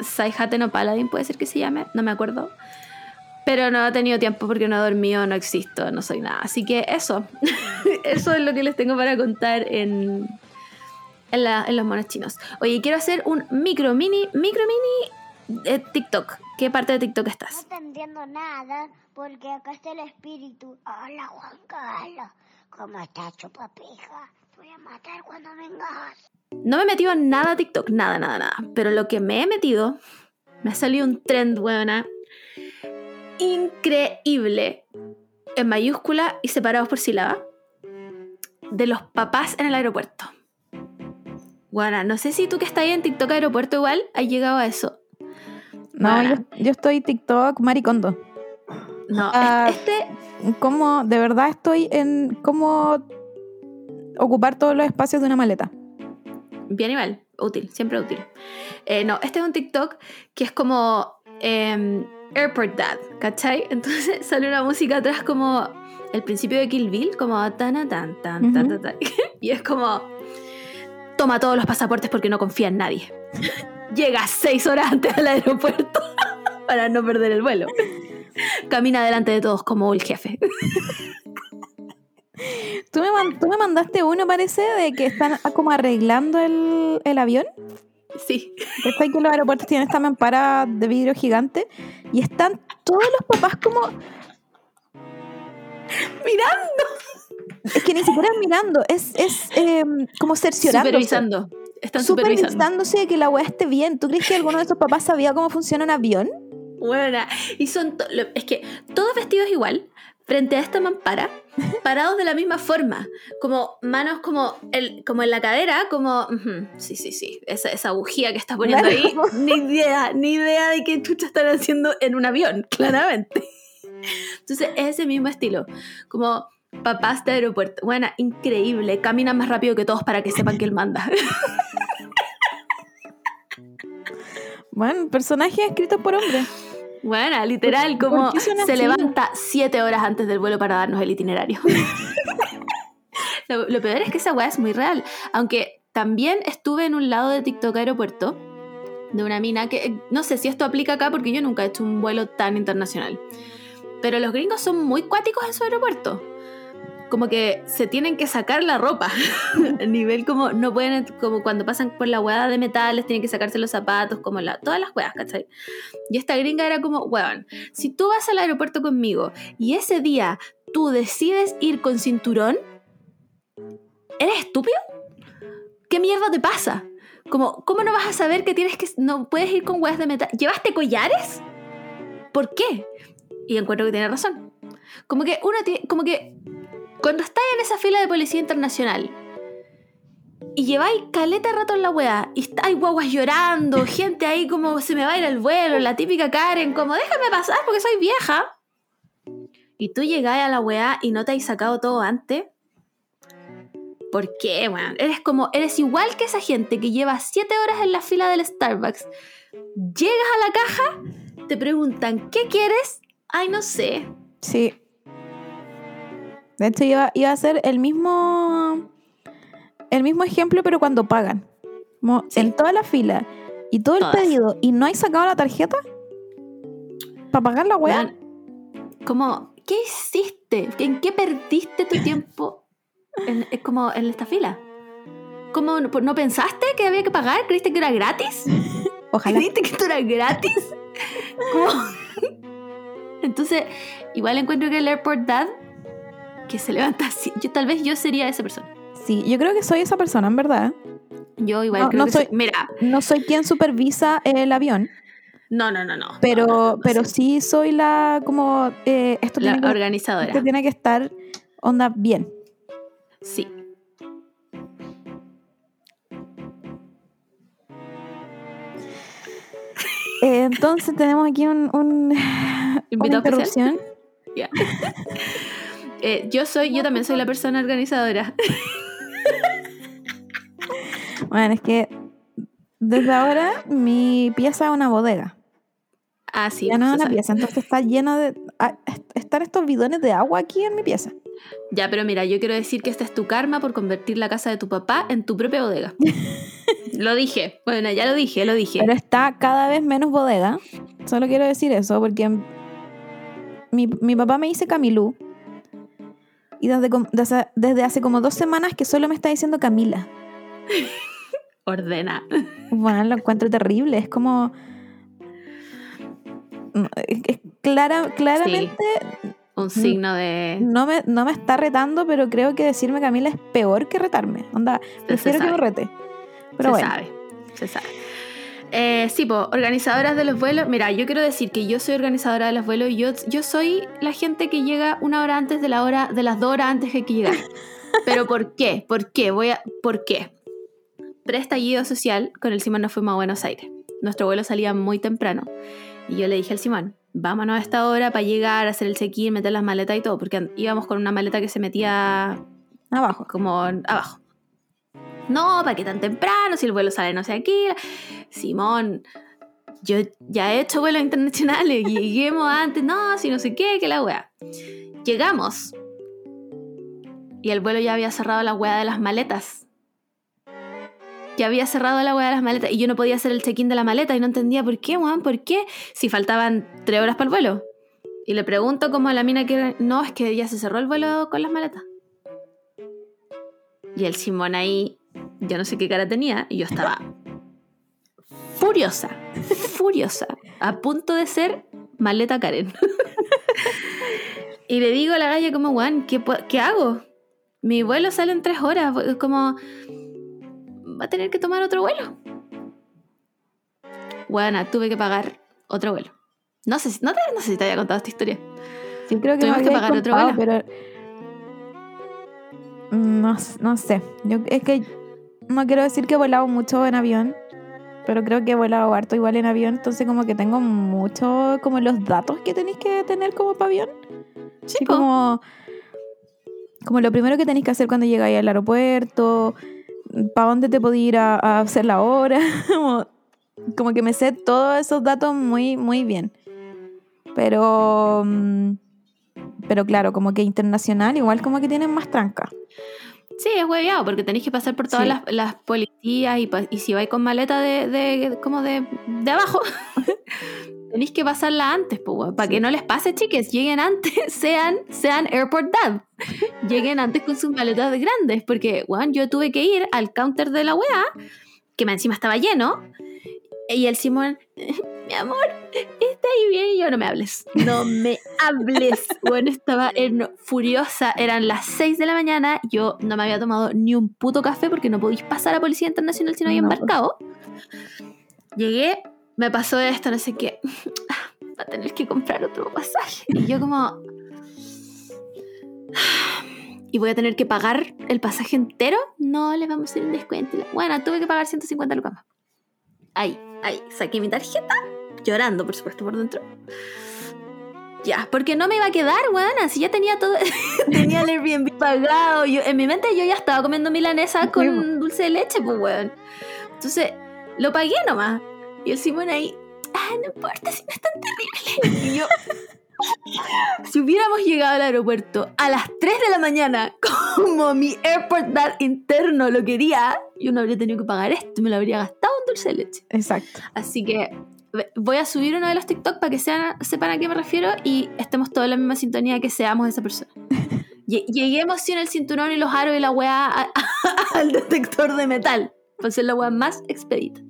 Saihate no Paladin, puede ser que se llame, no me acuerdo. Pero no he tenido tiempo porque no he dormido, no existo, no soy nada. Así que eso. *laughs* eso es lo que les tengo para contar en, en, la- en los monos chinos. Oye, quiero hacer un micro, mini, micro, mini eh, TikTok. ¿Qué parte de TikTok No estás? te entiendo nada porque acá está el espíritu. Hola Juan Carlos, ¿cómo estás chupapija? Te voy a matar cuando vengas. No me he metido en nada a TikTok, nada, nada, nada. Pero lo que me he metido, me ha salido un trend, buena, increíble, en mayúscula y separados por sílaba, de los papás en el aeropuerto. Bueno, no sé si tú que estás ahí en TikTok aeropuerto igual has llegado a eso. No, yo, yo estoy TikTok maricondo. No, Ah. este, ¿Cómo, de verdad estoy en cómo ocupar todos los espacios de una maleta? bien igual, útil, siempre útil. Eh, no, este es un TikTok que es como em, Airport Dad, ¿cachai? *laughs* Entonces sale una música atrás como el principio de Kill Bill, como tan tan tan tan Ujú. tan, tan. *laughs* y es como toma todos los pasaportes porque no confía en nadie. *laughs* Llega seis horas antes al aeropuerto *laughs* para no perder el vuelo. Camina delante de todos como el jefe. *laughs* ¿Tú me, man- tú me mandaste uno, parece, de que están como arreglando el, el avión. Sí. Está que los aeropuertos tienen esta mampara de vidrio gigante y están todos los papás como... Mirando. Es que ni siquiera mirando, es, es eh, como cerciorándose. Supervisando. Están. Supervisándose de que la weá esté bien. ¿Tú crees que alguno de esos papás sabía cómo funciona un avión? Buena. Y son. Es que todos vestidos igual, frente a esta mampara, *laughs* parados de la misma forma. Como manos como, el, como en la cadera, como. sí, sí, sí. Esa, esa bujía que está poniendo Claro. ahí. Ni idea, ni idea de qué chucha están haciendo en un avión, *laughs* claramente. Entonces, es ese mismo estilo. Como. Papás de aeropuerto. Buena, increíble. Caminan más rápido que todos para que sepan que él manda. *laughs* Bueno, personajes escritos por hombres. Bueno, literal, como se así? levanta siete horas antes del vuelo para darnos el itinerario. *laughs* lo, lo peor es que esa weá es muy real. Aunque también estuve en un lado de TikTok aeropuerto de una mina que eh, no sé si esto aplica acá porque yo nunca he hecho un vuelo tan internacional. Pero los gringos son muy cuáticos en su aeropuerto. Como que se tienen que sacar la ropa. *laughs* A nivel como no pueden, como cuando pasan por la hueá de metales, tienen que sacarse los zapatos, como la, todas las hueás, ¿cachai? Y esta gringa era como, weón, si tú vas al aeropuerto conmigo y ese día tú decides ir con cinturón, ¿eres estúpido? ¿Qué mierda te pasa? Como, ¿cómo no vas a saber que tienes que no puedes ir con hueás de metal? ¿Llevaste collares? ¿Por qué? Y encuentro que tiene razón. Como que uno tiene, como que cuando estáis en esa fila de policía internacional y lleváis caleta rato en la weá y estáis guaguas llorando, *laughs* gente ahí como se me va a ir el vuelo, la típica Karen, como déjame pasar porque soy vieja. Y tú llegáis a la weá y no te has sacado todo antes. ¿Por qué, weón? Eres como, eres igual que esa gente que lleva 7 horas en la fila del Starbucks. Llegas a la caja, te preguntan, ¿qué quieres? Ay, no sé. Sí. De hecho, iba, iba a ser el mismo. El mismo ejemplo, pero cuando pagan. Como Sí. En toda la fila y todo el Todas. pedido y no hay sacado la tarjeta para pagar la weá. Como, ¿qué hiciste? ¿En qué perdiste tu tiempo en, es como en esta fila? ¿Cómo no, no pensaste que había que pagar? ¿Creíste que era gratis? *laughs* Ojalá. ¿Creíste que esto era gratis? *laughs* ¿Cómo? Entonces, igual encuentro que el Airport Dad, que se levanta así, yo, tal vez yo sería esa persona. Sí, yo creo que soy esa persona, en verdad. Yo igual No, creo no que soy- soy- Mira, No soy quien supervisa el avión, no, no, no, no. pero, no, pero sí. sí soy la como eh, esto, La tiene que, organizadora. esto tiene que estar onda bien. Sí. Eh, entonces tenemos aquí un, un- *laughs* una interrupción. *laughs* Ya. *laughs* Eh, yo soy, yo también soy la persona organizadora. *laughs* Bueno, es que desde ahora mi pieza es una bodega. Ah, sí. ya no es una sabe. pieza, entonces está lleno de... ah, est- están estos bidones de agua aquí en mi pieza. Ya, pero mira, yo quiero decir que este es tu karma por convertir la casa de tu papá en tu propia bodega. *laughs* lo dije. Bueno, ya lo dije, lo dije. Pero está cada vez menos bodega. Solo quiero decir eso porque mi, mi papá me dice Camilú. Y desde, desde, desde hace como dos semanas que solo me está diciendo Camila. *laughs* Ordena. Bueno, lo encuentro terrible. Es como... Es- clara, claramente Un signo de. no me, no me está retando, pero creo que decirme Camila es peor que retarme. Onda, prefiero que me rete. Pero se bueno. sabe. Se sabe. Eh, sí, pues, organizadoras de los vuelos. Mira, yo quiero decir que yo soy organizadora de los vuelos y yo, yo soy la gente que llega una hora antes de la hora, de las dos horas antes que hay que llegar. Pero ¿por qué? ¿Por qué? Voy a. ¿Por qué? Preestallido social, con el Simón nos fuimos a Buenos Aires. Nuestro vuelo salía muy temprano. Y yo le dije al Simón, vámonos a esta hora para llegar, hacer el check-in, meter las maletas y todo, porque íbamos con una maleta que se metía Abajo. como abajo. No, ¿para qué tan temprano? Si el vuelo sale no sé aquí. Simón, yo ya he hecho vuelos internacionales, lleguemos antes, no, si no sé qué, que la wea. Llegamos. Y el vuelo ya había cerrado la wea de las maletas. Ya había cerrado la wea de las maletas y yo no podía hacer el check-in de la maleta y no entendía por qué, weón, por qué, si faltaban tres horas para el vuelo. Y le pregunto como a la mina que no, es que ya se cerró el vuelo con las maletas. Y el Simón ahí, yo no sé qué cara tenía, y yo estaba furiosa, furiosa, a punto de ser maleta Karen. *laughs* y le digo a la galla como, Juan, ¿qué, ¿qué hago? Mi vuelo sale en tres horas, es como, va a tener que tomar otro vuelo. Bueno, tuve que pagar otro vuelo. No sé, si- no, te, no sé si te había contado esta historia. Sí, creo que Tuvimos que pagar otro vuelo. pero no, s- no sé. Yo es que no quiero decir que he volado mucho en avión, pero creo que he volado harto igual en avión, entonces como que tengo mucho como los datos que tenéis que tener como para avión. Sí, como como lo primero que tenéis que hacer cuando llegáis al aeropuerto, para dónde te podéis ir a, a hacer la hora, *laughs* como, como que me sé todos esos datos muy muy bien. Pero, mm, pero claro, como que internacional, igual como que tienen más tranca. Sí, es hueveado, porque tenéis que pasar por todas Sí. las, las policías y, y si vais con maleta de, de- como de, de abajo, *laughs* tenéis que pasarla antes, pues, para que no les pase, chiques, lleguen antes, *laughs* sean, sean Airport Dad, lleguen antes con sus maletas grandes, porque, yo tuve que ir al counter de la weá, que encima estaba lleno, y el Simón, mi amor, está ahí bien, y yo no me hables, *laughs* no me hables. Bueno, estaba en- furiosa, eran las 6 de la mañana, yo no me había tomado ni un puto café porque no podéis pasar a Policía Internacional si no había No. embarcado. Llegué, me pasó esto, no sé qué, va a tener que comprar otro pasaje. Y yo como... ¿Y voy a tener que pagar el pasaje entero? No, le vamos a hacer un descuento. Bueno, tuve que pagar 150 lucas más. Ahí, ahí, saqué mi tarjeta, llorando, por supuesto, por dentro. Ya, porque no me iba a quedar, weón, si ya tenía todo, *laughs* tenía el Airbnb pagado. Yo, en mi mente yo ya estaba comiendo milanesa con dulce de leche, pues, weón. Entonces, lo pagué nomás. Y el Simón ahí, ah, no importa si no es tan terrible. Y yo, si hubiéramos llegado al aeropuerto a las 3 de la mañana, *laughs* como mi airport dad interno lo quería, yo no habría tenido que pagar esto, me lo habría gastado en dulce de leche. Exacto. Así que voy a subir uno de los TikTok para que sean, sepan a qué me refiero y estemos todos en la misma sintonía que seamos esa persona. *laughs* Lle- Lleguemos sin el cinturón y los aros y la weá *laughs* al detector de metal. Para ser la weá más expedita.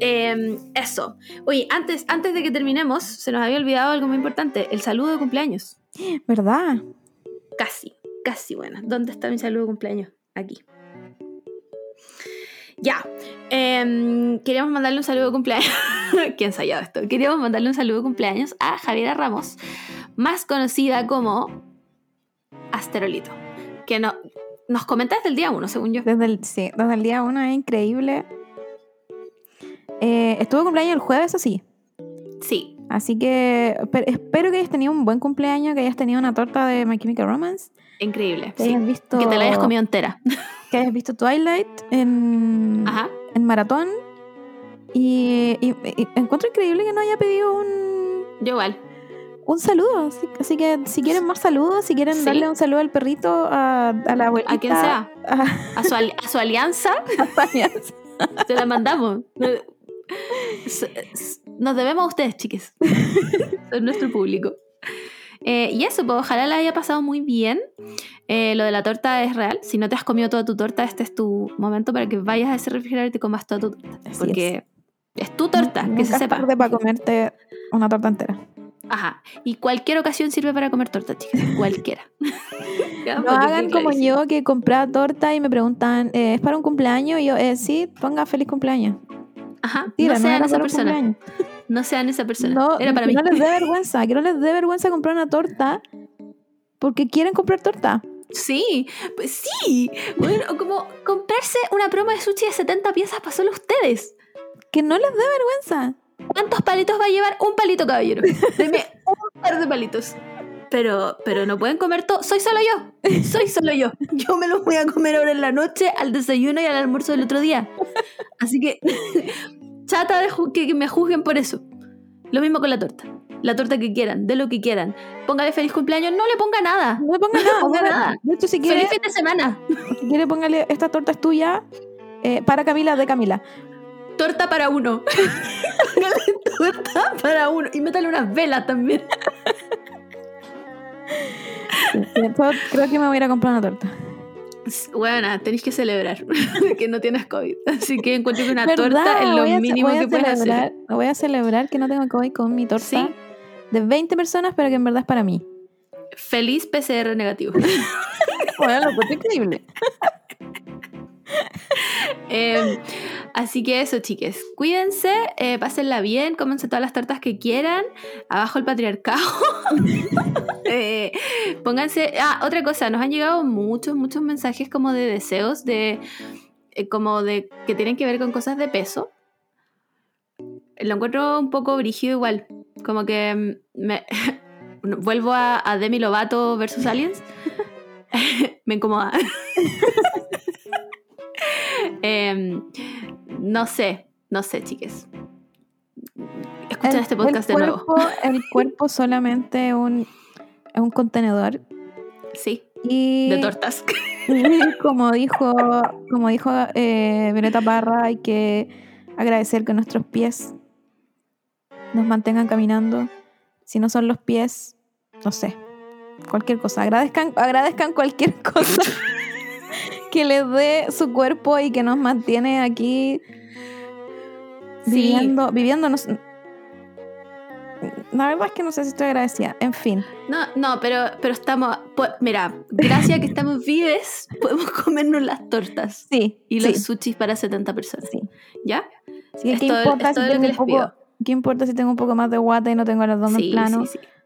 Em, eso. Oye, antes, antes de que terminemos, se nos había olvidado algo muy importante: el saludo de cumpleaños. ¿Verdad? Casi, casi buena. ¿Dónde está mi saludo de cumpleaños? Aquí. Ya. em, queríamos mandarle un saludo de cumpleaños. *laughs* ¿Quién ensayado esto? Queríamos mandarle un saludo de cumpleaños a Javiera Ramos, más conocida como Asterolito. Que no, nos comenta desde el día 1, según yo. Desde el, sí, desde el día uno es increíble. Eh, estuvo cumpleaños el jueves, así. Sí, Así que espe- espero que hayas tenido un buen cumpleaños, que hayas tenido una torta de My Chemical Romance, increíble. que sí. hayas visto, Que te la hayas comido entera. *laughs* que hayas visto Twilight en, Ajá. en maratón. Y, y- y encuentro increíble que no haya pedido un, Yo igual. un saludo. Así, así que si quieren más saludos, si quieren Sí. darle un saludo al perrito, a, a la abuelita. A quien sea. a- A su, ali- a su alianza. *laughs* a. Se la mandamos. *laughs* Nos debemos a ustedes, chiques. *laughs* Son nuestro público. Eh, y eso, pues ojalá la haya pasado muy bien. Eh, lo de la torta es real. Si no te has comido toda tu torta, este es tu momento para que vayas a ese refrigerador y te comas toda tu torta. Así Porque es. tu torta, que se sepa. tarde para comerte una torta entera. Ajá. Y cualquier ocasión sirve para comer torta, chicas. Cualquiera. *laughs* *laughs* No que hagan como yo que compraba torta y me preguntan, eh, ¿es para un cumpleaños? Y yo, eh, sí, ponga feliz cumpleaños. Ajá. No sean esa persona. cumpleaños. No sean esa persona. No, Era para que mí. no les dé *laughs* vergüenza, que no les dé vergüenza comprar una torta porque quieren comprar torta. Sí, pues sí. Bueno, como comprarse una promo de sushi de 70 piezas para solo ustedes. Que no les dé vergüenza. ¿Cuántos palitos va a llevar? Un palito, caballero. *laughs* Deme un par de palitos. Pero, pero no pueden comer todo. Soy solo yo. *laughs* Soy solo yo. Yo me los voy a comer ahora en la noche, al desayuno y al almuerzo del otro día. Así que, *laughs* chata de que, que me juzguen por eso. Lo mismo con la torta. La torta que quieran, de lo que quieran. Póngale feliz cumpleaños, no le ponga nada. No le nada. ponga no le- nada. De hecho, si quiere, Feliz fin de semana. si quiere póngale, esta torta es tuya eh, para Camila, de Camila. Torta para uno. *laughs* Póngale torta para uno. Y métale unas velas también. Después creo que me voy a ir a comprar una torta. Bueno, tenéis que celebrar *laughs* que no tienes COVID. Así que encuentro que una ¿Verdad? torta es lo a mínimo que puedes hacer. Voy a celebrar que no tengo COVID con mi torta Sí. de 20 personas, pero que en verdad es para mí. Feliz PCR negativo. *laughs* Bueno, lo encuentro increíble. *laughs* *laughs* Eh, así que eso, chiques. Cuídense, eh, pásenla bien, cómense todas las tortas que quieran. Abajo el patriarcado. *laughs* Eh, pónganse. Ah, otra cosa, nos han llegado muchos, muchos mensajes como de deseos, de. eh, como de. que tienen que ver con cosas de peso. Lo encuentro un poco brígido igual. Como que mm, me. *laughs* vuelvo a, a Demi Lovato versus Aliens. me incomoda. *laughs* Em, no sé, no sé, chiques. escuchan este podcast el de nuevo. cuerpo, El *laughs* cuerpo solamente es un, contenedor. Sí, Y de tortas. *laughs* y como dijo, como dijo eh, Violeta Parra, hay que agradecer que nuestros pies nos mantengan caminando. Si no son los pies, no sé, cualquier cosa. Agradezcan, agradezcan cualquier cosa que les dé su cuerpo y que nos mantiene aquí Sí. viviendo, viviéndonos. La verdad es que no sé si estoy agradecida. En fin. No, no, pero, pero estamos. pues, mira, gracias a que estamos *laughs* vives, podemos comernos las tortas Sí. y sí, los sushis para 70 personas. sí. ¿Ya? Sí, Es ¿qué, todo- importa es si tengo un poco. ¿Qué importa si tengo un poco más de guata y no tengo el abdomen Sí, plano?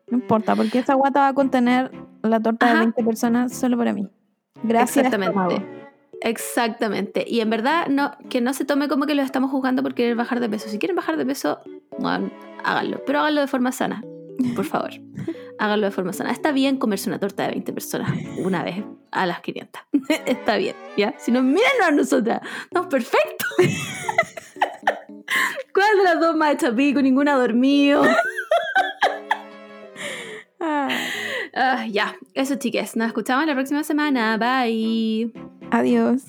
No importa, porque esa guata va a contener la torta de Ajá. 20 personas solo para mí. Gracias, Exactamente. Exactamente. Y en verdad, no, que no se tome como que lo estamos jugando por querer bajar de peso. Si quieren bajar de peso, bueno, háganlo. Pero háganlo de forma sana, por favor. *laughs* háganlo de forma sana. Está bien comerse una torta de 20 personas una vez a las 500. *laughs* Está bien, ¿ya? Si nos miran a nosotras, estamos perfectos. *laughs* ¿Cuál de las dos más hecha pico? Ninguna ha dormido. Ah, ya, eso chiques. Nos escuchamos la próxima semana. Bye. adiós.